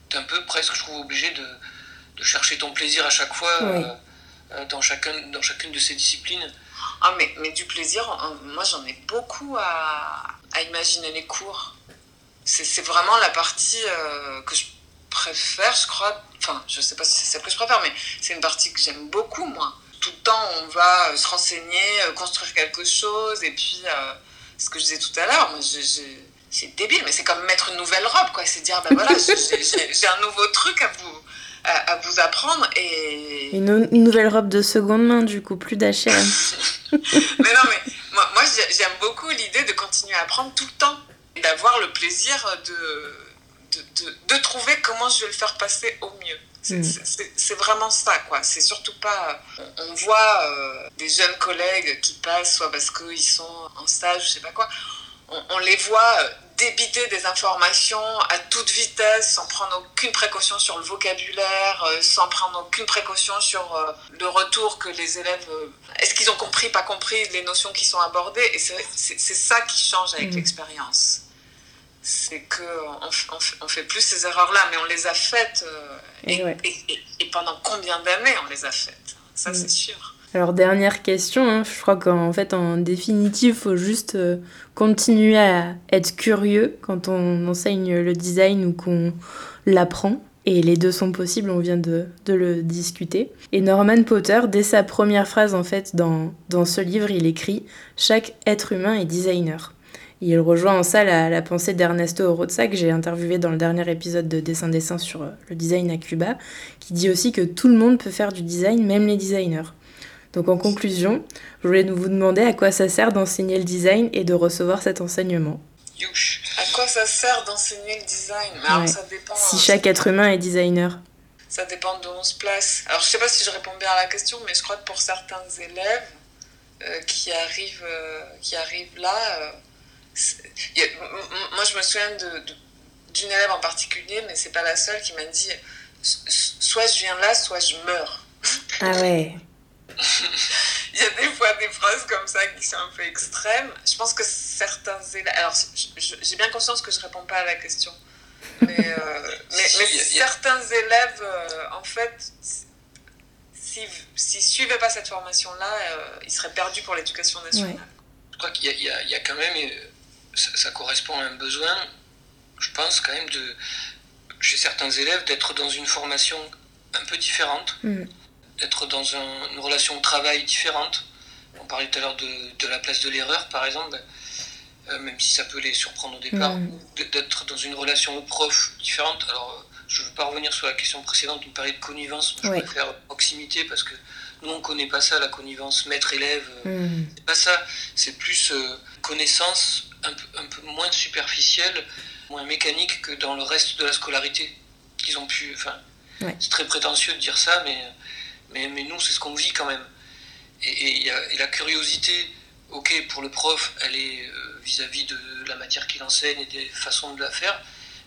T'es un peu presque, je trouve, obligé de, de chercher ton plaisir à chaque fois dans, chacun, dans chacune de ces disciplines. Ah, mais, mais du plaisir, moi j'en ai beaucoup à, à, imaginer les cours. C'est vraiment la partie que je préfère, je crois. Enfin, je sais pas si c'est celle que je préfère, mais c'est une partie que j'aime beaucoup, moi. Tout le temps, on va euh, se renseigner, euh, construire quelque chose, et puis, euh, ce que je disais tout à l'heure, c'est débile, mais c'est comme mettre une nouvelle robe, quoi. C'est dire, ben voilà, [LAUGHS] j'ai un nouveau truc à vous, à, vous apprendre, et... Une, nouvelle robe de seconde main, du coup, plus d'H&M. [LAUGHS] mais non, mais moi, moi j'aime beaucoup l'idée de continuer à apprendre tout le temps, et d'avoir le plaisir de de, trouver comment je vais le faire passer au mieux. C'est mm. vraiment ça, quoi. C'est surtout pas. On, voit euh, des jeunes collègues qui passent, soit parce qu'ils sont en stage, je sais pas quoi. On, les voit euh, débiter des informations à toute vitesse, sans prendre aucune précaution sur le vocabulaire, euh, sans prendre aucune précaution sur le retour que les élèves. Est-ce qu'ils ont compris, pas compris les notions qui sont abordées Et c'est ça qui change avec mm. l'expérience c'est qu'on on, fait plus ces erreurs-là, mais on les a faites. Euh, et, pendant combien d'années on les a faites? Ça, mm. c'est sûr. Alors, dernière question, hein. je crois qu'en fait, en définitive, il faut juste euh, continuer à être curieux quand on enseigne le design ou qu'on l'apprend. Et les deux sont possibles, on vient de, de, le discuter. Et Norman Potter, dès sa première phrase en fait dans, dans ce livre, il écrit ⁇ Chaque être humain est designer ⁇ il rejoint en ça la, pensée d'Ernesto Oroza, que j'ai interviewé dans le dernier épisode de Dessin Dessin sur euh, le design à Cuba, qui dit aussi que tout le monde peut faire du design, même les designers. Donc en conclusion, je voulais vous demander à quoi ça sert d'enseigner le design et de recevoir cet enseignement. À quoi ça sert d'enseigner le design? Ça dépend, Si hein. chaque être humain est designer. Ça dépend de où on se place. Alors je sais pas si je réponds bien à la question, mais je crois que pour certains élèves euh, qui, arrivent, euh, qui arrivent là, moi, je me souviens d'une élève en particulier, mais c'est pas la seule, qui m'a dit soit je viens là, soit je meurs. Ah ouais. [LAUGHS] Il y a des fois des phrases comme ça qui sont un peu extrêmes. Je pense que certains élèves. Alors, j'ai bien conscience que je réponds pas à la question. Mais, euh, [LAUGHS] mais, certains élèves, euh, en fait, s'ils ne suivaient pas cette formation-là, euh, ils seraient perdus pour l'éducation nationale. Je crois qu'il y, y, a quand même ça, correspond à un besoin, je pense quand même, de, chez certains élèves, d'être dans une formation un peu différente, mm. d'être dans une relation de travail différente. On parlait tout à l'heure de, la place de l'erreur, par exemple, euh, même si ça peut les surprendre au départ, mm. d'être dans une relation au prof différente. Alors, je ne veux pas revenir sur la question précédente, on parlait de connivence, je préfère proximité parce que nous, on ne connaît pas ça, la connivence maître-élève. Mm. C'est pas ça, c'est plus euh, connaissance un peu, moins superficielle, moins mécanique que dans le reste de la scolarité qu'ils ont pu. Enfin, c'est très prétentieux de dire ça, mais, mais, mais nous, c'est ce qu'on vit quand même. Et, et, la curiosité, ok, pour le prof, elle est euh, vis-à-vis de la matière qu'il enseigne et des façons de la faire,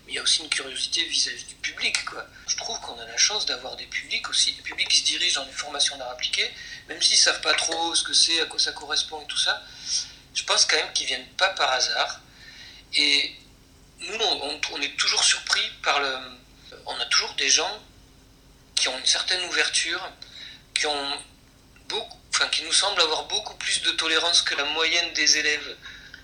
mais il y a aussi une curiosité vis-à-vis du public. Quoi. Je trouve qu'on a la chance d'avoir des publics aussi, des publics qui se dirigent dans des formations d'art appliqué, même s'ils ne savent pas trop ce que c'est, à quoi ça correspond et tout ça je pense quand même qu'ils viennent pas par hasard. Et nous, on, est toujours surpris par le. On a toujours des gens qui ont une certaine ouverture, qui ont beaucoup, enfin, qui nous semblent avoir beaucoup plus de tolérance que la moyenne des élèves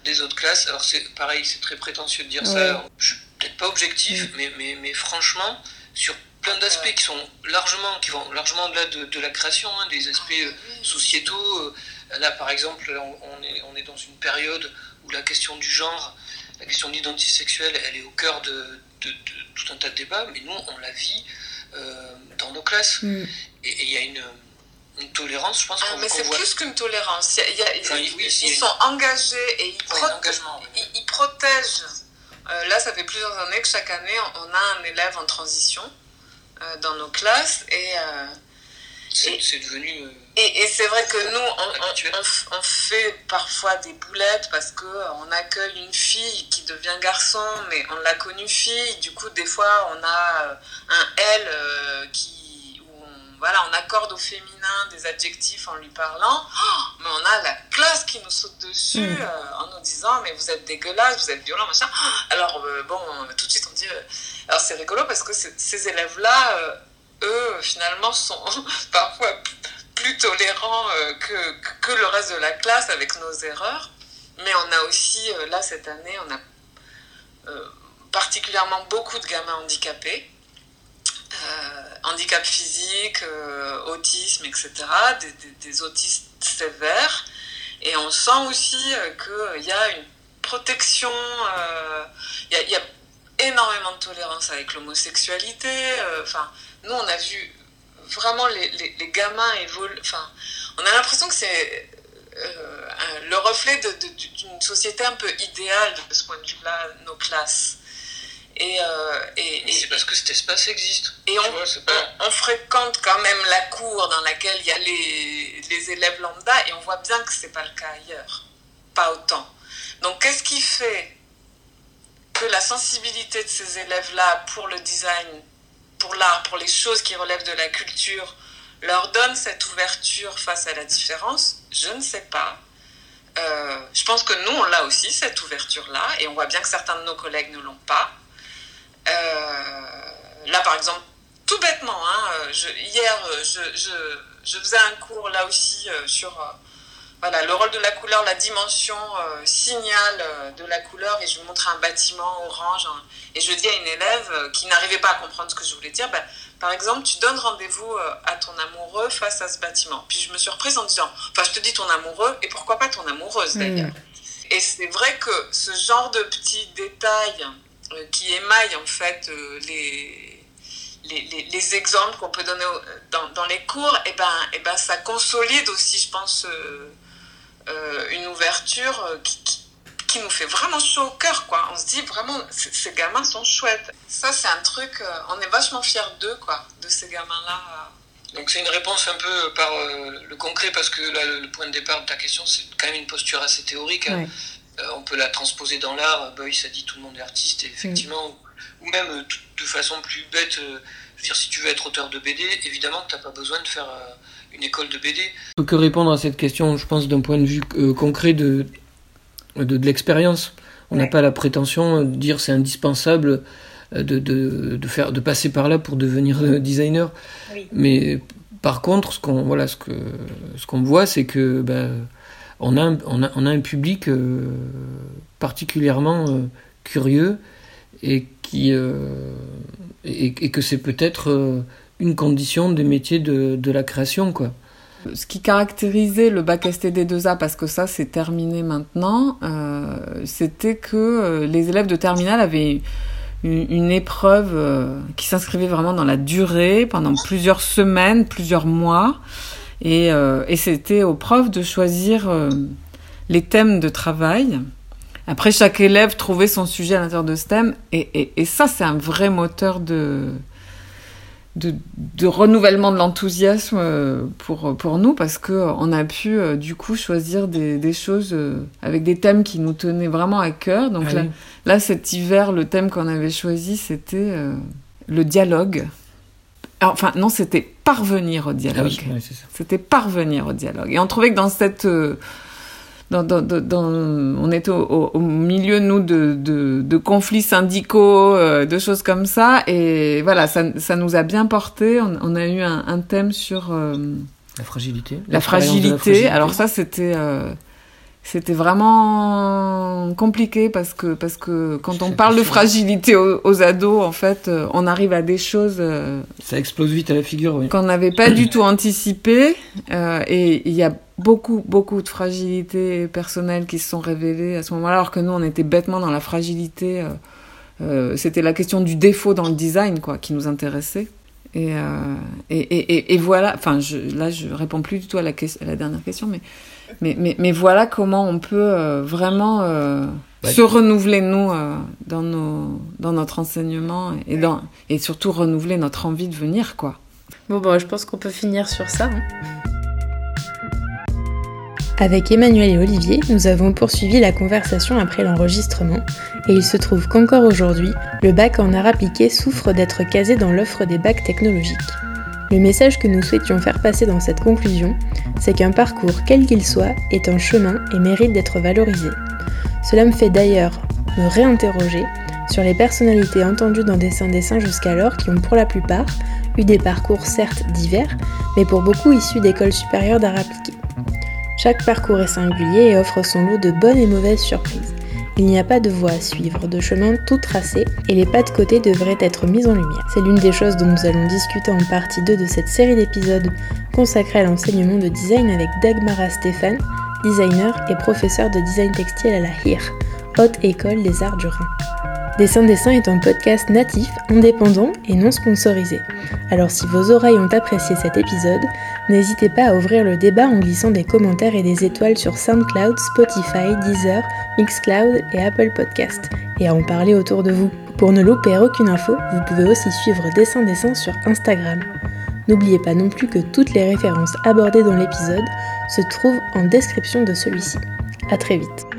des autres classes. Alors c'est pareil, c'est très prétentieux de dire ça. Je suis peut-être pas objectif, mais, mais, mais franchement, sur plein d'aspects qui sont largement, qui vont largement au-delà de, la création, hein, des aspects euh, sociétaux. Là, par exemple, on est, on est dans une période où la question du genre, la question de l'identité sexuelle, elle est au cœur de, tout un tas de débats, mais nous, on la vit euh, dans nos classes. Mm. Et il y a une, tolérance, je pense. Ah, mais c'est plus qu'une tolérance. ils sont engagés et ils, ils, protègent. Euh, là, ça fait plusieurs années que chaque année, on a un élève en transition euh, dans nos classes et c'est devenu. Euh, et, et c'est vrai que nous, on, on, fait parfois des boulettes parce qu'on accueille une fille qui devient garçon, mais on l'a connue fille. Du coup, des fois, on a euh, un elle euh, qui, où voilà, on accorde au féminin des adjectifs en lui parlant, oh, mais on a la classe qui nous saute dessus Mm. euh, en nous disant mais vous êtes dégueulasse, vous êtes violent, machin. Alors euh, bon, tout de suite on dit, euh, alors c'est rigolo parce que ces élèves-là, euh, eux finalement sont [LAUGHS] parfois plus tolérants euh, que, que le reste de la classe avec nos erreurs. Mais on a aussi, euh, là cette année, on a euh, particulièrement beaucoup de gamins handicapés. Handicap physique, autisme, etc., des, des- autistes sévères. Et on sent aussi qu'il y a une protection, il y, a, énormément de tolérance avec l'homosexualité. Nous, on a vu vraiment les, les, les gamins évoluer. Enfin, on a l'impression que c'est euh, le reflet d'une société un peu idéale de ce point de vue-là, nos classes. Et, euh, et, c'est parce que cet espace existe. et Tu on, vois, c'est pas- on- on fréquente quand même la cour dans laquelle il y a les, les élèves lambda et on voit bien que c'est pas le cas ailleurs. Pas autant. Donc qu'est-ce qui fait que la sensibilité de ces élèves-là pour le design, pour l'art, pour les choses qui relèvent de la culture, leur donne cette ouverture face à la différence? Je ne sais pas. Euh, je pense que nous, on l'a aussi, cette ouverture-là, et on voit bien que certains de nos collègues ne l'ont pas. Euh, là, par exemple, tout bêtement, hein, je- hier, je faisais un cours là aussi euh, sur euh, voilà, le rôle de la couleur, la dimension euh, signal euh, de la couleur, et je montrais un bâtiment orange, hein, et je dis à une élève euh, qui n'arrivait pas à comprendre ce que je voulais dire, ben, par exemple, tu donnes rendez-vous euh, à ton amoureux face à ce bâtiment. Puis je me suis reprise en disant, enfin, je te dis ton amoureux, et pourquoi pas ton amoureuse d'ailleurs. Et c'est vrai que ce genre de petits détails euh, qui émaillent en fait euh, les, les, les, les exemples qu'on peut donner dans, dans les cours, et ben, et ben, ça consolide aussi, je pense, euh, une ouverture euh, qui, qui, qui nous fait vraiment chaud au cœur. Quoi. On se dit vraiment, ces gamins sont chouettes. Ça, c'est un truc, euh, on est vachement fiers d'eux, quoi, de ces gamins-là. Donc c'est une réponse un peu par euh, le concret parce que là le point de départ de ta question c'est quand même une posture assez théorique. hein. Euh, on peut la transposer dans l'art. Boyce a dit tout le monde est artiste et effectivement ou même euh, de façon plus bête. euh, je veux dire si tu veux être auteur de BD, évidemment que t'as pas besoin de faire euh, une école de BD. On peut que répondre à cette question, je pense d'un point de vue euh, concret de de, de l'expérience. On n'a Ouais. pas la prétention de dire c'est indispensable euh, de, de, de faire de passer par là pour devenir euh, designer. Oui. Mais par contre, ce qu'on voilà, ce que ce qu'on voit, c'est que ben, on a un, on a, on a un public euh, particulièrement euh, curieux et qui euh, et, et que c'est peut-être euh, une condition des métiers de, de la création quoi. Ce qui caractérisait le bac STD2A, parce que ça c'est terminé maintenant, euh, c'était que euh, les élèves de terminale avaient une, une épreuve euh, qui s'inscrivait vraiment dans la durée, pendant plusieurs semaines, plusieurs mois, et, et c'était aux profs de choisir les thèmes de travail. Après, chaque élève trouvait son sujet à l'intérieur de ce thème, et, et ça c'est un vrai moteur de, de, de renouvellement de l'enthousiasme euh, pour, pour nous parce que euh, on a pu euh, du coup choisir des, des choses avec des thèmes qui nous tenaient vraiment à cœur. Donc là, là, cet hiver, le thème qu'on avait choisi, c'était euh, le dialogue. Alors, Enfin, non, c'était parvenir au Ah dialogue. oui, ça. C'était parvenir au dialogue. Et on trouvait que dans cette... euh, dans, dans, dans, on était au, au- milieu, nous, de, de, de conflits syndicaux, euh, de choses comme ça. Et voilà, ça, ça nous a bien porté. On, on a eu un, un thème sur euh, La fragilité. la de fragilité. Alors ça, c'était... euh, c'était vraiment compliqué parce que parce que quand on parle de fragilité aux, aux ados, en fait, euh, on arrive à des choses euh, ça explose vite à la figure. Oui. qu'on n'avait pas du tout anticipé. euh, et il y a beaucoup, beaucoup de fragilités personnelles qui se sont révélées à ce moment-là, alors que nous, on était bêtement dans la fragilité. euh, euh, C'était la question du défaut dans le design, quoi, qui nous intéressait. Et, et, et, voilà, enfin, je, là, je réponds plus du tout à la, à la dernière question, mais, mais, mais, mais voilà comment on peut euh, vraiment euh, Ouais. se renouveler, nous, euh, dans, nos, dans notre enseignement et, dans, et surtout renouveler notre envie de venir, quoi. Bon, bah, je pense qu'on peut finir sur ça. hein. Avec Emmanuel et Olivier, nous avons poursuivi la conversation après l'enregistrement, et il se trouve qu'encore aujourd'hui, le bac en art appliqué souffre d'être casé dans l'offre des bacs technologiques. Le message que nous souhaitions faire passer dans cette conclusion, c'est qu'un parcours, quel qu'il soit, est un chemin et mérite d'être valorisé. Cela me fait d'ailleurs me réinterroger sur les personnalités entendues dans Dessin Dessin jusqu'alors qui ont pour la plupart eu des parcours certes divers, mais pour beaucoup issus d'écoles supérieures d'art appliqué. Chaque parcours est singulier et offre son lot de bonnes et mauvaises surprises. Il n'y a pas de voie à suivre, de chemin tout tracé, et les pas de côté devraient être mis en lumière. C'est l'une des choses dont nous allons discuter en partie 2 de cette série d'épisodes consacrée à l'enseignement de design avec Dagmara Stéphane, designer et professeur de design textile à la HIR, Haute École des Arts du Rhin. Dessin Dessin est un podcast natif, indépendant et non sponsorisé. Alors si vos oreilles ont apprécié cet épisode, n'hésitez pas à ouvrir le débat en glissant des commentaires et des étoiles sur SoundCloud, Spotify, Deezer, Mixcloud et Apple Podcast, et à en parler autour de vous. Pour ne louper aucune info, vous pouvez aussi suivre Dessin Dessin sur Instagram. N'oubliez pas non plus que toutes les références abordées dans l'épisode se trouvent en description de celui-ci. A très vite